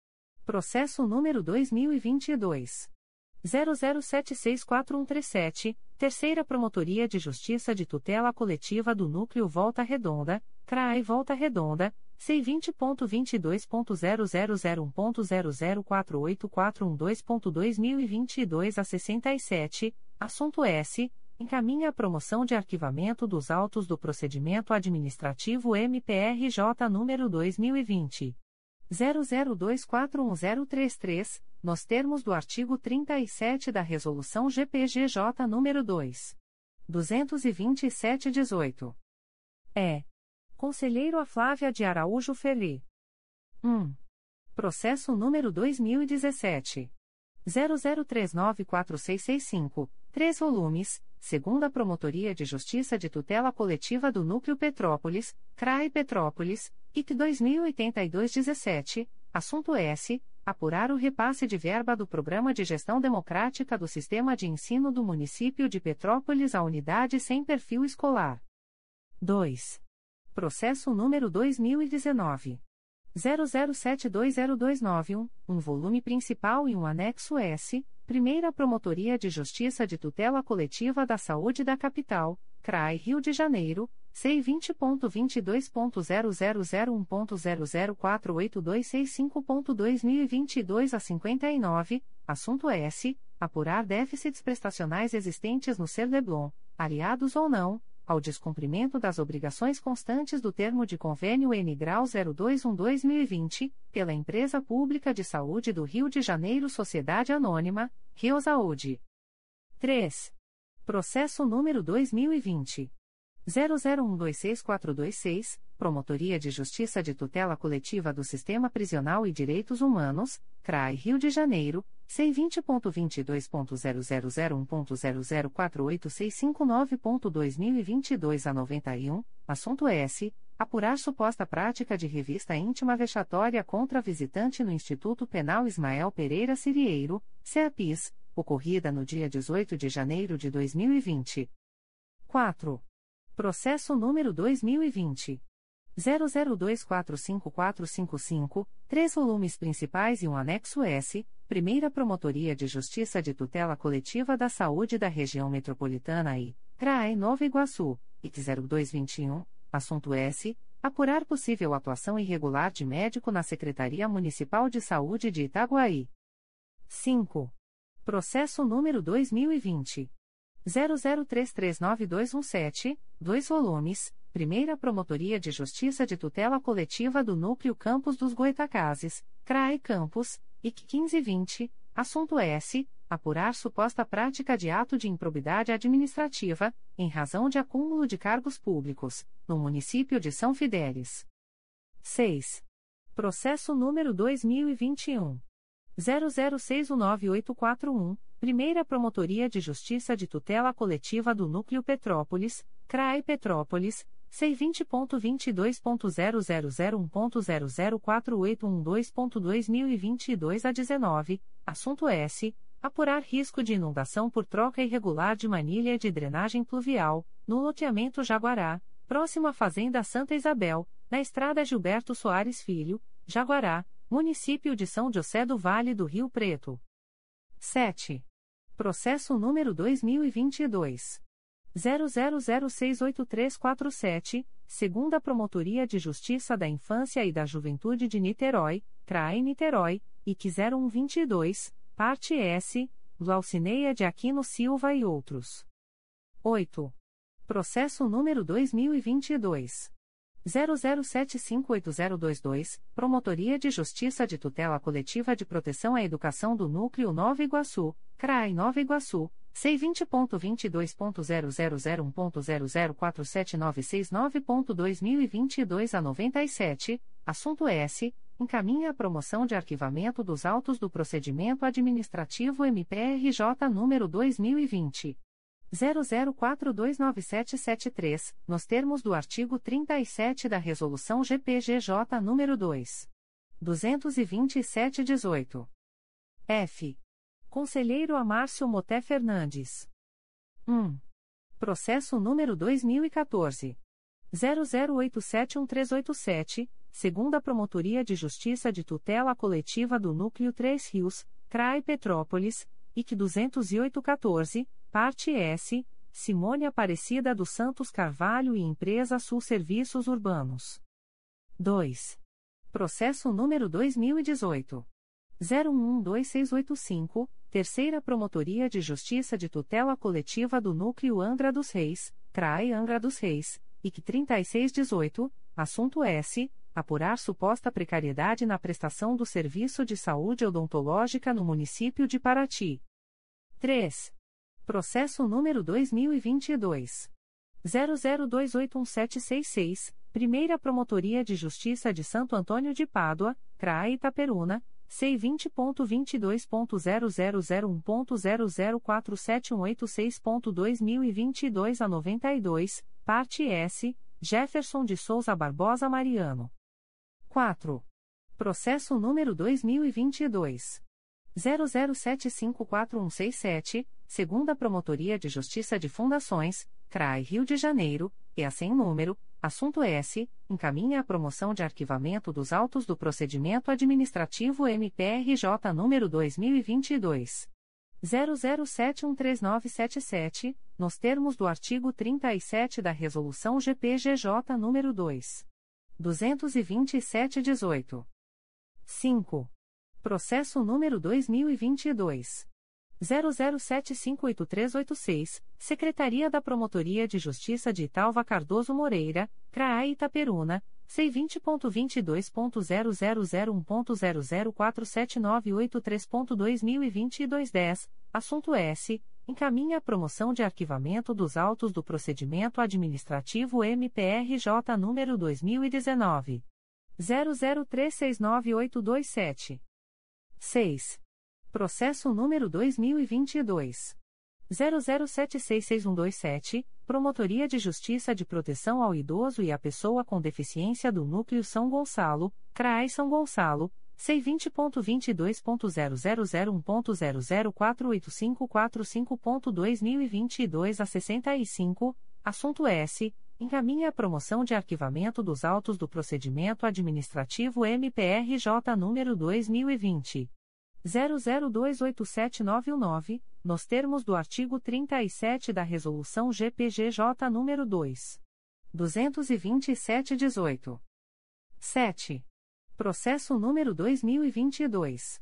Processo número 2022 00764137, Terceira Promotoria de Justiça de Tutela Coletiva do Núcleo Volta Redonda, CRAE Volta Redonda, C20.22.0001.0048412.2022 a 67, assunto S. Encaminha a promoção de arquivamento dos autos do procedimento administrativo MPRJ número 2020. 00241033, nos termos do artigo 37 da Resolução GPGJ nº 2. 227-18. É. Conselheiro a Flávia de Araújo Feli. 1. Processo número 2017. 00394665, 3 volumes, segunda Promotoria de Justiça de Tutela Coletiva do Núcleo Petrópolis, CRAE Petrópolis, IT 2082-17, assunto S. Apurar o repasse de verba do Programa de Gestão Democrática do Sistema de Ensino do Município de Petrópolis à unidade sem perfil escolar. 2. Processo número 2019. 00720291, um volume principal e um anexo S, Primeira Promotoria de Justiça de Tutela Coletiva da Saúde da Capital, CRAI Rio de Janeiro, C20.22.0001.0048265.2022 a 59, assunto S. Apurar déficits prestacionais existentes no Leblon, aliados ou não, ao descumprimento das obrigações constantes do termo de convênio N grau 0212-2020, pela Empresa Pública de Saúde do Rio de Janeiro Sociedade Anônima, Rio Saúde. 3. Processo número 2020. 00126426, Promotoria de Justiça de Tutela Coletiva do Sistema Prisional e Direitos Humanos, CRAI Rio de Janeiro, C20.22.0001.0048659.2022 a 91, assunto S. Apurar suposta prática de revista íntima vexatória contra visitante no Instituto Penal Ismael Pereira Cirieiro, CEAPIS, ocorrida no dia 18 de janeiro de 2020. 4. Processo número 2020. 00245455, três volumes principais e um anexo S, Primeira Promotoria de Justiça de Tutela Coletiva da Saúde da Região Metropolitana e CRAE Nova Iguaçu, IT 0221, assunto S. Apurar possível atuação irregular de médico na Secretaria Municipal de Saúde de Itaguaí. 5. Processo número 2020. 00339217, 2 volumes, Primeira Promotoria de Justiça de Tutela Coletiva do Núcleo Campos dos Goitacazes, CRAE Campos, IC 1520, assunto S. Apurar suposta prática de ato de improbidade administrativa, em razão de acúmulo de cargos públicos, no município de São Fidélis. 6. Processo número 2021. 00619841, Primeira Promotoria de Justiça de Tutela Coletiva do Núcleo Petrópolis, CRAE Petrópolis, C20.22.0001.0048112.2022 a 19, assunto S. Apurar risco de inundação por troca irregular de manilha de drenagem pluvial, no loteamento Jaguará, próximo à Fazenda Santa Isabel, na Estrada Gilberto Soares Filho, Jaguará, Município de São José do Vale do Rio Preto. 7. Processo número 2022. 00068347, segunda Promotoria de Justiça da Infância e da Juventude de Niterói, CRAE Niterói, IC 0122, parte S, Glaucineia de Aquino Silva e outros. 8. Processo número 2022. 00758022, Promotoria de Justiça de Tutela Coletiva de Proteção à Educação do Núcleo Nova Iguaçu, CRAI Nova Iguaçu, C20.22.0001.0047969.2022 a 97, assunto S. Encaminha a promoção de arquivamento dos autos do procedimento administrativo MPRJ número 2020. 00429773, nos termos do artigo 37 da Resolução GPGJ nº 2. 227-18. F. Conselheiro Amárcio Moté Fernandes. 1. Processo número 2014. 00871387, segunda Promotoria de Justiça de Tutela Coletiva do Núcleo 3 Rios, CRAI Petrópolis, IC 20814, Parte S, Simone Aparecida dos Santos Carvalho e Empresa Sul Serviços Urbanos. 2. Processo número 2018. 01128685, Terceira Promotoria de Justiça de Tutela Coletiva do Núcleo Angra dos Reis, CRAE Angra dos Reis, IC 3618, assunto S. Apurar suposta precariedade na prestação do serviço de saúde odontológica no município de Paraty. 3. Processo número 2022. 00281766, Primeira Promotoria de Justiça de Santo Antônio de Pádua, CRAE Itaperuna, C20.22.0001.0047186.2022 a 92, parte S, Jefferson de Souza Barbosa Mariano. 4. Processo número 2022. 00754167, segunda Promotoria de Justiça de Fundações, CRAI Rio de Janeiro, e assim número, assunto S, encaminha a promoção de arquivamento dos autos do procedimento administrativo MPRJ número 2022 00713977, nos termos do artigo 37 da Resolução GPGJ número 2 227/18. 5. Processo número 2022. 00758386, Secretaria da Promotoria de Justiça de Italva Cardoso Moreira, CRAI Itaperuna, C20.22.0001.0047983.2022 10, assunto S. Encaminha a promoção de arquivamento dos autos do procedimento administrativo MPRJ número 2019. 00369827. 6. Processo número 2022. 00766127, Promotoria de Justiça de Proteção ao Idoso e à Pessoa com Deficiência do Núcleo São Gonçalo, CRAI São Gonçalo, C20.22.0001.0048545.2022 a 65, assunto S. Encaminha a promoção de arquivamento dos autos do procedimento administrativo MPRJ número 2020. 00287919, nos termos do artigo 37 da Resolução GPGJ nº 2. 227-18. 7. Processo número 2022.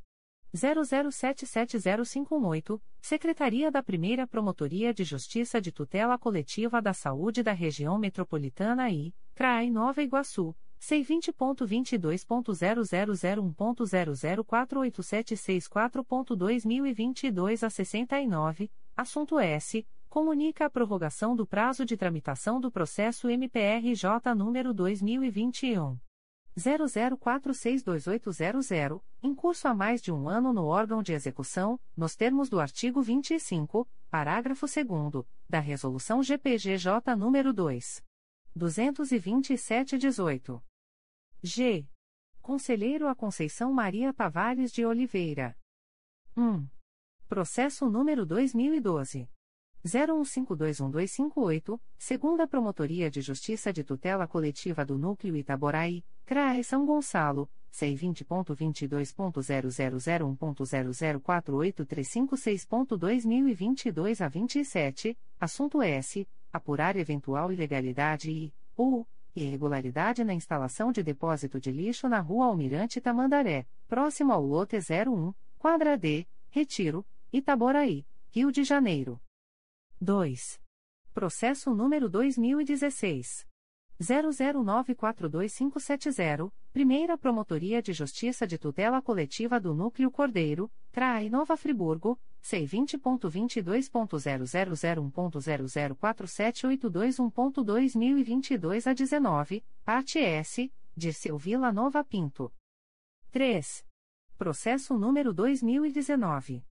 00770518, Secretaria da Primeira Promotoria de Justiça de Tutela Coletiva da Saúde da Região Metropolitana I, CRAI Nova Iguaçu, C20.22.0001.0048764.2022 a 69, assunto S. Comunica a prorrogação do prazo de tramitação do processo MPRJ número 2021. 00462800, em curso há mais de um ano no órgão de execução, nos termos do artigo 25, parágrafo 2 da Resolução GPGJ nº 2. 227-18. G. Conselheiro a Conceição Maria Tavares de Oliveira. 1. Processo número 2012. 01521258, segunda Promotoria de Justiça de Tutela Coletiva do Núcleo Itaboraí, CRAE São Gonçalo, C20.22.0001.0048356.2022 a 27, assunto S. Apurar eventual ilegalidade e, ou, irregularidade na instalação de depósito de lixo na Rua Almirante Tamandaré, próximo ao lote 01, quadra D, Retiro, Itaboraí, Rio de Janeiro. 2. Processo número 2016. 00942570, Primeira Promotoria de Justiça de Tutela Coletiva do Núcleo Cordeiro, CRAI Nova Friburgo, C20.22.0001.0047821.2022 a 19, parte S, Vila Nova Pinto. 3. Processo número 2019.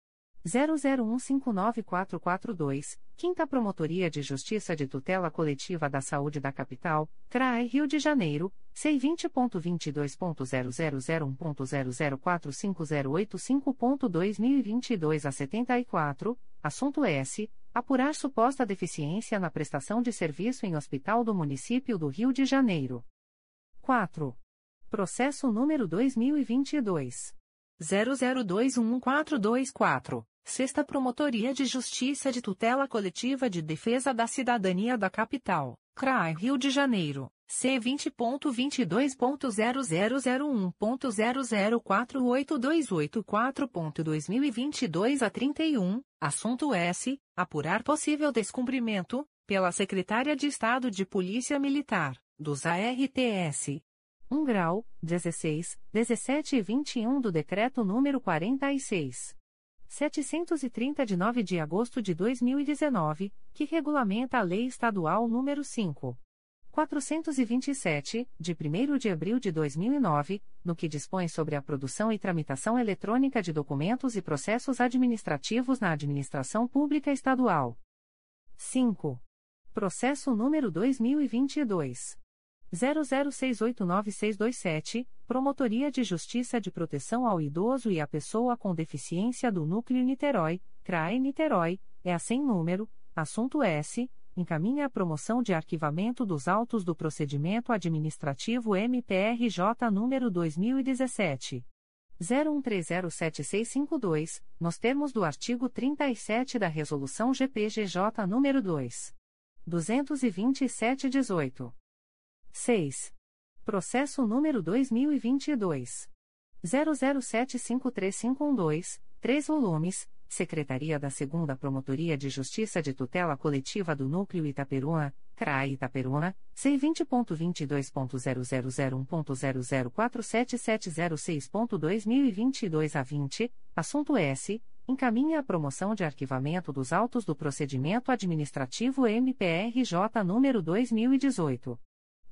00159442, Quinta Promotoria de Justiça de Tutela Coletiva da Saúde da Capital, CRAE Rio de Janeiro, C20.22.0001.0045085.2022 a 74, assunto S. Apurar suposta deficiência na prestação de serviço em hospital do município do Rio de Janeiro. 4. Processo número 2022. 00211424. Sexta Promotoria de Justiça de Tutela Coletiva de Defesa da Cidadania da Capital, CRAI Rio de Janeiro, C20.22.0001.0048284.2022 a 31, assunto S. Apurar possível descumprimento, pela Secretária de Estado de Polícia Militar, dos ARTS. 1 grau, 16, 17 e 21 do Decreto nº 46. 730 de 9 de agosto de 2019, que regulamenta a Lei Estadual nº 5. 427, de 1 de abril de 2009, no que dispõe sobre a produção e tramitação eletrônica de documentos e processos administrativos na administração pública estadual. 5. Processo número 2022 00689627, Promotoria de Justiça de Proteção ao Idoso e à Pessoa com Deficiência do Núcleo Niterói, CRAE Niterói, é sem número, assunto S, encaminha a promoção de arquivamento dos autos do procedimento administrativo MPRJ número 2017 01307652, nos termos do artigo 37 da Resolução GPGJ número 2. 227-18. 6. Processo número 2022. 00753512, 3 volumes, Secretaria da 2 Promotoria de Justiça de Tutela Coletiva do Núcleo Itaperuna, CRAI Itaperuna, C20.22.0001.0047706.2022 a 20, assunto S. Encaminha a promoção de arquivamento dos autos do procedimento administrativo MPRJ número 2018.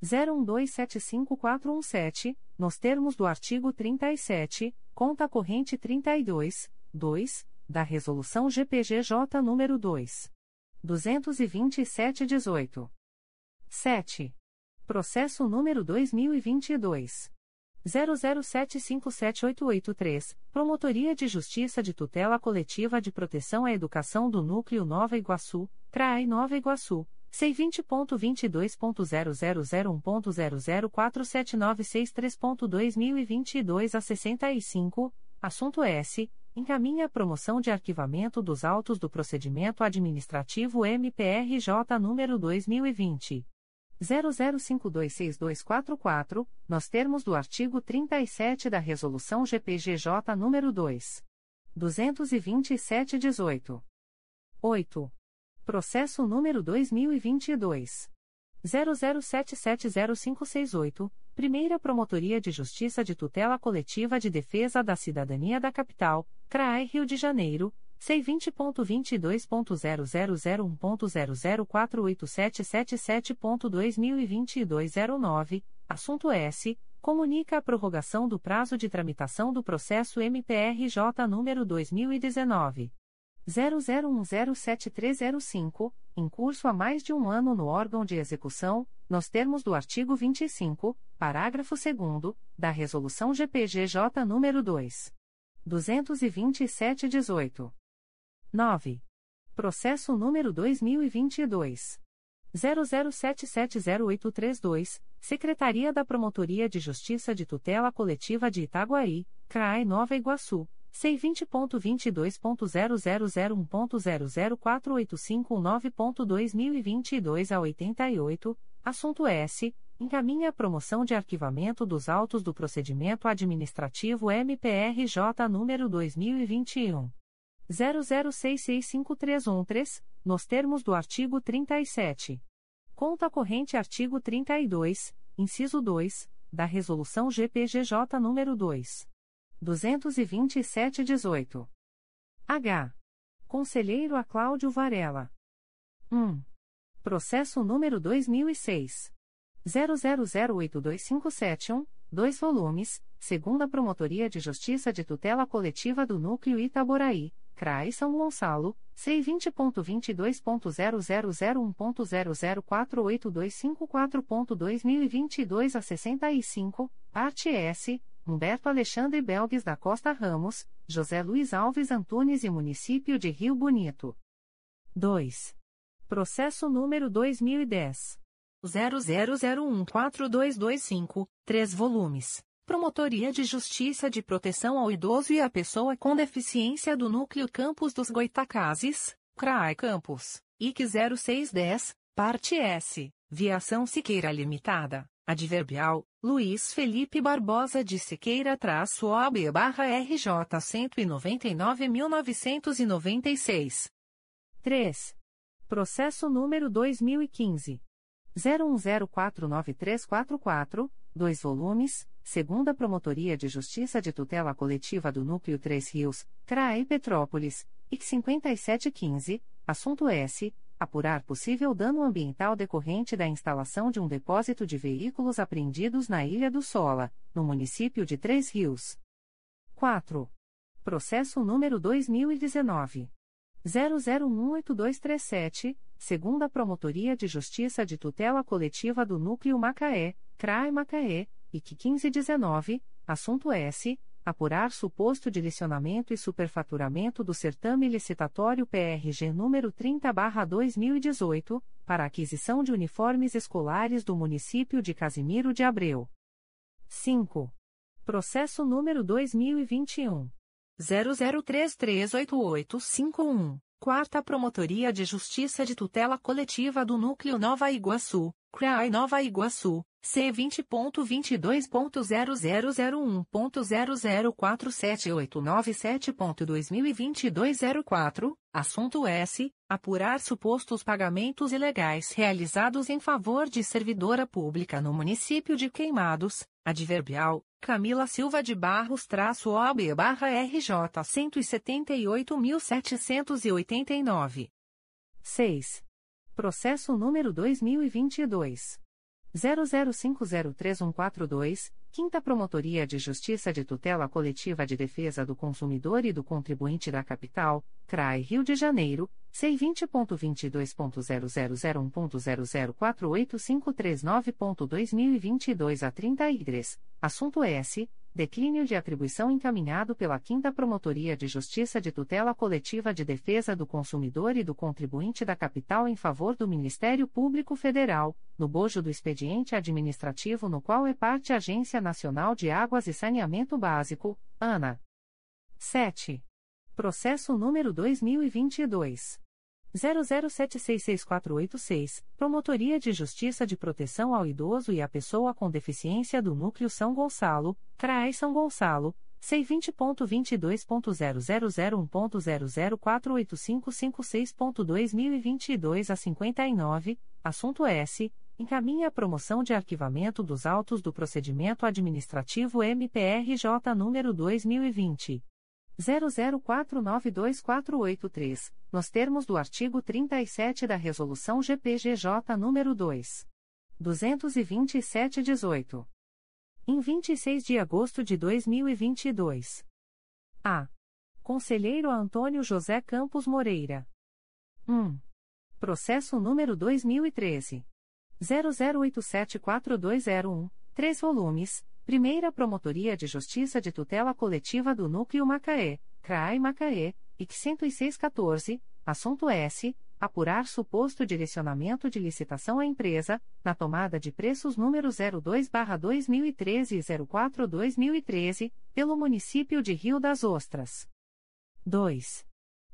01275417, nos termos do artigo 37, conta corrente 32, 2, da Resolução GPGJ nº 2. 22718. 7. Processo número 2022. 00757883, Promotoria de Justiça de Tutela Coletiva de Proteção à Educação do Núcleo Nova Iguaçu, CRAI Nova Iguaçu, C20.22.0001.0047963.2022 a 65, assunto S. Encaminha a promoção de arquivamento dos autos do procedimento administrativo MPRJ número 2020. 00526244, nos termos do artigo 37 da Resolução GPGJ número 2. 22718. 8. Processo número 2022. 00770568, Primeira Promotoria de Justiça de Tutela Coletiva de Defesa da Cidadania da Capital, CRAE Rio de Janeiro, C20.22.0001.0048777.2022 09, assunto S. Comunica a prorrogação do prazo de tramitação do processo MPRJ número 2019. 00107305, em curso há mais de um ano no órgão de execução, nos termos do artigo 25, parágrafo 2 da Resolução GPGJ nº 2. 22718. 9. Processo número 2022. 00770832, Secretaria da Promotoria de Justiça de Tutela Coletiva de Itaguaí, CRAE Nova Iguaçu, C20.22.0001.0048519.2022 a 88, assunto S. Encaminha a promoção de arquivamento dos autos do procedimento administrativo MPRJ número 2021. 00665313, nos termos do artigo 37. Conta corrente artigo 32, inciso 2, da Resolução GPGJ nº 2. 227-18. H. Conselheiro a Cláudio Varela. 1. Processo número 2006. 00082571, 2 volumes, segunda Promotoria de Justiça de Tutela Coletiva do Núcleo Itaboraí, CRAI São Gonçalo, C20.22.0001.0048254.2022 a 65, parte S, Humberto Alexandre Belgues da Costa Ramos, José Luiz Alves Antunes e Município de Rio Bonito. 2. Processo número 2010. 00014225, 3 volumes. Promotoria de Justiça de Proteção ao Idoso e à Pessoa com Deficiência do Núcleo Campos dos Goitacazes, CRAI Campos, IC 0610, Parte S, Viação Siqueira Limitada. Adverbial, Luiz Felipe Barbosa de Siqueira traço OB barra RJ 199.996. 3. Processo número 2015. 01049344, 2 volumes, segunda Promotoria de Justiça de Tutela Coletiva do Núcleo 3 Rios, CRAE Petrópolis, IC 5715, assunto S apurar possível dano ambiental decorrente da instalação de um depósito de veículos apreendidos na Ilha do Sola, no município de Três Rios. 4. Processo número 2019 00182237, segunda Promotoria de Justiça de Tutela Coletiva do Núcleo Macaé, CRAE Macaé, IC 1519, assunto S apurar suposto direcionamento e superfaturamento do certame licitatório PRG número 30/2018, para aquisição de uniformes escolares do município de Casimiro de Abreu. 5. Processo número 2021 00338851. Quarta Promotoria de Justiça de Tutela Coletiva do Núcleo Nova Iguaçu, CRAI Nova Iguaçu, C20.22.0001.0047897.2022 04, assunto S. Apurar supostos pagamentos ilegais realizados em favor de servidora pública no município de Queimados, adverbial, Camila Silva de Barros traço OB barra RJ 178.789. 6. Processo número 2022. 00503142, Quinta Promotoria de Justiça de Tutela Coletiva de Defesa do Consumidor e do Contribuinte da Capital, CRAE Rio de Janeiro, C20.22.0001.0048539.2022 a 30 Idres, assunto S. Declínio de atribuição encaminhado pela 5 Promotoria de Justiça de Tutela Coletiva de Defesa do Consumidor e do Contribuinte da Capital em favor do Ministério Público Federal, no bojo do expediente administrativo no qual é parte a Agência Nacional de Águas e Saneamento Básico, ANA. 7. Processo número 2022 00766486, Promotoria de Justiça de Proteção ao Idoso e à Pessoa com Deficiência do Núcleo São Gonçalo, CRAE São Gonçalo, C20.22.0001.0048556.2022 a 59, assunto S. Encaminha a promoção de arquivamento dos autos do procedimento administrativo MPRJ número 2020. 00492483, nos termos do artigo 37 da Resolução GPGJ número 2. 227-18 em 26 de agosto de 2022. A. Conselheiro Antônio José Campos Moreira. 1. Processo número 2013. 00874201, 3 volumes, Primeira Promotoria de Justiça de Tutela Coletiva do Núcleo Macaé, CRAI Macaé, IC 10614, assunto S apurar suposto direcionamento de licitação à empresa, na tomada de preços número 02/2013 e 04/2013, pelo município de Rio das Ostras. 2.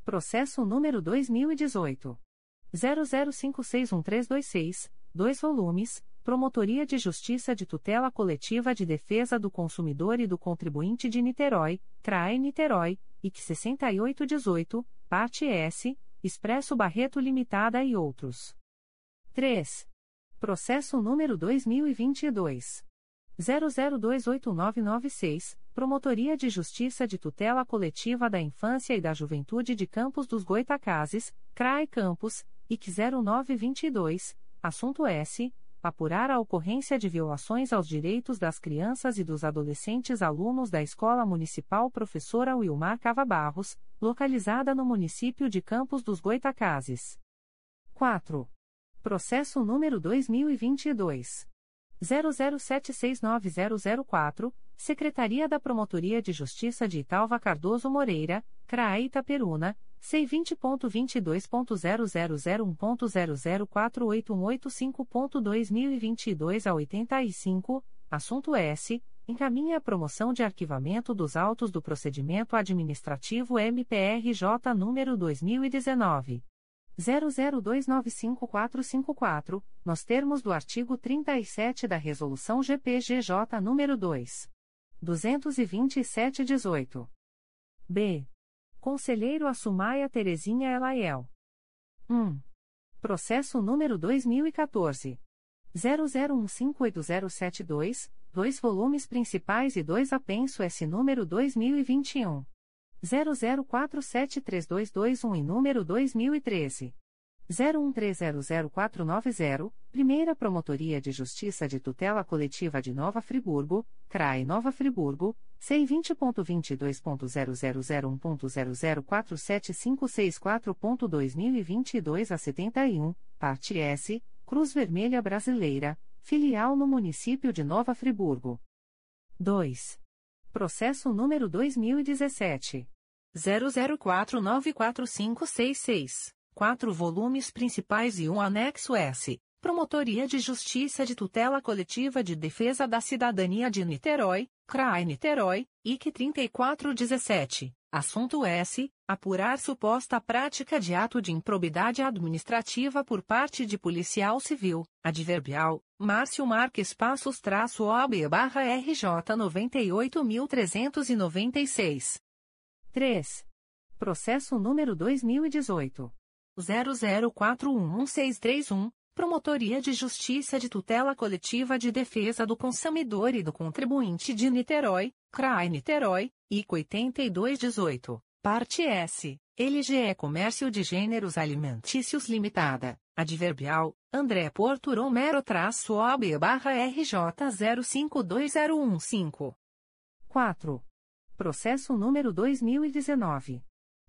Processo número 2018 00561326, 2 volumes. Promotoria de Justiça de Tutela Coletiva de Defesa do Consumidor e do Contribuinte de Niterói, CRAE Niterói, IC 6818, parte S Expresso Barreto Limitada e outros. 3. Processo número 2022. 00289996, Promotoria de Justiça de Tutela Coletiva da Infância e da Juventude de Campos dos Goitacazes, CRAE Campos, IC 0922, assunto S. Apurar a ocorrência de violações aos direitos das crianças e dos adolescentes alunos da Escola Municipal Professora Wilmar Cava Barros, localizada no município de Campos dos Goitacazes. 4. Processo número 2022. 00769004, Secretaria da Promotoria de Justiça de Italva Cardoso Moreira, CRAE Itaperuna, C20.22.0001.0048185.2022 a 85, assunto S encaminha a promoção de arquivamento dos autos do procedimento administrativo MPRJ número 2019 00295454, nos termos do artigo 37 da resolução GPGJ número 2 227/18. B. Conselheiro Assumaia Terezinha Elaiel. 1. Processo número 2014 00158072 dois volumes principais e dois apenso S número 2021 00473221 e número 2013 01300490, Primeira Promotoria de Justiça de Tutela Coletiva de Nova Friburgo, CRAE Nova Friburgo, C20.22.0001.0047564.2022 a 71, parte S, Cruz Vermelha Brasileira, filial no município de Nova Friburgo. 2. Processo número 2017 00494566, 4 volumes principais e um anexo S. Promotoria de Justiça de Tutela Coletiva de Defesa da Cidadania de Niterói, CRAI Niterói, IC 3417. Assunto S. Apurar suposta prática de ato de improbidade administrativa por parte de policial civil, adverbial, Márcio Marques Passos traço OB barra RJ 98.396. 3. Processo número 2018. 00411631, Promotoria de Justiça de Tutela Coletiva de Defesa do Consumidor e do Contribuinte de Niterói, CRAI Niterói, IC 8218, Parte S, LGE Comércio de Gêneros Alimentícios Limitada, Adverbial, André Porto Romero traço OB barra RJ 052015. 4. Processo número 2019.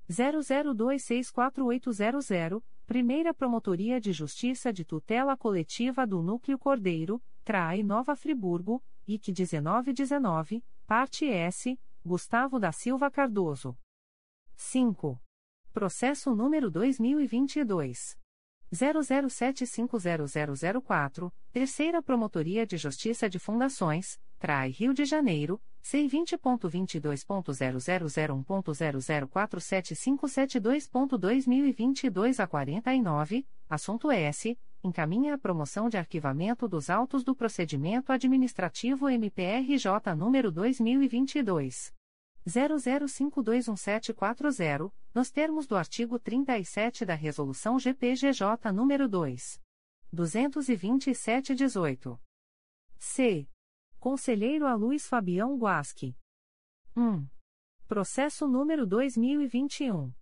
00264800, Primeira Promotoria de Justiça de Tutela Coletiva do Núcleo Cordeiro, CRAI Nova Friburgo, IC 1919, Parte S, Gustavo da Silva Cardoso. 5. Processo número 2022. 00750004, Terceira Promotoria de Justiça de Fundações, CRAI Rio de Janeiro, C20.22.0001.0047572.2022 a 49, assunto S. Encaminha a promoção de arquivamento dos autos do procedimento administrativo MPRJ número 2022. 00521740, nos termos do artigo 37 da Resolução GPGJ nº 2. 227-18. C. Conselheiro a Luiz Fabião Guasque. 1. Processo número 2021.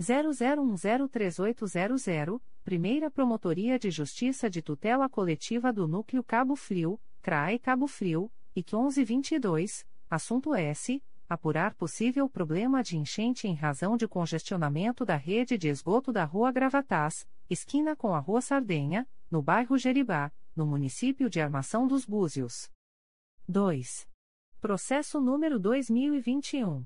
00103800, Primeira Promotoria de Justiça de Tutela Coletiva do Núcleo Cabo Frio, CRAE Cabo Frio, IC 1122, assunto S. Apurar possível problema de enchente em razão de congestionamento da rede de esgoto da Rua Gravatás, esquina com a Rua Sardenha, no bairro Jeribá, no município de Armação dos Búzios. 2. Processo número 2021.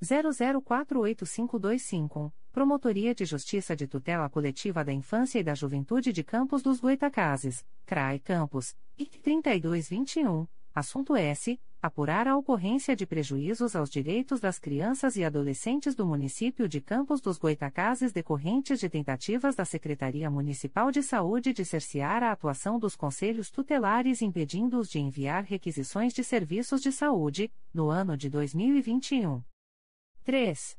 00485251, Promotoria de Justiça de Tutela Coletiva da Infância e da Juventude de Campos dos Goitacazes, CRAI Campos, IC 3221, assunto S. Apurar a ocorrência de prejuízos aos direitos das crianças e adolescentes do município de Campos dos Goitacazes decorrentes de tentativas da Secretaria Municipal de Saúde de cercear a atuação dos conselhos tutelares impedindo-os de enviar requisições de serviços de saúde, no ano de 2021. 3.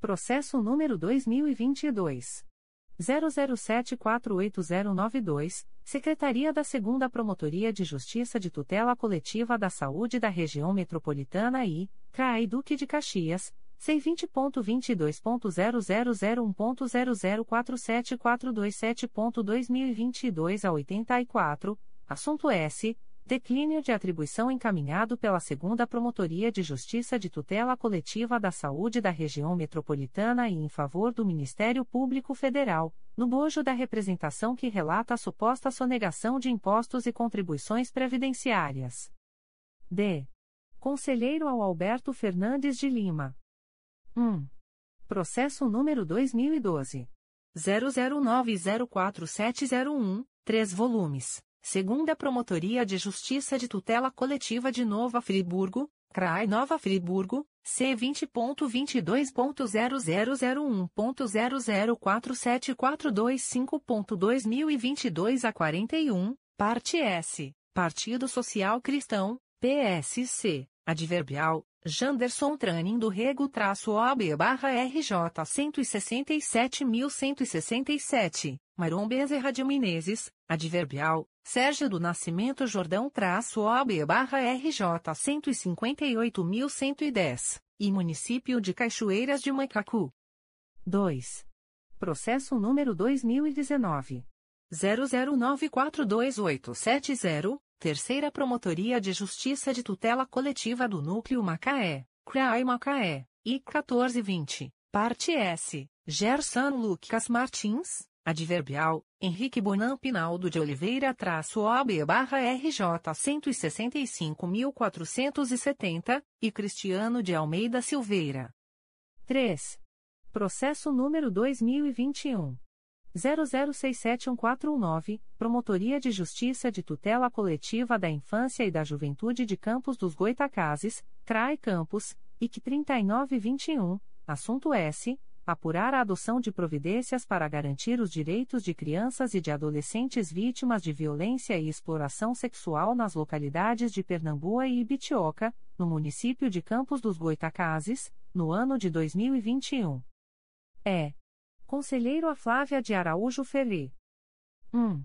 Processo número 2022. 00748092, Secretaria da 2 Promotoria de Justiça de Tutela Coletiva da Saúde da Região Metropolitana I, CRAI Duque de Caxias, C20.22.0001.0047427.2022 a 84, assunto S. Declínio de atribuição encaminhado pela Segunda Promotoria de Justiça de Tutela Coletiva da Saúde da Região Metropolitana e em favor do Ministério Público Federal, no bojo da representação que relata a suposta sonegação de impostos e contribuições previdenciárias. D. Conselheiro ao Alberto Fernandes de Lima. 1. Processo número 2012. 00904701, 3 volumes segunda Promotoria de Justiça de Tutela Coletiva de Nova Friburgo, CRAI Nova Friburgo, C20.22.0001.0047425.2022 a 41, parte S, Partido Social Cristão, PSC, adverbial, Janderson Tranin do Rego traço OB barra RJ 167.167, Marom Bezerra de Menezes, adverbial, Sérgio do Nascimento Jordão traço OB barra RJ 158.110, e Município de Cachoeiras de Macacu. 2. Processo número 2019. 00942870, Terceira Promotoria de Justiça de Tutela Coletiva do Núcleo Macaé, CRAI Macaé, I 1420, Parte S, Gerson Lucas Martins, Adverbial, Henrique Bonan Pinaldo de Oliveira traço OB barra RJ 165.470, e Cristiano de Almeida Silveira. 3. Processo número 2021. 00671419, Promotoria de Justiça de Tutela Coletiva da Infância e da Juventude de Campos dos Goitacazes, CRAE Campos, IC 3921, assunto S apurar a adoção de providências para garantir os direitos de crianças e de adolescentes vítimas de violência e exploração sexual nas localidades de Pernambuco e Ibitioca, no município de Campos dos Goitacazes, no ano de 2021. É. Conselheiro a Flávia de Araújo Ferri. 1.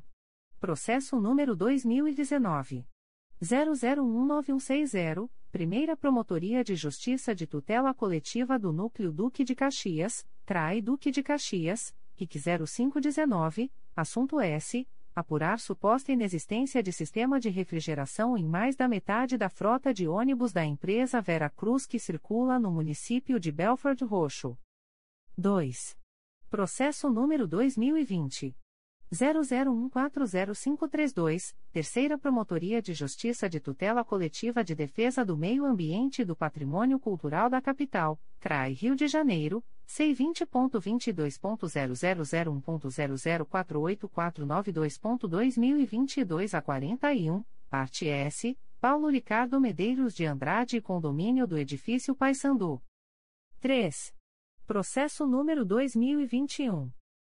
Processo número 2019. 00196160 Primeira Promotoria de Justiça de Tutela Coletiva do Núcleo Duque de Caxias, CRAI Duque de Caxias, IC 0519, assunto S. Apurar suposta inexistência de sistema de refrigeração em mais da metade da frota de ônibus da empresa Vera Cruz que circula no município de Belford Roxo. 2. Processo número 2020. 00140532, Terceira Promotoria de Justiça de Tutela Coletiva de Defesa do Meio Ambiente e do Patrimônio Cultural da Capital, CRAI Rio de Janeiro, C20.22.0001.0048492.2022 a 41, parte S, Paulo Ricardo Medeiros de Andrade e Condomínio do Edifício Paysandu. 3. Processo número 2021.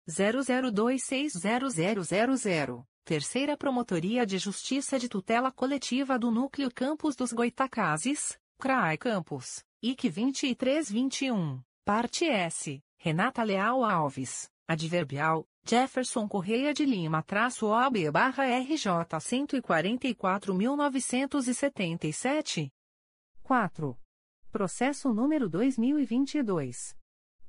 00260000. Terceira Promotoria de Justiça de Tutela Coletiva do Núcleo Campos dos Goitacazes, CRAI Campos, IC 2321, parte S, Renata Leal Alves, adverbial, Jefferson Correia de Lima traço OB barra RJ 144.977. 4. Processo número 2022.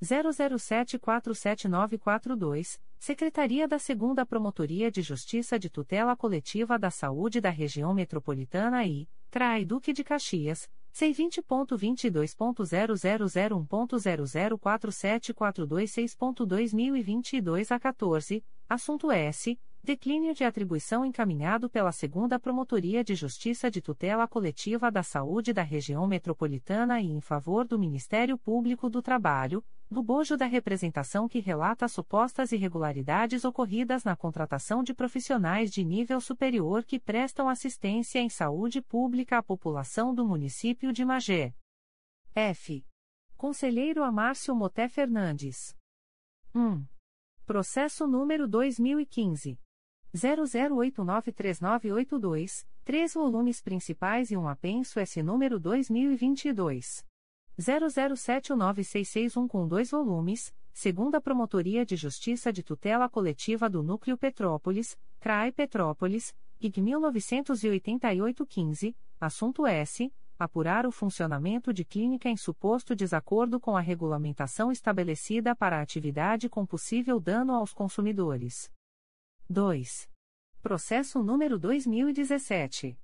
00747942, Secretaria da 2 Promotoria de Justiça de Tutela Coletiva da Saúde da Região Metropolitana I, CRAI Duque de Caxias, C20.22.0001.0047426.2022 a 14, assunto S. Declínio de atribuição encaminhado pela Segunda Promotoria de Justiça de Tutela Coletiva da Saúde da Região Metropolitana e em favor do Ministério Público do Trabalho, do bojo da representação que relata supostas irregularidades ocorridas na contratação de profissionais de nível superior que prestam assistência em saúde pública à população do município de Magé. F. Conselheiro Amárcio Moté Fernandes. 1. Processo número 2015. 00893982, três volumes principais e um apenso S número 2022 00719661 com dois volumes, segunda Promotoria de Justiça de Tutela Coletiva do Núcleo Petrópolis, CRAE Petrópolis, IG 1988-15, assunto S. Apurar o funcionamento de clínica em suposto desacordo com a regulamentação estabelecida para a atividade com possível dano aos consumidores. 2. Processo número 2017.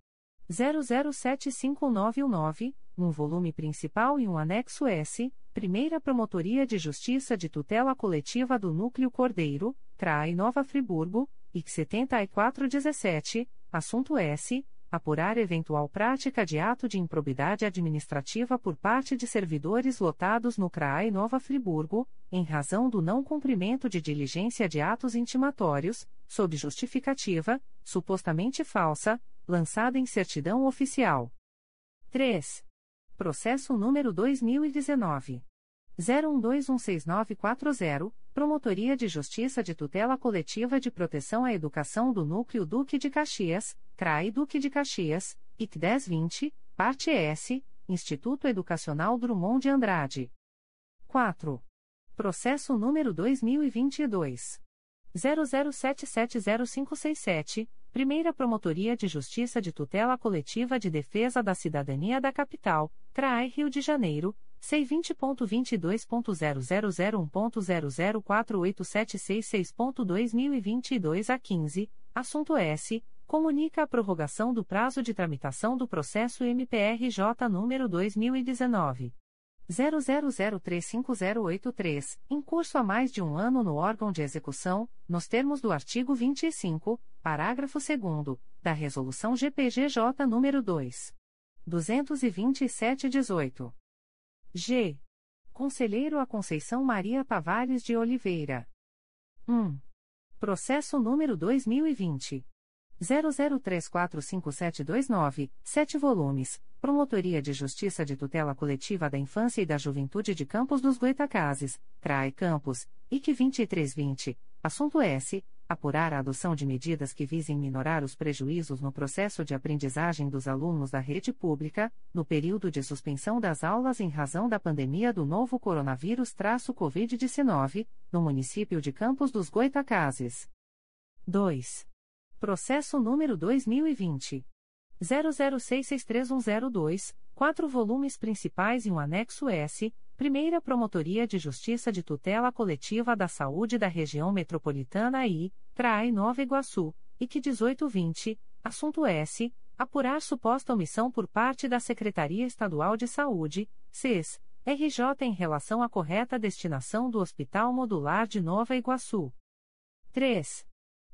00751919, um volume principal e um anexo S, Primeira Promotoria de Justiça de Tutela Coletiva do Núcleo Cordeiro, CRAI Nova Friburgo, IC 7417, assunto S apurar eventual prática de ato de improbidade administrativa por parte de servidores lotados no CRAI Nova Friburgo, em razão do não cumprimento de diligência de atos intimatórios, sob justificativa, supostamente falsa, lançada em certidão oficial. 3. Processo número 2019 01216940, Promotoria de Justiça de Tutela Coletiva de Proteção à Educação do Núcleo Duque de Caxias, CRAI Duque de Caxias, IC 1020, Parte S, Instituto Educacional Drummond de Andrade. 4. Processo número 2022. 00770567, Primeira Promotoria de Justiça de Tutela Coletiva de Defesa da Cidadania da Capital, CRAI Rio de Janeiro, C20.22.0001.0048766.2022 a 15, assunto S. Comunica a prorrogação do prazo de tramitação do processo MPRJ número 2019. 00035083, em curso há mais de um ano no órgão de execução, nos termos do artigo 25, parágrafo 2 da Resolução GPGJ nº 2. 227-18. G. Conselheiro a Conceição Maria Tavares de Oliveira. 1. Processo número 2020. 00345729, 7 volumes, Promotoria de Justiça de Tutela Coletiva da Infância e da Juventude de Campos dos Goitacazes, CRAE Campos, IC 2320, assunto S apurar a adoção de medidas que visem minorar os prejuízos no processo de aprendizagem dos alunos da rede pública, no período de suspensão das aulas em razão da pandemia do novo coronavírus-Covid-19, no município de Campos dos Goitacazes. 2. Processo número 2020. 00663102, quatro volumes principais e um anexo S, Primeira Promotoria de Justiça de Tutela Coletiva da Saúde da Região Metropolitana I, CRAI Nova Iguaçu, IC 1820, assunto S. Apurar suposta omissão por parte da Secretaria Estadual de Saúde, CES, RJ em relação à correta destinação do Hospital Modular de Nova Iguaçu. 3.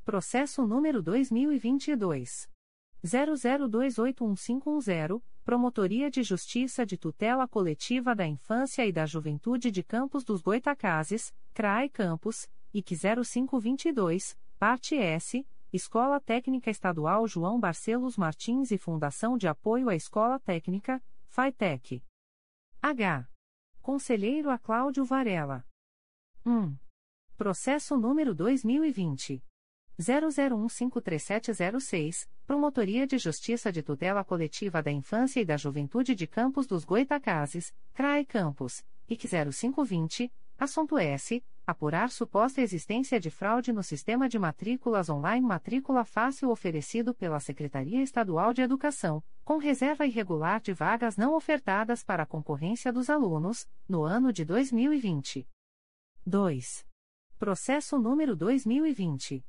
Processo número 2022. 00281510, Promotoria de Justiça de Tutela Coletiva da Infância e da Juventude de Campos dos Goitacazes, CRAE Campos, IC 0522, Parte S, Escola Técnica Estadual João Barcelos Martins e Fundação de Apoio à Escola Técnica, FAITEC. H. Conselheiro a Cláudio Varela. 1. Processo número 2020. 00153706, Promotoria de Justiça de Tutela Coletiva da Infância e da Juventude de Campos dos Goitacazes, CRAE Campos, IC 0520, assunto S. Apurar suposta existência de fraude no sistema de matrículas online Matrícula Fácil oferecido pela Secretaria Estadual de Educação, com reserva irregular de vagas não ofertadas para a concorrência dos alunos, no ano de 2020. 2. Processo número 2020.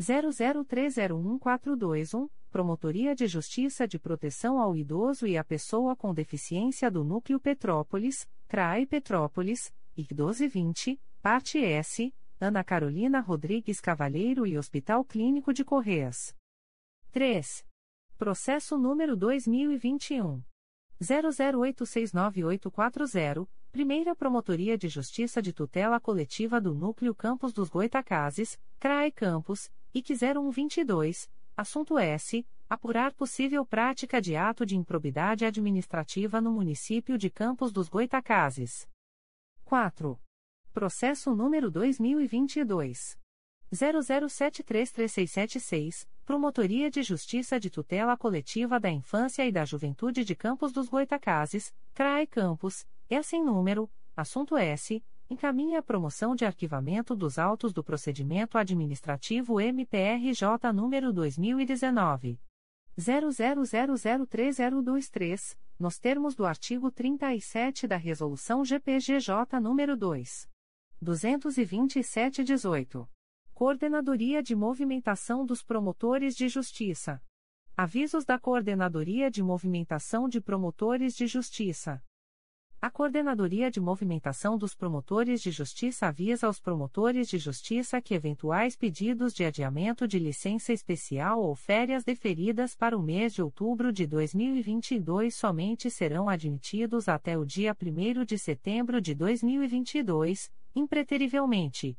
00301421, Promotoria de Justiça de Proteção ao Idoso e à Pessoa com Deficiência do Núcleo Petrópolis, CRAE Petrópolis, IC 1220, Parte S, Ana Carolina Rodrigues Cavalheiro e Hospital Clínico de Correias. 3. Processo número 2021. 00869840, Primeira Promotoria de Justiça de Tutela Coletiva do Núcleo Campos dos Goitacazes, CRAE Campos, IC 0122, assunto S. Apurar possível prática de ato de improbidade administrativa no município de Campos dos Goitacazes. 4. Processo número 2022. 00733676, Promotoria de Justiça de Tutela Coletiva da Infância e da Juventude de Campos dos Goitacazes, CRAE Campos, é assim número, assunto S encaminha a promoção de arquivamento dos autos do procedimento administrativo MPRJ número 2019 00003023, nos termos do artigo 37 da resolução GPGJ número 2 227/18. Coordenadoria de Movimentação dos Promotores de Justiça. Avisos da Coordenadoria de Movimentação de Promotores de Justiça. A Coordenadoria de Movimentação dos Promotores de Justiça avisa aos promotores de justiça que eventuais pedidos de adiamento de licença especial ou férias deferidas para o mês de outubro de 2022 somente serão admitidos até o dia 1 de setembro de 2022, impreterivelmente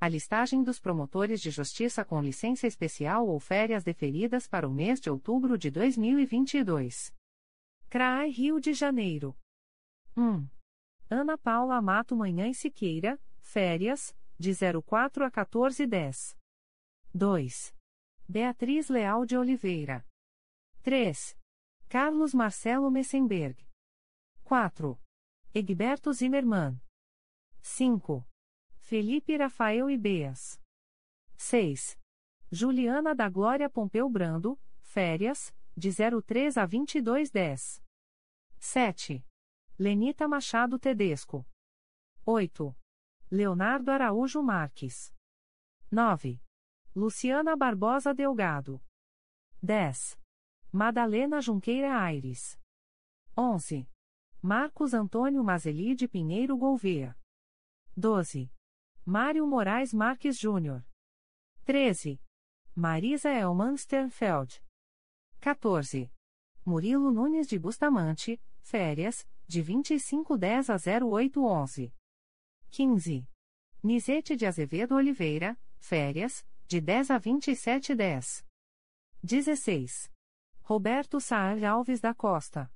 a listagem dos promotores de justiça com licença especial ou férias deferidas para o mês de outubro de 2022. CRAI Rio de Janeiro. 1. Ana Paula Mato Manhã e Siqueira, férias, de 04 a 1410. 2. Beatriz Leal de Oliveira. 3. Carlos Marcelo Messenberg. 4. Egberto Zimmermann. 5. Felipe Rafael Ibeias. 6. Juliana da Glória Pompeu Brando, férias, de 03 a 2210. 7. Lenita Machado Tedesco. 8. Leonardo Araújo Marques. 9. Luciana Barbosa Delgado. 10. Madalena Junqueira Aires. 11. Marcos Antônio Mazeli Pinheiro Gouveia. 12. Mário Moraes Marques Júnior. 13. Marisa Elman Sternfeld. 14. Murilo Nunes de Bustamante, férias, de 2510 a 0811. 15. Nizete de Azevedo Oliveira, férias, de 10 a 2710. 16. Roberto Saar Alves da Costa.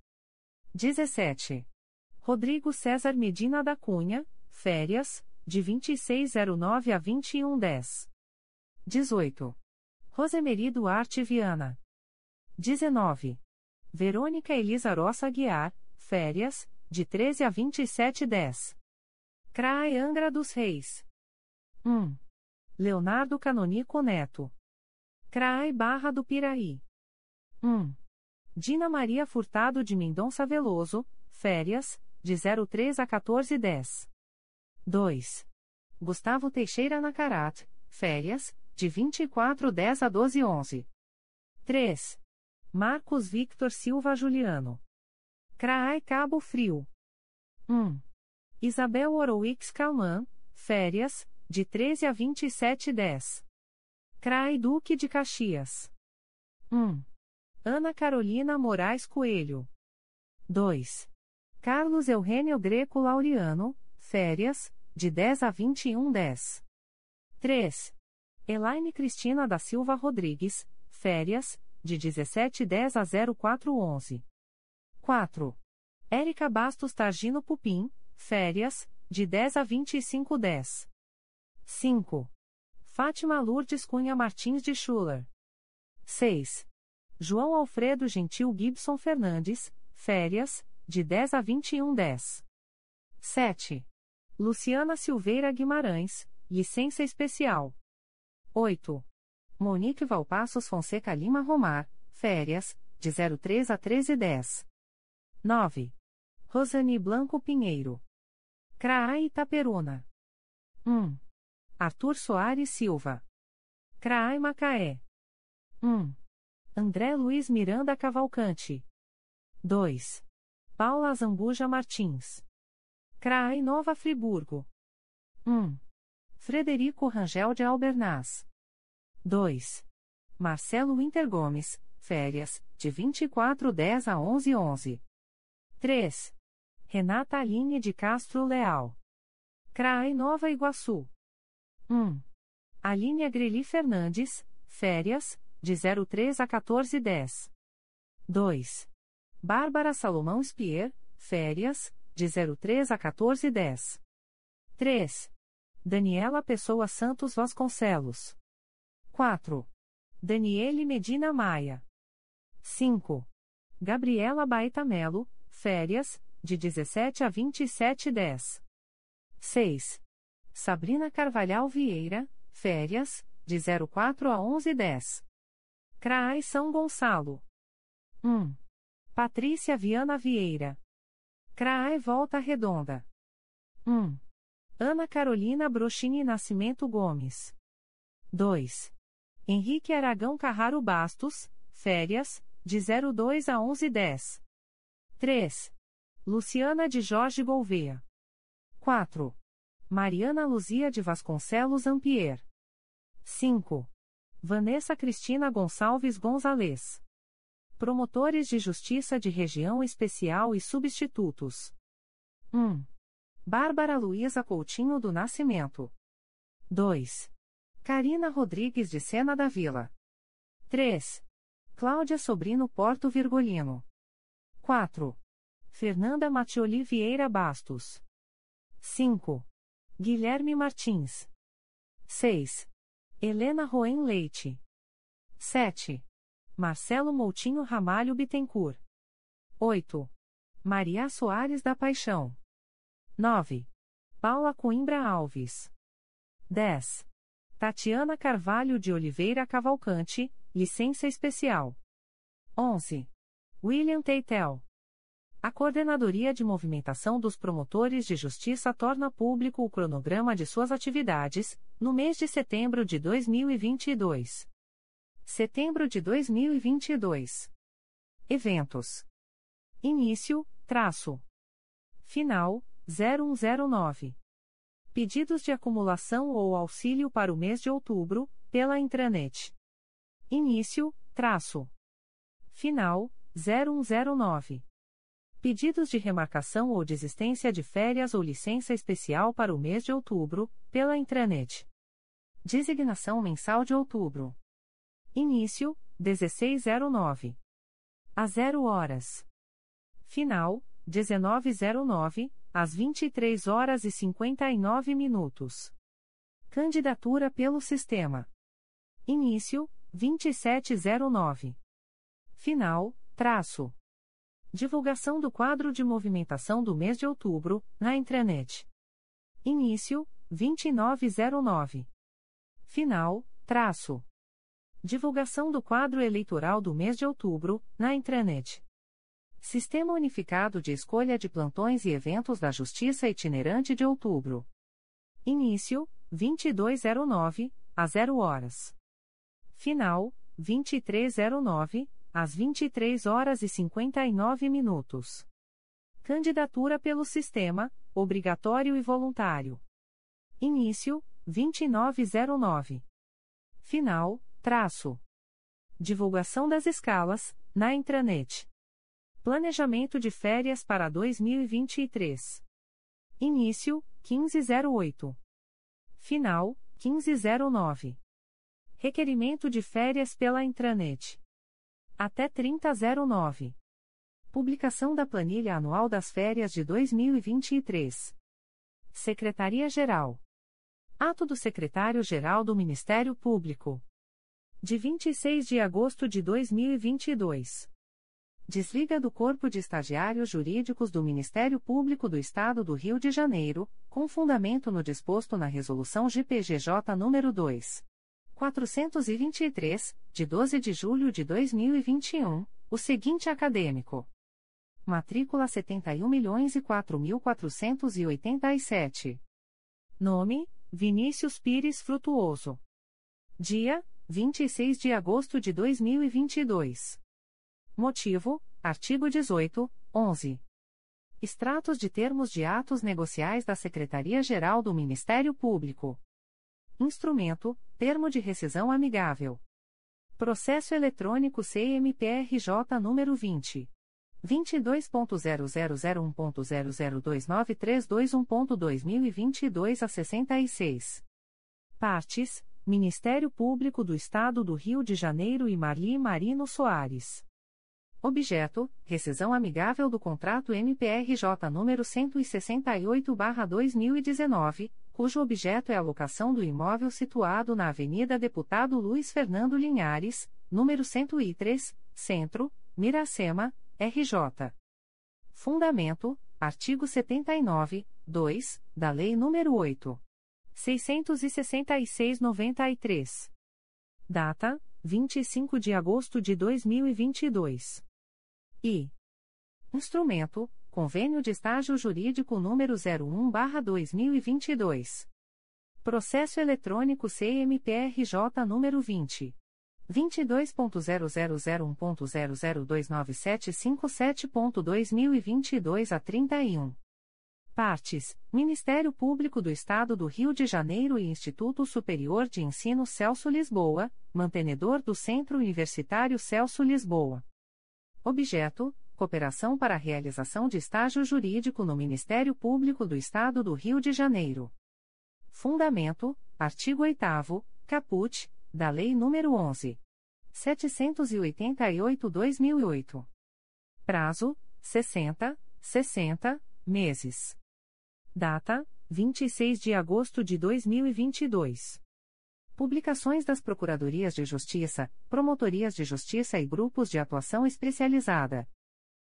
17. Rodrigo César Medina da Cunha, férias, de 2609 a 2110. 18. Rosemary Duarte Viana. 19. Verônica Elisa Roça Guiar, férias, de 13 a 2710. CRAE Angra dos Reis. 1. Leonardo Canonico Neto. CRAE Barra do Piraí. 1. Dina Maria Furtado de Mendonça Veloso, férias, de 03 a 1410. 2. Gustavo Teixeira Nacarat, férias, de 2410 a 1211. 3. Marcos Victor Silva Juliano. CRAI Cabo Frio. 1. Isabel Orowix Calman, férias, de 13 a 2710. CRAI Duque de Caxias. 1. Ana Carolina Moraes Coelho. 2. Carlos Eugênio Greco Laureano, férias, de 10 a 21 10. 3. Elaine Cristina da Silva Rodrigues, férias, de 17 10 a 04 11. 4. Érica Bastos Targino Pupim, férias, de 10 a 25 10. 5. Fátima Lourdes Cunha Martins de Schuller. 6. João Alfredo Gentil Gibson Fernandes, férias, de 10 a 21 10. 7. Luciana Silveira Guimarães, licença especial. 8. Monique Valpassos Fonseca Lima Romar, férias, de 03 a 13 10. 9. Rosane Blanco Pinheiro. CRAA Itaperuna. 1. Arthur Soares Silva. CRAA Macaé. 1. André Luiz Miranda Cavalcante. 2. Paula Zambuja Martins. CRAI Nova Friburgo. 1. Frederico Rangel de Albernaz. 2. Marcelo Winter Gomes, férias, de 2410 a 1111. 3. Renata Aline de Castro Leal. CRAI Nova Iguaçu. 1. Aline Agreli Fernandes, férias, de 03 a 1410. 2. Bárbara Salomão Spier, férias, de 03 a 1410. 3. Daniela Pessoa Santos Vasconcelos. 4. Daniele Medina Maia. 5. Gabriela Baeta Melo, férias, de 17 a 2710. 6. Sabrina Carvalhal Vieira, férias, de 04 a 1110. CRAI São Gonçalo. 1. Patrícia Viana Vieira. CRAE Volta Redonda. 1. Ana Carolina Brochini Nascimento Gomes. 2. Henrique Aragão Carraro Bastos, férias, de 02 a 1110. 3. Luciana de Jorge Gouveia. 4. Mariana Luzia de Vasconcelos Ampier. 5. Vanessa Cristina Gonçalves Gonzalez. Promotores de Justiça de Região Especial e Substitutos. 1. Bárbara Luiza Coutinho do Nascimento. 2. Karina Rodrigues de Sena da Vila. 3. Cláudia Sobrino Porto Virgolino. 4. Fernanda Matioli Vieira Bastos. 5. Guilherme Martins. 6. Helena Roen Leite. 7. Marcelo Moutinho Ramalho Bittencourt. 8. Maria Soares da Paixão. 9. Paula Coimbra Alves. 10. Tatiana Carvalho de Oliveira Cavalcante, licença especial. 11. William Teitel. A Coordenadoria de Movimentação dos Promotores de Justiça torna público o cronograma de suas atividades, no mês de setembro de 2022. Setembro de 2022. Eventos. Início, traço. Final, 0109. Pedidos de acumulação ou auxílio para o mês de outubro, pela intranet. Início, traço. Final, 0109. Pedidos de remarcação ou desistência de férias ou licença especial para o mês de outubro, pela intranet. Designação mensal de outubro. Início, 1609. A 0 horas. Final, 1909, às 23 horas e 59 minutos. Candidatura pelo Sistema. Início, 2709. Final, traço. Divulgação do quadro de movimentação do mês de outubro, na intranet. Início, 2909. Final, traço. Divulgação do quadro eleitoral do mês de outubro, na intranet. Sistema Unificado de Escolha de Plantões e Eventos da Justiça Itinerante de Outubro. Início, 2209, às 0 horas. Final, 2309, às 23 horas e 59 minutos. Candidatura pelo Sistema, obrigatório e voluntário. Início, 2909. Final, Traço. Divulgação das escalas, na intranet. Planejamento de férias para 2023. Início: 1508. Final: 1509. Requerimento de férias pela intranet. Até 3009. Publicação da planilha anual das férias de 2023. Secretaria-Geral. Ato do Secretário-Geral do Ministério Público. De 26 de agosto de 2022. Desliga do Corpo de Estagiários Jurídicos do Ministério Público do Estado do Rio de Janeiro, com fundamento no disposto na Resolução GPGJ nº 2. 423, de 12 de julho de 2021, o seguinte acadêmico. Matrícula 71.004.487. Nome: Vinícius Pires Frutuoso. Dia: 26 de agosto de 2022. Motivo: Artigo 18, 11. Extratos de termos de atos negociais da Secretaria-Geral do Ministério Público. Instrumento: Termo de rescisão amigável. Processo eletrônico CMPRJ número 20 22.0001.0029321.2022 a 66. Partes: Ministério Público do Estado do Rio de Janeiro e Marli Marino Soares. Objeto: Rescisão amigável do contrato MPRJ número 168/2019 cujo objeto é a locação do imóvel situado na Avenida Deputado Luiz Fernando Linhares, número 103, Centro, Miracema, RJ. Fundamento: artigo 79, 2, da Lei nº 8. 666-93. Data: 25 de agosto de 2022. E. Instrumento: Convênio de Estágio Jurídico número 01/2022. Processo eletrônico CMPRJ número 20 22.0001.0029757.2022 a 31. Partes: Ministério Público do Estado do Rio de Janeiro e Instituto Superior de Ensino Celso Lisboa, mantenedor do Centro Universitário Celso Lisboa. Objeto: cooperação para a realização de estágio jurídico no Ministério Público do Estado do Rio de Janeiro. Fundamento: artigo 8 caput, da Lei nº 11. 788-2008. Prazo: 60, 60 meses. Data: 26 de agosto de 2022. Publicações das Procuradorias de Justiça, Promotorias de Justiça e Grupos de Atuação Especializada.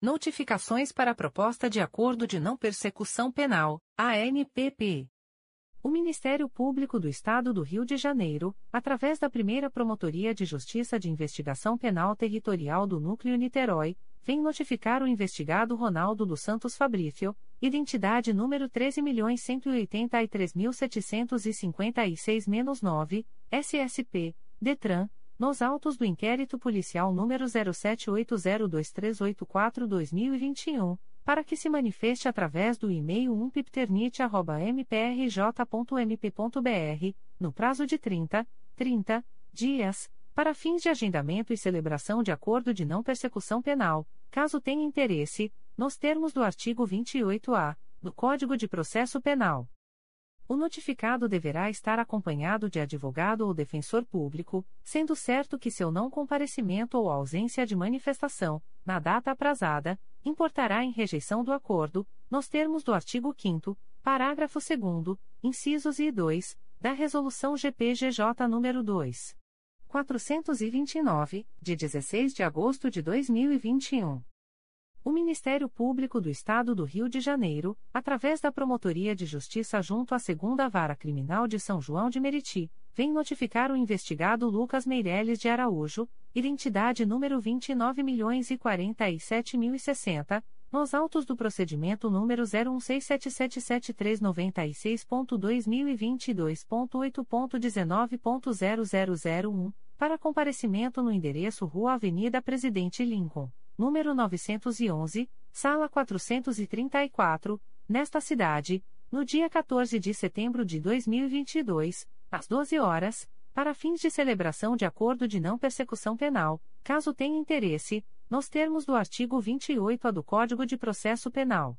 Notificações para a Proposta de Acordo de Não Persecução Penal, ANPP. O Ministério Público do Estado do Rio de Janeiro, através da primeira Promotoria de Justiça de Investigação Penal Territorial do Núcleo Niterói, vem notificar o investigado Ronaldo dos Santos Fabrício, identidade número 13.183.756-9, SSP, DETRAN, nos autos do inquérito policial número 07802384-2021, para que se manifeste através do e-mail umpipternit.mprj.mp.br, no prazo de 30, 30 dias, para fins de agendamento e celebração de acordo de não persecução penal, caso tenha interesse, nos termos do artigo 28-A do Código de Processo Penal. O notificado deverá estar acompanhado de advogado ou defensor público, sendo certo que seu não comparecimento ou ausência de manifestação, na data aprazada, importará em rejeição do acordo, nos termos do artigo 5 parágrafo 2 incisos e 2, da Resolução GPGJ nº 2. 429, de 16 de agosto de 2021. O Ministério Público do Estado do Rio de Janeiro, através da Promotoria de Justiça junto à Segunda Vara Criminal de São João de Meriti, vem notificar o investigado Lucas Meireles de Araújo, identidade número 29.047.060, nos autos do procedimento número 01677396.2022.8.19.0001, para comparecimento no endereço Rua Avenida Presidente Lincoln número 911, sala 434, nesta cidade, no dia 14 de setembro de 2022, às 12 horas, para fins de celebração de acordo de não persecução penal, caso tenha interesse, nos termos do artigo 28-A do Código de Processo Penal.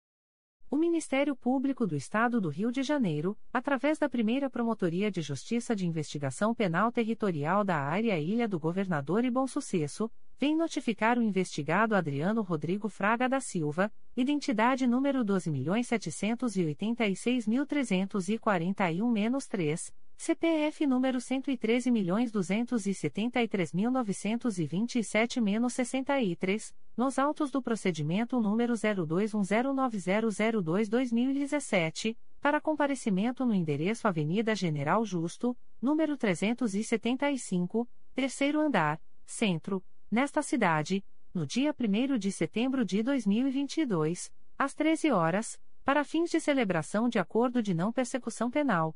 O Ministério Público do Estado do Rio de Janeiro, através da primeira Promotoria de Justiça de Investigação Penal Territorial da Área Ilha do Governador e Bom Sucesso, vem notificar o investigado Adriano Rodrigo Fraga da Silva, identidade número 12.786.341-3, CPF número 113.273.927-63, nos autos do procedimento número 02109002-2017, para comparecimento no endereço Avenida General Justo, número 375, terceiro andar, centro, nesta cidade, no dia 1 de setembro de 2022, às 13 horas, para fins de celebração de acordo de não persecução penal,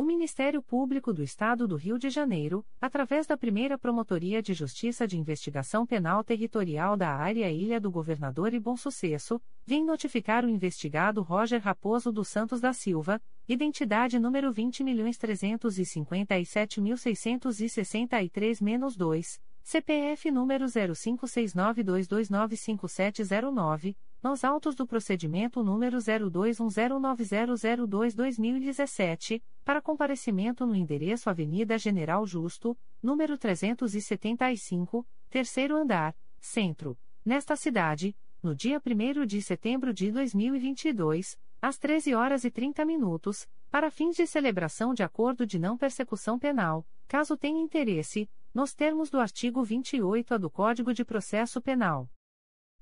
O Ministério Público do Estado do Rio de Janeiro, através da primeira Promotoria de Justiça de Investigação Penal Territorial da Área Ilha do Governador e Bom Sucesso, vem notificar o investigado Roger Raposo dos Santos da Silva, identidade número 20.367.663-2, CPF número 056922955709 nos autos do procedimento número 02109002-2017, para comparecimento no endereço Avenida General Justo, número 375, terceiro andar, centro, nesta cidade, no dia 1 de setembro de 2022, às 13 horas e 30 minutos, para fins de celebração de acordo de não persecução penal, caso tenha interesse, nos termos do artigo 28-A do Código de Processo Penal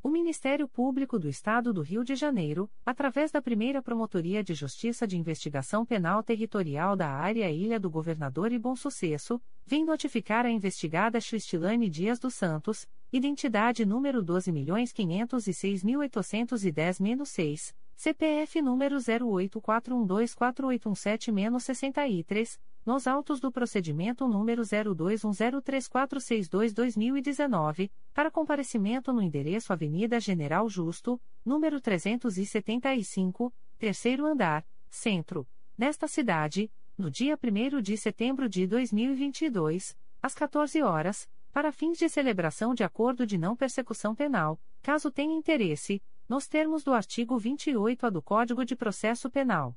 O Ministério Público do Estado do Rio de Janeiro, através da primeira Promotoria de Justiça de Investigação Penal Territorial da Área Ilha do Governador e Bom Sucesso, vem notificar a investigada Cristilane Dias dos Santos, identidade número 12.506.810-6, CPF número 0841248117-63, nos autos do procedimento número 02103462-2019, para comparecimento no endereço Avenida General Justo, número 375, terceiro andar, centro, nesta cidade, no dia 1 de setembro de 2022, às 14 horas, para fins de celebração de acordo de não persecução penal, caso tenha interesse, nos termos do artigo 28-A do Código de Processo Penal.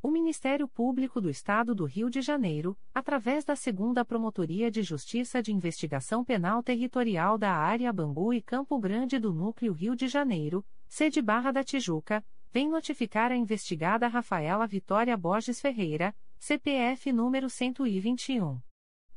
O Ministério Público do Estado do Rio de Janeiro, através da Segunda Promotoria de Justiça de Investigação Penal Territorial da Área Bangu e Campo Grande do Núcleo Rio de Janeiro, sede Barra da Tijuca, vem notificar a investigada Rafaela Vitória Borges Ferreira, CPF número 121.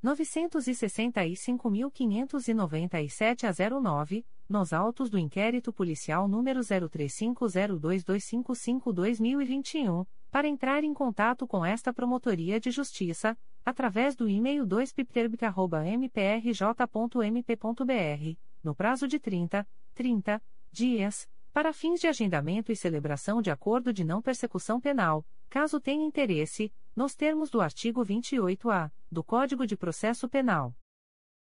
965.597 a 09, nos autos do inquérito policial número 03502255-2021 para entrar em contato com esta Promotoria de Justiça, através do e-mail 2pipterbic.mprj.mp.br, no prazo de 30, 30 dias, para fins de agendamento e celebração de acordo de não persecução penal, caso tenha interesse, nos termos do artigo 28-A do Código de Processo Penal.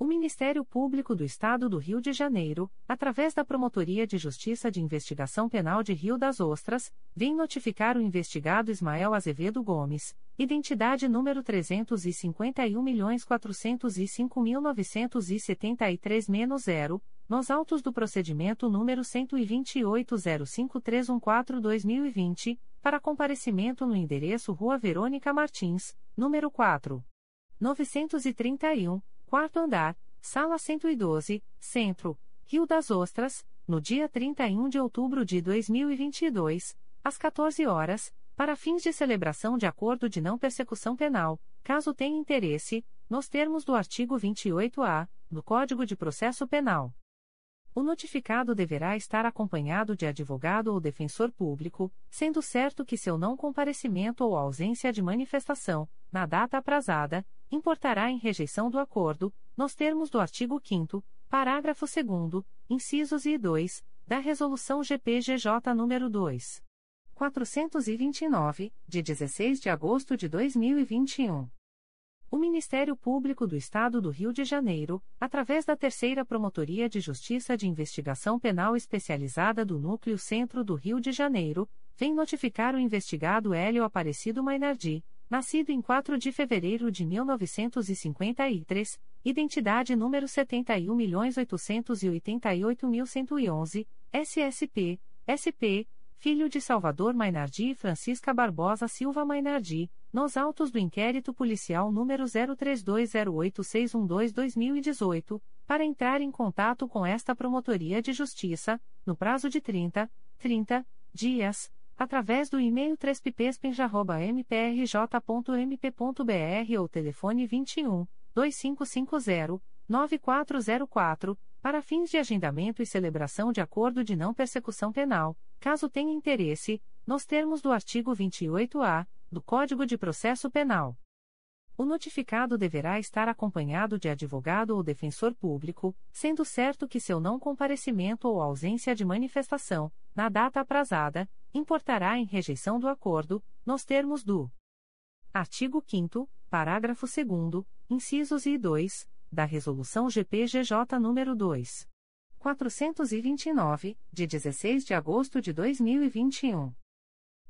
O Ministério Público do Estado do Rio de Janeiro, através da Promotoria de Justiça de Investigação Penal de Rio das Ostras, vem notificar o investigado Ismael Azevedo Gomes, identidade número 351.405.973-0, nos autos do procedimento número 128.05314-2020, para comparecimento no endereço Rua Verônica Martins, número 4. 931, quarto andar, sala 112, Centro, Rio das Ostras, no dia 31 de outubro de 2022, às 14 horas, para fins de celebração de acordo de não persecução penal, caso tenha interesse, nos termos do artigo 28-A do Código de Processo Penal. O notificado deverá estar acompanhado de advogado ou defensor público, sendo certo que seu não comparecimento ou ausência de manifestação, na data aprazada, importará em rejeição do acordo, nos termos do artigo 5 parágrafo 2 incisos e 2, da Resolução GPGJ nº 2. 429, de 16 de agosto de 2021. O Ministério Público do Estado do Rio de Janeiro, através da Terceira Promotoria de Justiça de Investigação Penal Especializada do Núcleo Centro do Rio de Janeiro, vem notificar o investigado Hélio Aparecido Mainardi, nascido em 4 de fevereiro de 1953, identidade número 71.888.111, SSP, SP, filho de Salvador Mainardi e Francisca Barbosa Silva Mainardi, nos autos do inquérito policial número 03208612-2018, para entrar em contato com esta Promotoria de Justiça, no prazo de 30, 30 dias, através do e-mail 3pipespenja.mprj.mp.br ou telefone 21 2550 9404, para fins de agendamento e celebração de acordo de não persecução penal, caso tenha interesse, nos termos do artigo 28-A do Código de Processo Penal. O notificado deverá estar acompanhado de advogado ou defensor público, sendo certo que seu não comparecimento ou ausência de manifestação, na data aprazada, importará em rejeição do acordo, nos termos do artigo 5 parágrafo 2 incisos e 2, da Resolução GPGJ nº 2. 429, de 16 de agosto de 2021.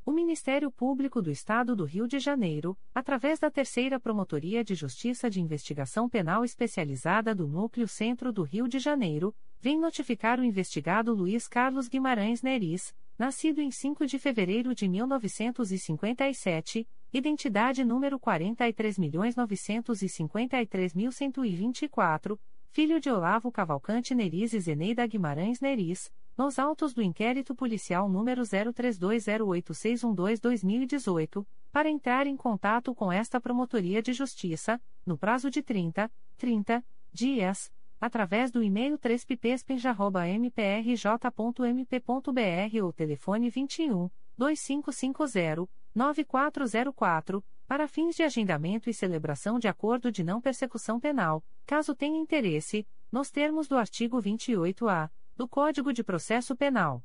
O Ministério Público do Estado do Rio de Janeiro, através da Terceira Promotoria de Justiça de Investigação Penal Especializada do Núcleo Centro do Rio de Janeiro, vem notificar o investigado Luiz Carlos Guimarães Neris, nascido em 5 de fevereiro de 1957, identidade número 43.953.124, filho de Olavo Cavalcante Neris e Zeneida Guimarães Neris, nos autos do inquérito policial número 03208612-2018, para entrar em contato com esta Promotoria de Justiça, no prazo de 30, 30 dias, através do e-mail 3pipespenja.mprj.mp.br ou telefone 21 2550 9404, para fins de agendamento e celebração de acordo de não persecução penal, caso tenha interesse, nos termos do artigo 28-A do Código de Processo Penal.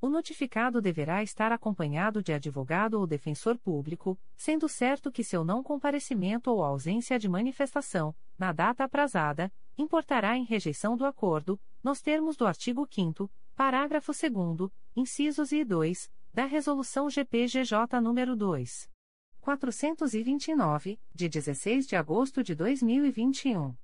O notificado deverá estar acompanhado de advogado ou defensor público, sendo certo que seu não comparecimento ou ausência de manifestação, na data aprazada, importará em rejeição do acordo, nos termos do artigo 5 parágrafo 2 incisos e 2, da Resolução GPGJ nº 2. 429, de 16 de agosto de 2021.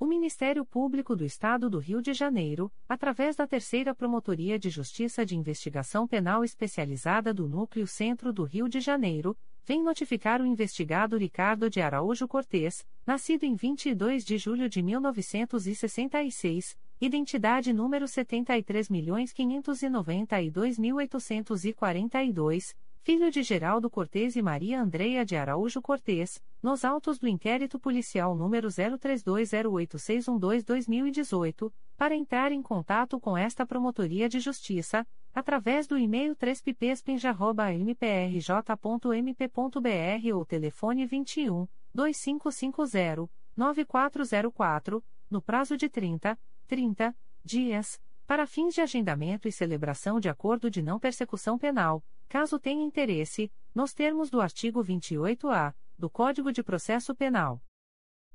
O Ministério Público do Estado do Rio de Janeiro, através da Terceira Promotoria de Justiça de Investigação Penal Especializada do Núcleo Centro do Rio de Janeiro, vem notificar o investigado Ricardo de Araújo Cortes, nascido em 22 de julho de 1966, identidade número 73.592.842, filho de Geraldo Cortês e Maria Andreia de Araújo Cortês, nos autos do inquérito policial número 03208612-2018, para entrar em contato com esta Promotoria de Justiça, através do e-mail 3pipespinja.mprj.mp.br ou telefone 21 2550 9404, no prazo de 30, 30 dias, para fins de agendamento e celebração de acordo de não persecução penal caso tenha interesse, nos termos do artigo 28-A do Código de Processo Penal.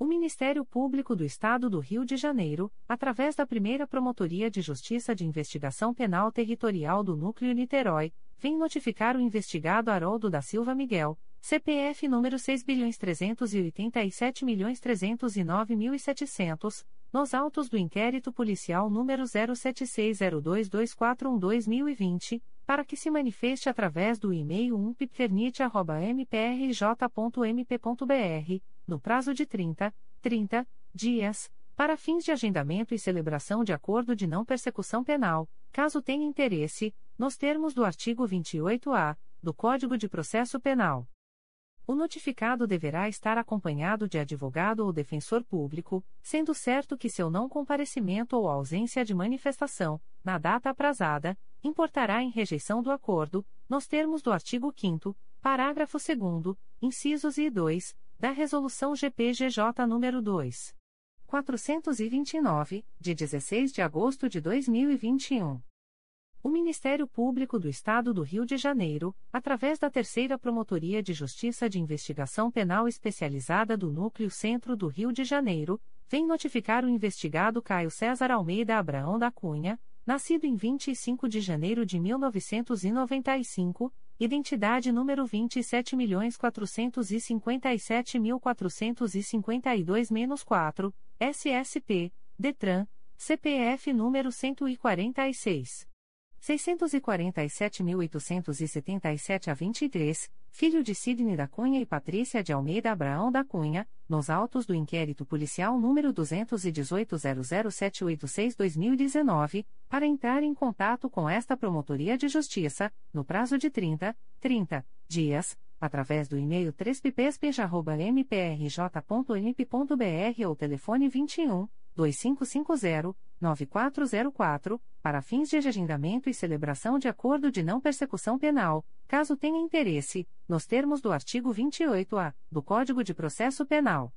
O Ministério Público do Estado do Rio de Janeiro, através da primeira Promotoria de Justiça de Investigação Penal Territorial do Núcleo Niterói, vem notificar o investigado Haroldo da Silva Miguel, CPF número 6.387.309.700, nos autos do inquérito policial número 07602241-2020 para que se manifeste através do e-mail umpipternit.mprj.mp.br, no prazo de 30, 30 dias, para fins de agendamento e celebração de acordo de não persecução penal, caso tenha interesse, nos termos do artigo 28-A do Código de Processo Penal. O notificado deverá estar acompanhado de advogado ou defensor público, sendo certo que seu não comparecimento ou ausência de manifestação, na data aprazada, importará em rejeição do acordo, nos termos do artigo 5 parágrafo 2 incisos e 2, da Resolução GPGJ nº 2. 429, de 16 de agosto de 2021. O Ministério Público do Estado do Rio de Janeiro, através da Terceira Promotoria de Justiça de Investigação Penal Especializada do Núcleo Centro do Rio de Janeiro, vem notificar o investigado Caio César Almeida Abraão da Cunha, nascido em 25 de janeiro de 1995, identidade número 27.457.452-4, SSP, DETRAN, CPF número 146. 647.877 a 23, filho de Sidney da Cunha e Patrícia de Almeida Abraão da Cunha, nos autos do inquérito policial número 218.00786-2019, para entrar em contato com esta Promotoria de Justiça, no prazo de 30, 30 dias, através do e-mail 3ppesp.mprj.mp.br ou telefone 21 2550 9404, para fins de agendamento e celebração de acordo de não persecução penal, caso tenha interesse, nos termos do artigo 28-A do Código de Processo Penal.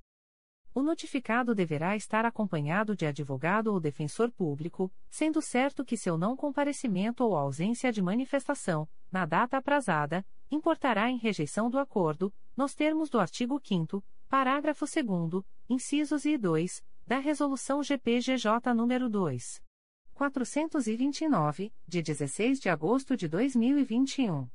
O notificado deverá estar acompanhado de advogado ou defensor público, sendo certo que seu não comparecimento ou ausência de manifestação, na data aprazada, importará em rejeição do acordo, nos termos do artigo 5 parágrafo 2 incisos e 2, da Resolução GPGJ nº 2. 429, de 16 de agosto de 2021.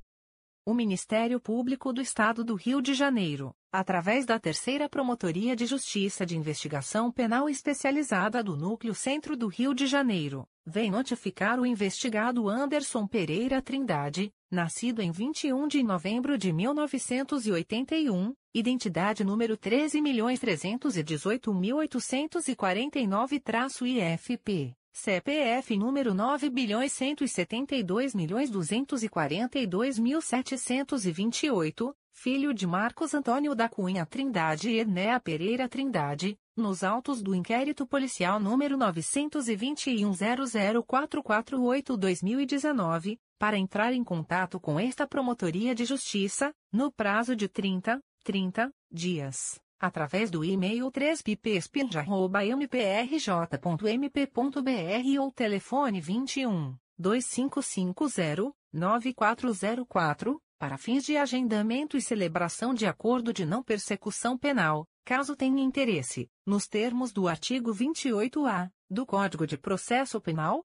O Ministério Público do Estado do Rio de Janeiro, através da Terceira Promotoria de Justiça de Investigação Penal Especializada do Núcleo Centro do Rio de Janeiro, vem notificar o investigado Anderson Pereira Trindade, nascido em 21 de novembro de 1981, identidade número 13.318.849-IFP, CPF número 9.172.242.728, filho de Marcos Antônio da Cunha Trindade e Enea Pereira Trindade, nos autos do inquérito policial número 921.00448-2019, para entrar em contato com esta Promotoria de Justiça, no prazo de 30, 30 dias, através do e-mail 3pipespinja.mprj.mp.br ou telefone 21 2550 9404, para fins de agendamento e celebração de acordo de não persecução penal, caso tenha interesse, nos termos do artigo 28-A do Código de Processo Penal,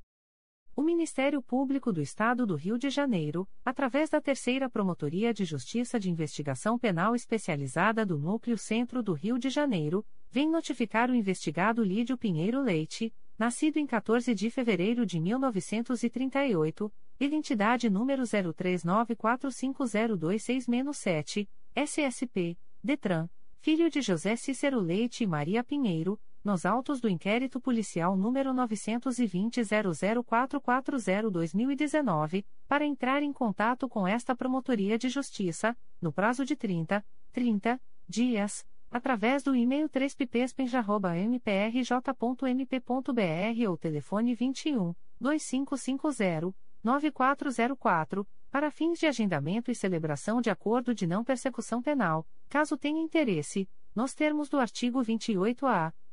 O Ministério Público do Estado do Rio de Janeiro, através da Terceira Promotoria de Justiça de Investigação Penal Especializada do Núcleo Centro do Rio de Janeiro, vem notificar o investigado Lídio Pinheiro Leite, nascido em 14 de fevereiro de 1938, identidade número 03945026-7, SSP, DETRAN, filho de José Cícero Leite e Maria Pinheiro, nos autos do inquérito policial número 920-00440-2019, para entrar em contato com esta Promotoria de Justiça, no prazo de 30, 30 dias, através do e-mail 3pipespenja.mprj.mp.br ou telefone 21 2550 9404, para fins de agendamento e celebração de acordo de não persecução penal, caso tenha interesse, nos termos do artigo 28-A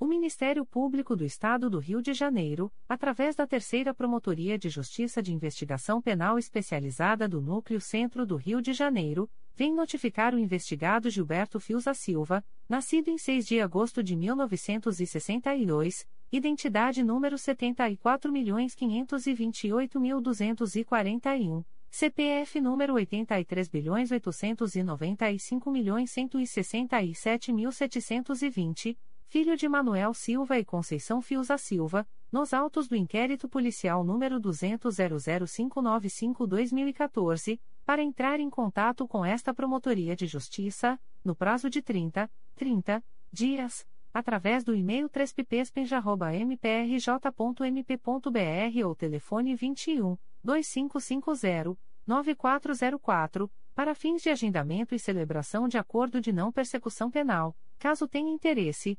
O Ministério Público do Estado do Rio de Janeiro, através da Terceira Promotoria de Justiça de Investigação Penal Especializada do Núcleo Centro do Rio de Janeiro, vem notificar o investigado Gilberto Fiuza Silva, nascido em 6 de agosto de 1962, identidade número 74.528.241, CPF número 83.895.167.720, filho de Manuel Silva e Conceição Fiuza Silva, nos autos do inquérito policial número 2000595-2014, para entrar em contato com esta Promotoria de Justiça, no prazo de 30, 30 dias, através do e-mail 3pipespenja.mprj.mp.br ou telefone 21 2550 9404, para fins de agendamento e celebração de acordo de não persecução penal, caso tenha interesse,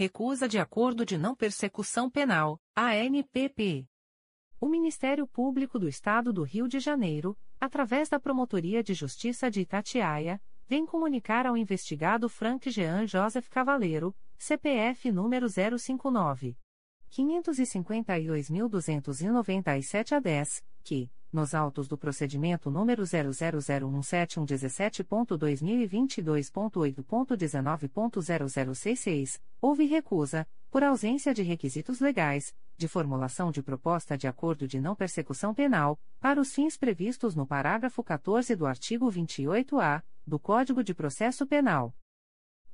Recusa de acordo de não persecução penal, ANPP. O Ministério Público do Estado do Rio de Janeiro, através da Promotoria de Justiça de Itatiaia, vem comunicar ao investigado Frank Jean Joseph Cavaleiro, CPF número 059. 552.297 a 10, que, nos autos do procedimento número 0001717.2022.8.19.0066, houve recusa, por ausência de requisitos legais, de formulação de proposta de acordo de não persecução penal, para os fins previstos no parágrafo 14 do artigo 28-A do Código de Processo Penal.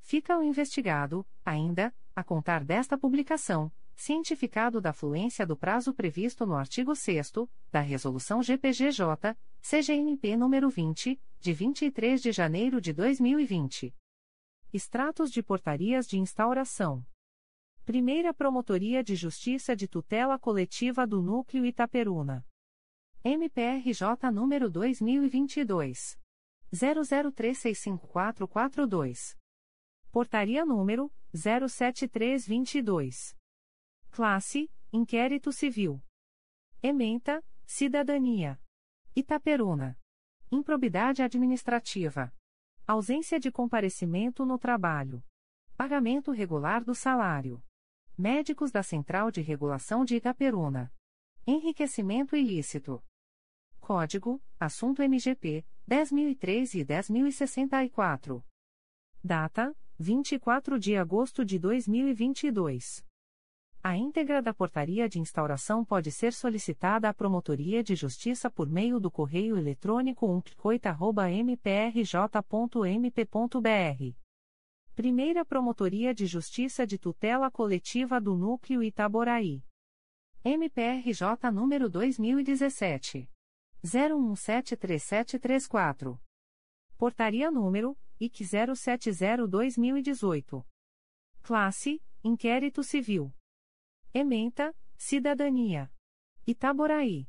Fica o investigado, ainda, a contar desta publicação cientificado da fluência do prazo previsto no artigo 6 da Resolução GPGJ, CGNP nº 20, de 23 de janeiro de 2020. Extratos de portarias de instauração. Primeira Promotoria de Justiça de Tutela Coletiva do Núcleo Itaperuna. MPRJ número 2022 00365442. Portaria número 07322. Classe: Inquérito Civil. Ementa: Cidadania. Itaperuna. Improbidade administrativa. Ausência de comparecimento no trabalho. Pagamento regular do salário. Médicos da Central de Regulação de Itaperuna. Enriquecimento ilícito. Código: Assunto MGP 10003 e 10064. Data: 24 de agosto de 2022. A íntegra da portaria de instauração pode ser solicitada à Promotoria de Justiça por meio do correio eletrônico umpcoita.mprj.mp.br. Primeira Promotoria de Justiça de Tutela Coletiva do Núcleo Itaboraí. MPRJ número 2017. 01173734. Portaria número IC 070-2018. Classe: Inquérito Civil. Ementa, Cidadania. Itaboraí.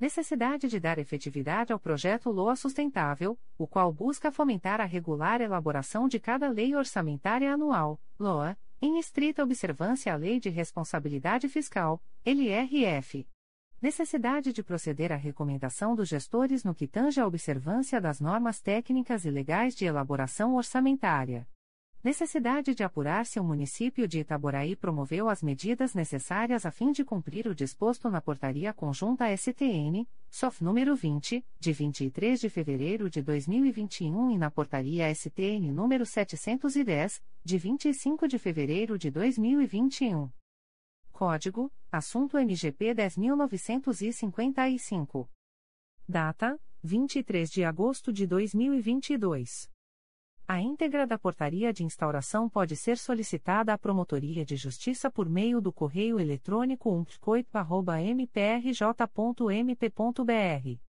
Necessidade de dar efetividade ao projeto LOA Sustentável, o qual busca fomentar a regular elaboração de cada lei orçamentária anual, LOA, em estrita observância à Lei de Responsabilidade Fiscal, LRF. Necessidade de proceder à recomendação dos gestores no que tange à observância das normas técnicas e legais de elaboração orçamentária necessidade de apurar se o município de Itaboraí promoveu as medidas necessárias a fim de cumprir o disposto na Portaria Conjunta STN, SOF número 20, de 23 de fevereiro de 2021 e na Portaria STN número 710, de 25 de fevereiro de 2021. Código: Assunto MGP 10955. Data: 23 de agosto de 2022. A íntegra da portaria de instauração pode ser solicitada à Promotoria de Justiça por meio do correio eletrônico umpcoip.mprj.mp.br.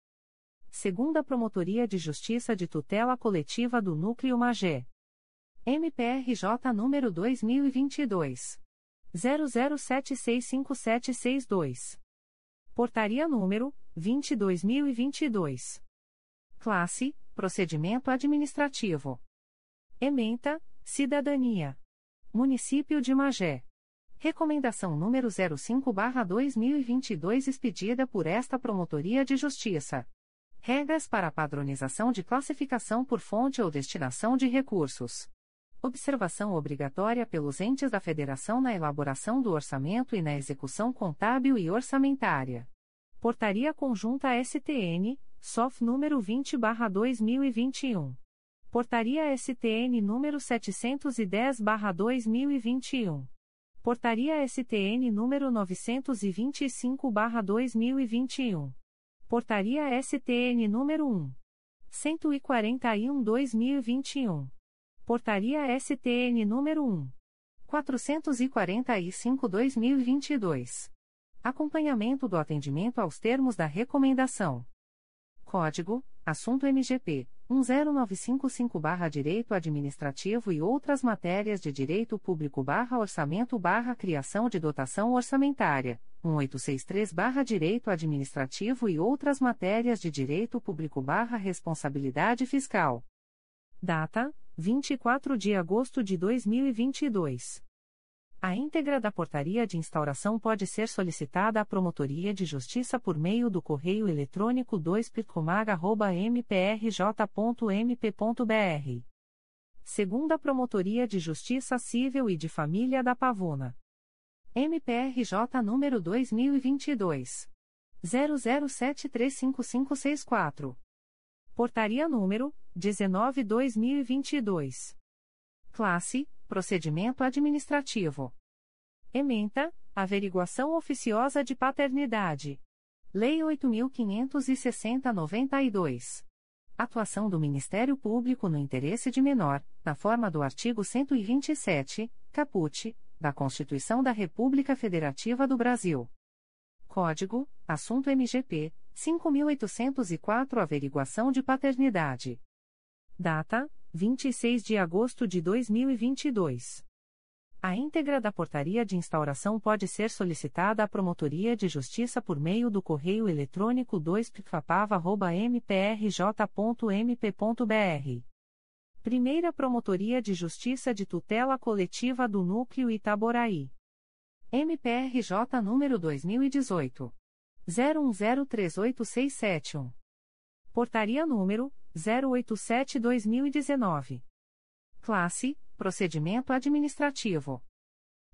Segunda Promotoria de Justiça de Tutela Coletiva do Núcleo Magé. MPRJ número 2022. 00765762. Portaria número 22.022. Classe: Procedimento Administrativo. Ementa, Cidadania. Município de Magé. Recomendação número 05/2022 expedida por esta Promotoria de Justiça. Regras para a padronização de classificação por fonte ou destinação de recursos. Observação obrigatória pelos entes da Federação na elaboração do orçamento e na execução contábil e orçamentária. Portaria Conjunta STN, SOF número 20/2021. Portaria STN número 710/2021. Portaria STN número 925/2021. Portaria STN número 1. 141/2021. Portaria STN número 1. 445/2022. Acompanhamento do atendimento aos termos da recomendação. Código: Assunto MGP 10955-Direito Administrativo e outras matérias de Direito Público-Orçamento-Criação de Dotação Orçamentária, 1863-Direito Administrativo e outras matérias de Direito Público-Responsabilidade Fiscal. Data: 24 de agosto de 2022. A íntegra da portaria de instauração pode ser solicitada à Promotoria de Justiça por meio do correio eletrônico 2picomag.mprj.mp.br. Segunda Promotoria de Justiça Civil e de Família da Pavuna. MPRJ número 2022. 00735564. Portaria número 19/2022. Classe Procedimento Administrativo. Ementa, Averiguação Oficiosa de Paternidade. Lei 8.560-92. Atuação do Ministério Público no interesse de menor, na forma do artigo 127, caput, da Constituição da República Federativa do Brasil. Código: Assunto MGP 5804 Averiguação de Paternidade. Data: 26 de agosto de 2022. A íntegra da portaria de instauração pode ser solicitada à Promotoria de Justiça por meio do correio eletrônico 2picapava.mprj.mp.br. Primeira Promotoria de Justiça de Tutela Coletiva do Núcleo Itaboraí. MPRJ número 2018. 01038671. Portaria número 087-2019. Classe: Procedimento Administrativo.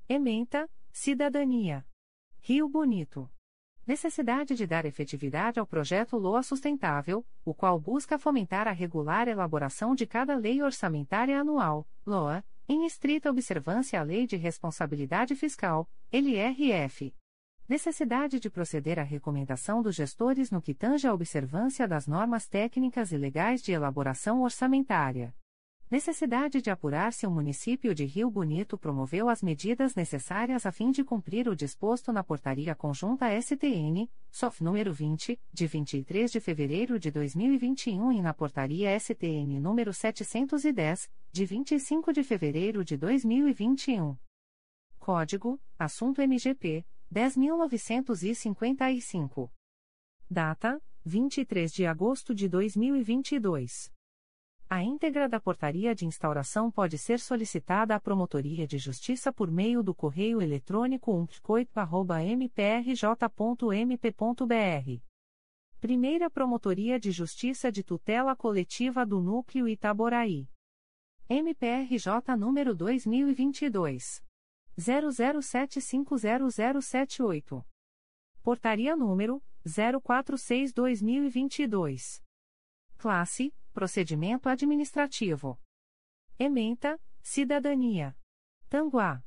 Ementa: Cidadania. Rio Bonito. Necessidade de dar efetividade ao projeto LOA Sustentável, o qual busca fomentar a regular elaboração de cada lei orçamentária anual, LOA, Em estrita observância à Lei de Responsabilidade Fiscal, LRF. Necessidade de proceder à recomendação dos gestores no que tange à observância das normas técnicas e legais de elaboração orçamentária. Necessidade de apurar se o município de Rio Bonito promoveu as medidas necessárias a fim de cumprir o disposto na Portaria Conjunta STN, SOF número 20, de 23 de fevereiro de 2021 e na Portaria STN número 710, de 25 de fevereiro de 2021. Código: Assunto MGP 10955. Data: 23 de agosto de 2022. A íntegra da portaria de instauração pode ser solicitada à Promotoria de Justiça por meio do correio eletrônico umpcoit.mprj.mp.br. Primeira Promotoria de Justiça de Tutela Coletiva do Núcleo Itaboraí. MPRJ número 2022. 00750078. Portaria número 046-2022. Classe Procedimento Administrativo. Ementa, Cidadania. Tanguá.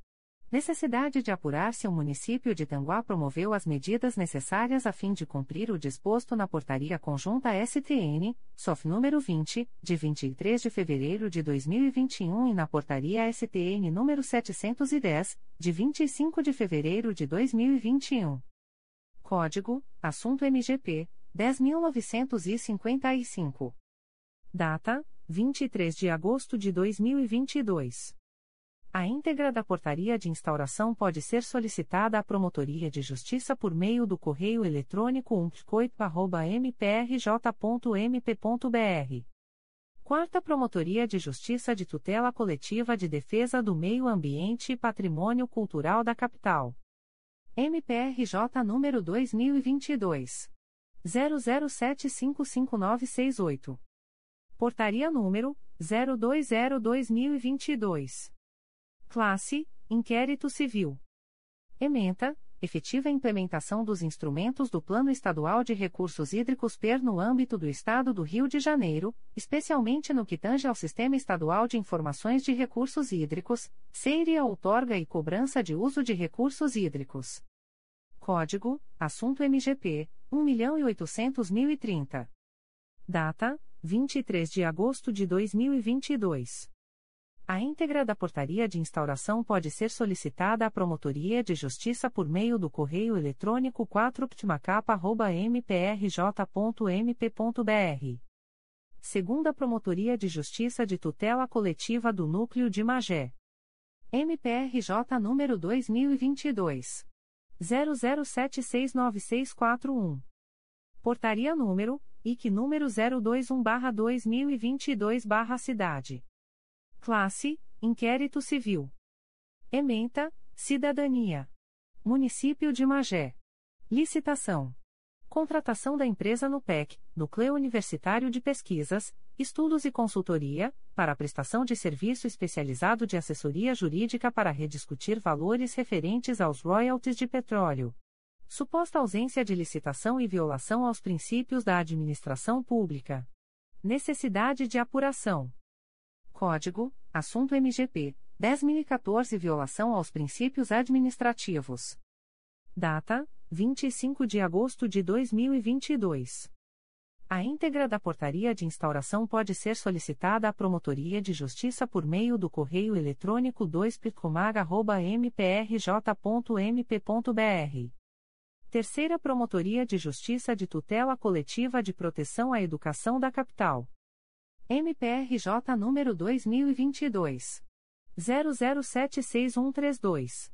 Necessidade de apurar se o município de Tanguá promoveu as medidas necessárias a fim de cumprir o disposto na Portaria Conjunta STN, SOF número 20, de 23 de fevereiro de 2021 e na Portaria STN número 710, de 25 de fevereiro de 2021. Código: Assunto MGP 10955. Data: 23 de agosto de 2022. A íntegra da portaria de instauração pode ser solicitada à Promotoria de Justiça por meio do correio eletrônico umpcoit.mprj.mp.br. Quarta Promotoria de Justiça de Tutela Coletiva de Defesa do Meio Ambiente e Patrimônio Cultural da Capital. MPRJ número 2022. 00755968. Portaria número 020/2022. Classe: Inquérito Civil. Ementa: Efetiva implementação dos instrumentos do Plano Estadual de Recursos Hídricos PER no âmbito do Estado do Rio de Janeiro, especialmente no que tange ao Sistema Estadual de Informações de Recursos Hídricos, SEIRIA outorga e cobrança de uso de recursos hídricos. Código: Assunto MGP 1.800.030. Data: 23 de agosto de 2022. A íntegra da portaria de instauração pode ser solicitada à Promotoria de Justiça por meio do correio eletrônico 4ptmacapa.mprj.mp.br. Segunda Promotoria de Justiça de Tutela Coletiva do Núcleo de Magé. MPRJ número 2022. 00769641. Portaria número IC número 021-2022-Cidade. Classe: Inquérito Civil. Ementa: Cidadania. Município de Magé. Licitação. Contratação da empresa NUPEC, Núcleo Universitário de Pesquisas, Estudos e Consultoria, para prestação de serviço especializado de assessoria jurídica para rediscutir valores referentes aos royalties de petróleo suposta ausência de licitação e violação aos princípios da administração pública. Necessidade de apuração. Código: Assunto MGP 10.014 Violação aos princípios administrativos. Data: 25 de agosto de 2022. A íntegra da portaria de instauração pode ser solicitada à Promotoria de Justiça por meio do correio eletrônico 2picomag.mprj.mp.br Terceira Promotoria de Justiça de Tutela Coletiva de Proteção à Educação da Capital. MPRJ número 2022 00766132.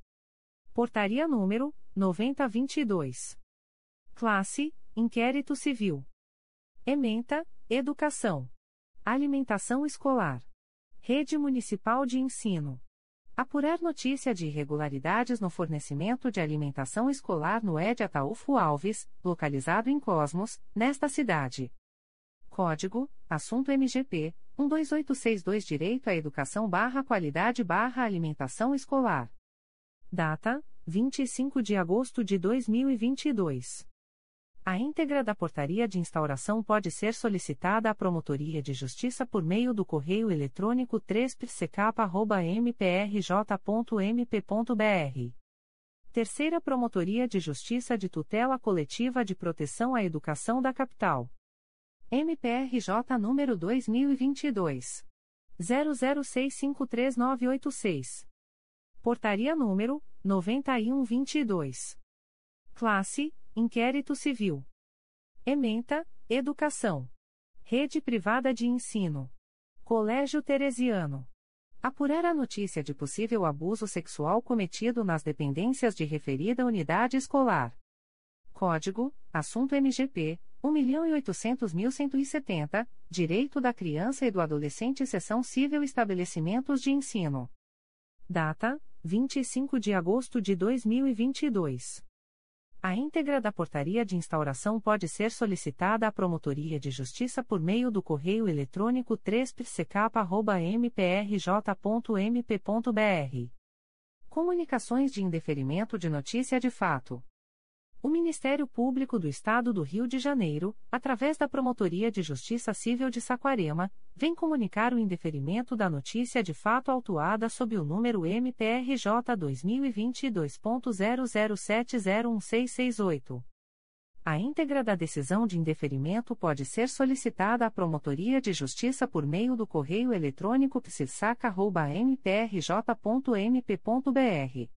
Portaria número 9022. Classe: Inquérito Civil. Ementa: Educação. Alimentação escolar. Rede Municipal de Ensino. Apurar notícia de irregularidades no fornecimento de alimentação escolar no ED Ataúfo Alves, localizado em Cosmos, nesta cidade. Código: Assunto MGP 12862 Direito à Educação barra Qualidade barra Alimentação Escolar. Data: 25 de agosto de 2022. A íntegra da portaria de instauração pode ser solicitada à Promotoria de Justiça por meio do correio eletrônico 3psecap.mprj.mp.br. Terceira Promotoria de Justiça de Tutela Coletiva de Proteção à Educação da Capital. MPRJ número 2022. 00653986. Portaria número 9122. Classe Inquérito Civil. Ementa, Educação. Rede Privada de Ensino. Colégio Teresiano. Apurar a notícia de possível abuso sexual cometido nas dependências de referida unidade escolar. Código: Assunto MGP 1.800.170, Direito da Criança e do Adolescente Seção Civil Estabelecimentos de Ensino. Data: 25 de agosto de 2022. A íntegra da portaria de instauração pode ser solicitada à Promotoria de Justiça por meio do correio eletrônico 3psecap.mprj.mp.br. Comunicações de indeferimento de notícia de fato. O Ministério Público do Estado do Rio de Janeiro, através da Promotoria de Justiça Civil de Saquarema, vem comunicar o indeferimento da notícia de fato autuada sob o número MPRJ 2022.00701668. A íntegra da decisão de indeferimento pode ser solicitada à Promotoria de Justiça por meio do correio eletrônico psirsaca.mprj.mp.br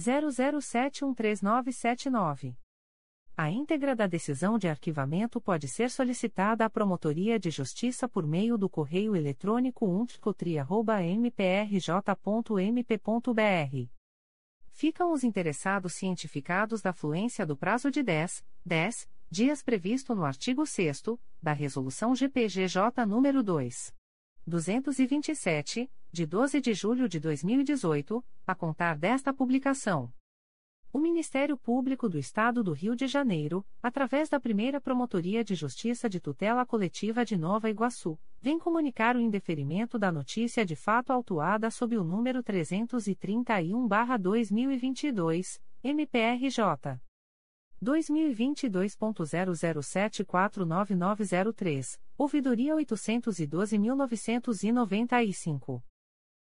00713979. A íntegra da decisão de arquivamento pode ser solicitada à Promotoria de Justiça por meio do correio eletrônico umptcotri.mprj.mp.br. Ficam os interessados cientificados da fluência do prazo de 10, 10 dias previsto no artigo 6 da Resolução GPGJ nº 2. 227, de 12 de julho de 2018, a contar desta publicação. O Ministério Público do Estado do Rio de Janeiro, através da primeira Promotoria de Justiça de Tutela Coletiva de Nova Iguaçu, vem comunicar o indeferimento da notícia de fato autuada sob o número 331-2022, MPRJ. 2022.00749903, ouvidoria 812.995.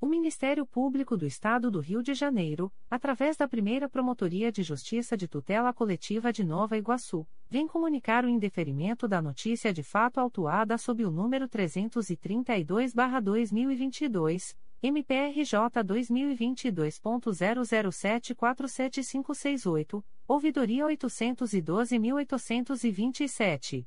O Ministério Público do Estado do Rio de Janeiro, através da primeira Promotoria de Justiça de Tutela Coletiva de Nova Iguaçu, vem comunicar o indeferimento da notícia de fato autuada sob o número 332-2022, MPRJ 2022.00747568, ouvidoria 812.827.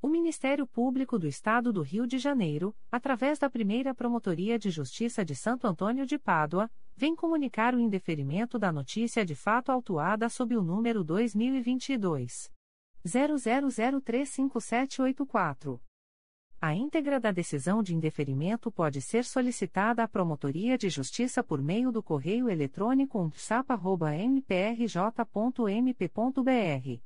O Ministério Público do Estado do Rio de Janeiro, através da primeira Promotoria de Justiça de Santo Antônio de Pádua, vem comunicar o indeferimento da notícia de fato autuada sob o número 2022 00035784. A íntegra da decisão de indeferimento pode ser solicitada à Promotoria de Justiça por meio do correio eletrônico umpsap.mprj.mp.br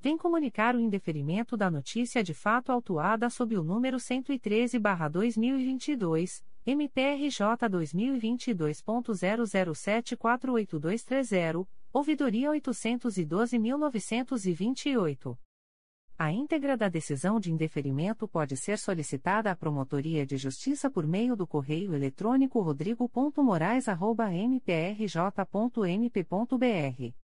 vem comunicar o indeferimento da notícia de fato autuada sob o número 113-2022, MPRJ 2022.00748230, ouvidoria 812.928. A íntegra da decisão de indeferimento pode ser solicitada à Promotoria de Justiça por meio do correio eletrônico rodrigo.moraes.mprj.mp.br.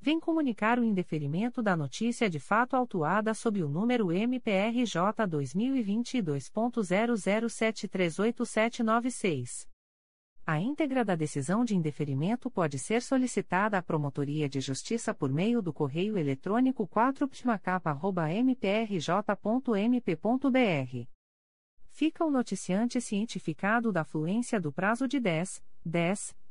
vem comunicar o indeferimento da notícia de fato autuada sob o número MPRJ 2022.00738796. A íntegra da decisão de indeferimento pode ser solicitada à Promotoria de Justiça por meio do correio eletrônico 4ptmacapa.mprj.mp.br. Fica o noticiante cientificado da fluência do prazo de 10, 10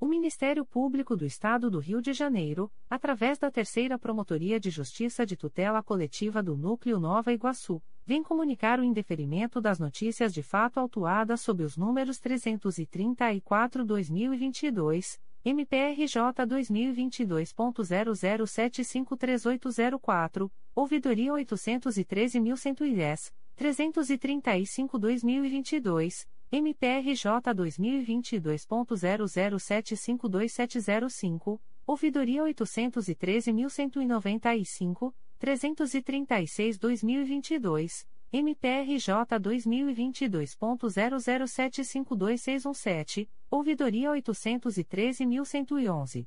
O Ministério Público do Estado do Rio de Janeiro, através da Terceira Promotoria de Justiça de Tutela Coletiva do Núcleo Nova Iguaçu, vem comunicar o indeferimento das notícias de fato autuadas sob os números 334-2022, MPRJ 2022.00753804, ouvidoria 813.110, 335-2022. MPRJ 2022.00752705, ouvidoria 813.195, 336-2022, MPRJ 2022.00752617, ouvidoria 813.111.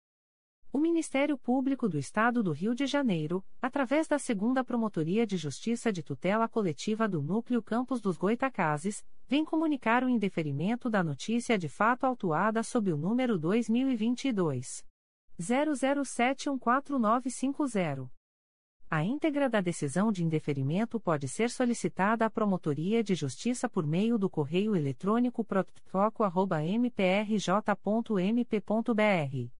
O Ministério Público do Estado do Rio de Janeiro, através da Segunda Promotoria de Justiça de Tutela Coletiva do Núcleo Campos dos Goitacazes, vem comunicar o indeferimento da notícia de fato autuada sob o número 2022 00714950. A íntegra da decisão de indeferimento pode ser solicitada à Promotoria de Justiça por meio do correio eletrônico protfoco.mprj.mp.br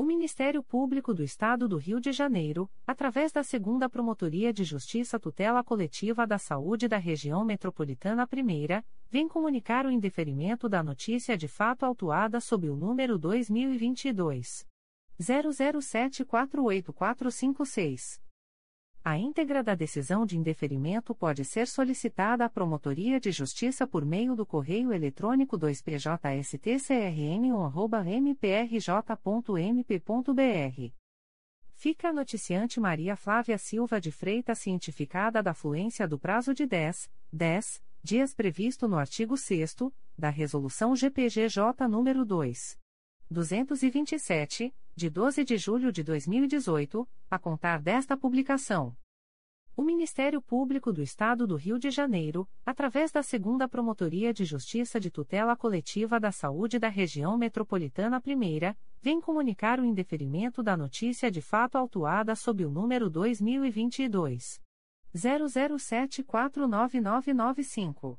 O Ministério Público do Estado do Rio de Janeiro, através da Segunda Promotoria de Justiça Tutela Coletiva da Saúde da Região Metropolitana I, vem comunicar o indeferimento da notícia de fato autuada sob o número 2022 00748456. A íntegra da decisão de indeferimento pode ser solicitada à Promotoria de Justiça por meio do correio eletrônico 2pjstcrn1@mprj.mp.br. Fica a noticiante Maria Flávia Silva de Freitas cientificada da fluência do prazo de 10, 10 dias previsto no artigo 6 da Resolução GPGJ nº 2. 227, de 12 de julho de 2018, a contar desta publicação. O Ministério Público do Estado do Rio de Janeiro, através da Segunda Promotoria de Justiça de Tutela Coletiva da Saúde da Região Metropolitana I, vem comunicar o indeferimento da notícia de fato autuada sob o número 2022 00749995.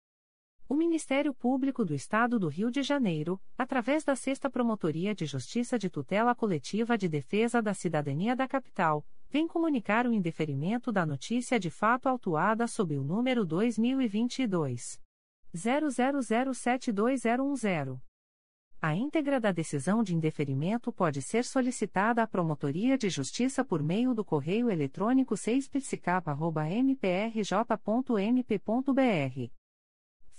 O Ministério Público do Estado do Rio de Janeiro, através da Sexta Promotoria de Justiça de Tutela Coletiva de Defesa da Cidadania da Capital, vem comunicar o indeferimento da notícia de fato autuada sob o número 2022 00072010. A íntegra da decisão de indeferimento pode ser solicitada à Promotoria de Justiça por meio do correio eletrônico 6psicapa.mprj.mp.br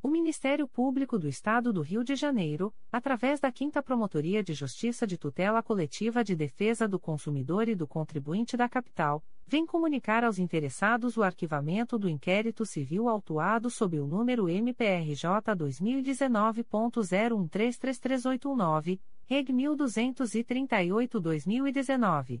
O Ministério Público do Estado do Rio de Janeiro, através da 5 Promotoria de Justiça de Tutela Coletiva de Defesa do Consumidor e do Contribuinte da Capital, vem comunicar aos interessados o arquivamento do inquérito civil autuado sob o número MPRJ 2019.01333819, Reg 1238-2019.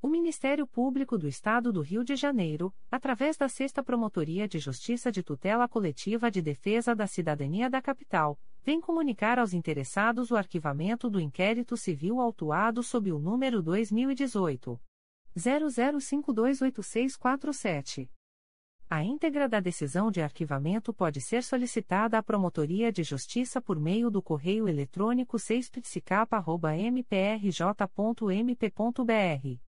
O Ministério Público do Estado do Rio de Janeiro, através da Sexta Promotoria de Justiça de Tutela Coletiva de Defesa da Cidadania da Capital, vem comunicar aos interessados o arquivamento do inquérito civil autuado sob o número 2018 00528647. A íntegra da decisão de arquivamento pode ser solicitada à Promotoria de Justiça por meio do correio eletrônico 6psicapa.mprj.mp.br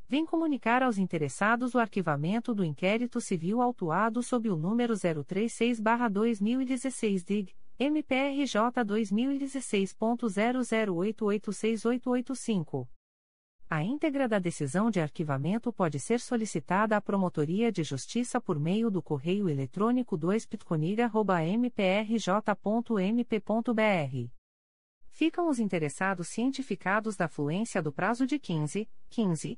vem comunicar aos interessados o arquivamento do inquérito civil autuado sob o número 036-2016 DIG, MPRJ 2016.00886885. A íntegra da decisão de arquivamento pode ser solicitada à Promotoria de Justiça por meio do correio eletrônico 2pitconig.mprj.mp.br. Ficam os interessados cientificados da fluência do prazo de 15, 15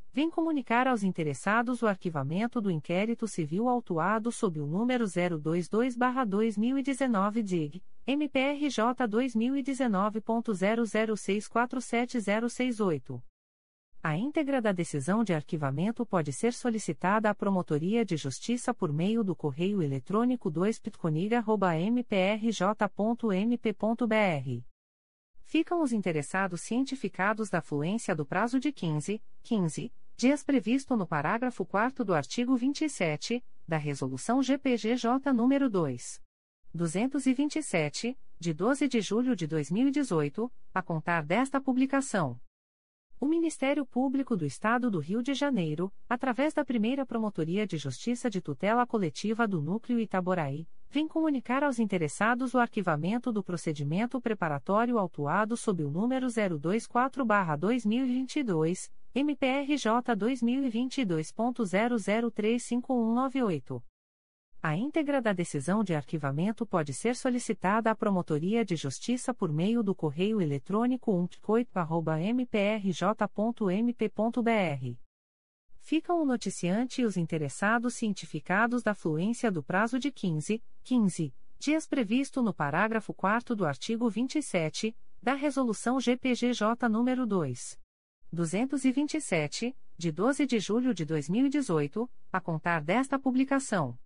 vem comunicar aos interessados o arquivamento do inquérito civil autuado sob o número 022-2019 DIG, MPRJ 2019.00647068. A íntegra da decisão de arquivamento pode ser solicitada à Promotoria de Justiça por meio do correio eletrônico 2 mprj.mp.br. Ficam os interessados cientificados da fluência do prazo de 15, 15 dias previsto no parágrafo 4 do artigo 27 da Resolução GPGJ nº 2. 227, de 12 de julho de 2018, a contar desta publicação. O Ministério Público do Estado do Rio de Janeiro, através da primeira Promotoria de Justiça de Tutela Coletiva do Núcleo Itaboraí, vem comunicar aos interessados o arquivamento do procedimento preparatório autuado sob o número 024-2022, MPRJ 2022.00351998. A íntegra da decisão de arquivamento pode ser solicitada à Promotoria de Justiça por meio do correio eletrônico umpcoip.mprj.mp.br. Ficam o noticiante e os interessados cientificados da fluência do prazo de 15, 15 dias previsto no parágrafo 4 do artigo 27 da Resolução GPGJ nº 2. 227, de 12 de julho de 2018, a contar desta publicação.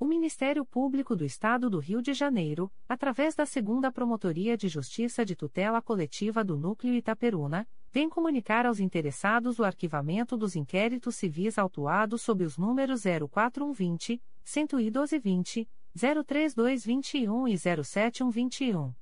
O Ministério Público do Estado do Rio de Janeiro, através da Segunda Promotoria de Justiça de Tutela Coletiva do Núcleo Itaperuna, vem comunicar aos interessados o arquivamento dos inquéritos civis autuados sob os números 04120, 11220, 03221 e 07121.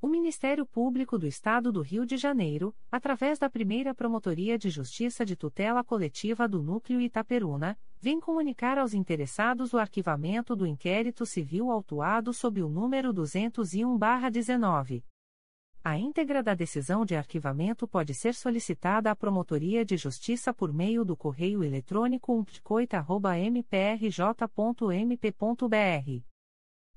O Ministério Público do Estado do Rio de Janeiro, através da primeira Promotoria de Justiça de Tutela Coletiva do Núcleo Itaperuna, vem comunicar aos interessados o arquivamento do inquérito civil autuado sob o número 201-19. A íntegra da decisão de arquivamento pode ser solicitada à Promotoria de Justiça por meio do correio eletrônico umpticoita.mprj.mp.br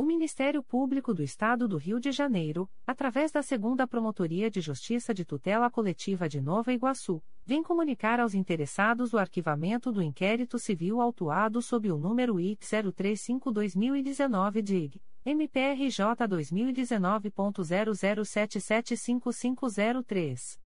O Ministério Público do Estado do Rio de Janeiro, através da Segunda Promotoria de Justiça de Tutela Coletiva de Nova Iguaçu, vem comunicar aos interessados o arquivamento do inquérito civil autuado sob o número I 035-2019 DIG, MPRJ 2019.00775503.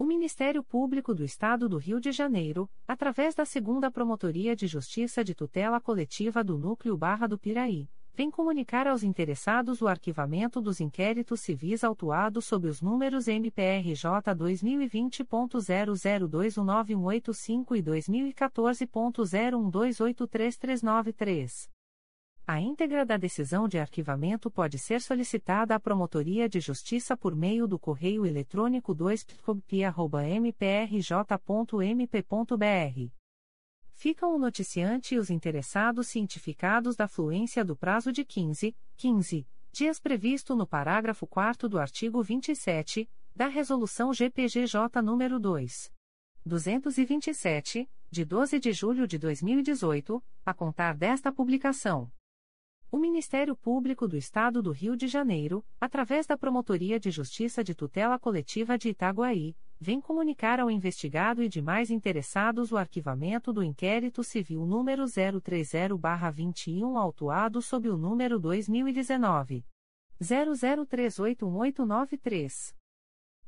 O Ministério Público do Estado do Rio de Janeiro, através da Segunda Promotoria de Justiça de Tutela Coletiva do Núcleo Barra do Piraí, vem comunicar aos interessados o arquivamento dos inquéritos civis autuados sob os números MPRJ 2020.00219185 e 2014.01283393. A íntegra da decisão de arquivamento pode ser solicitada à Promotoria de Justiça por meio do correio eletrônico 2pcobp.mprj.mp.br. Ficam o noticiante e os interessados cientificados da fluência do prazo de 15, 15 dias previsto no parágrafo 4 do artigo 27 da Resolução GPGJ nº 2. 227, de 12 de julho de 2018, a contar desta publicação. O Ministério Público do Estado do Rio de Janeiro, através da Promotoria de Justiça de Tutela Coletiva de Itaguaí, vem comunicar ao investigado e demais interessados o arquivamento do inquérito civil número 030-21 autuado sob o número 2019 00381893.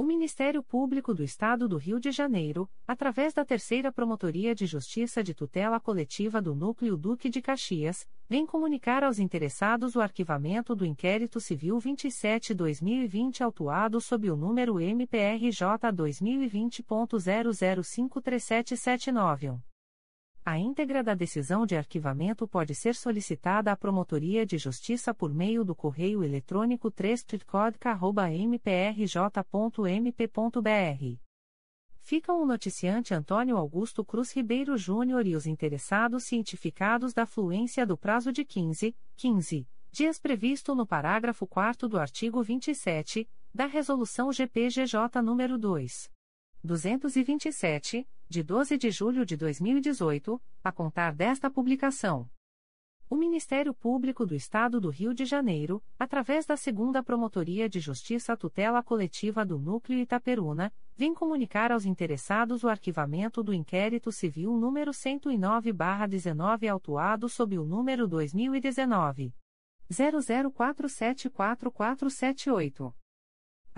O Ministério Público do Estado do Rio de Janeiro, através da Terceira Promotoria de Justiça de Tutela Coletiva do Núcleo Duque de Caxias, vem comunicar aos interessados o arquivamento do inquérito civil 27-2020 autuado sob o número MPRJ 2020.00537791. A íntegra da decisão de arquivamento pode ser solicitada à Promotoria de Justiça por meio do correio eletrônico 3 mprj.mp.br. Ficam o noticiante Antônio Augusto Cruz Ribeiro Júnior e os interessados cientificados da fluência do prazo de 15, 15 dias previsto no parágrafo 4 do artigo 27 da Resolução GPGJ nº 2. 227, de 12 de julho de 2018, a contar desta publicação. O Ministério Público do Estado do Rio de Janeiro, através da Segunda Promotoria de Justiça Tutela Coletiva do Núcleo Itaperuna, vem comunicar aos interessados o arquivamento do inquérito civil número 109/19 autuado sob o número 2019 00474478.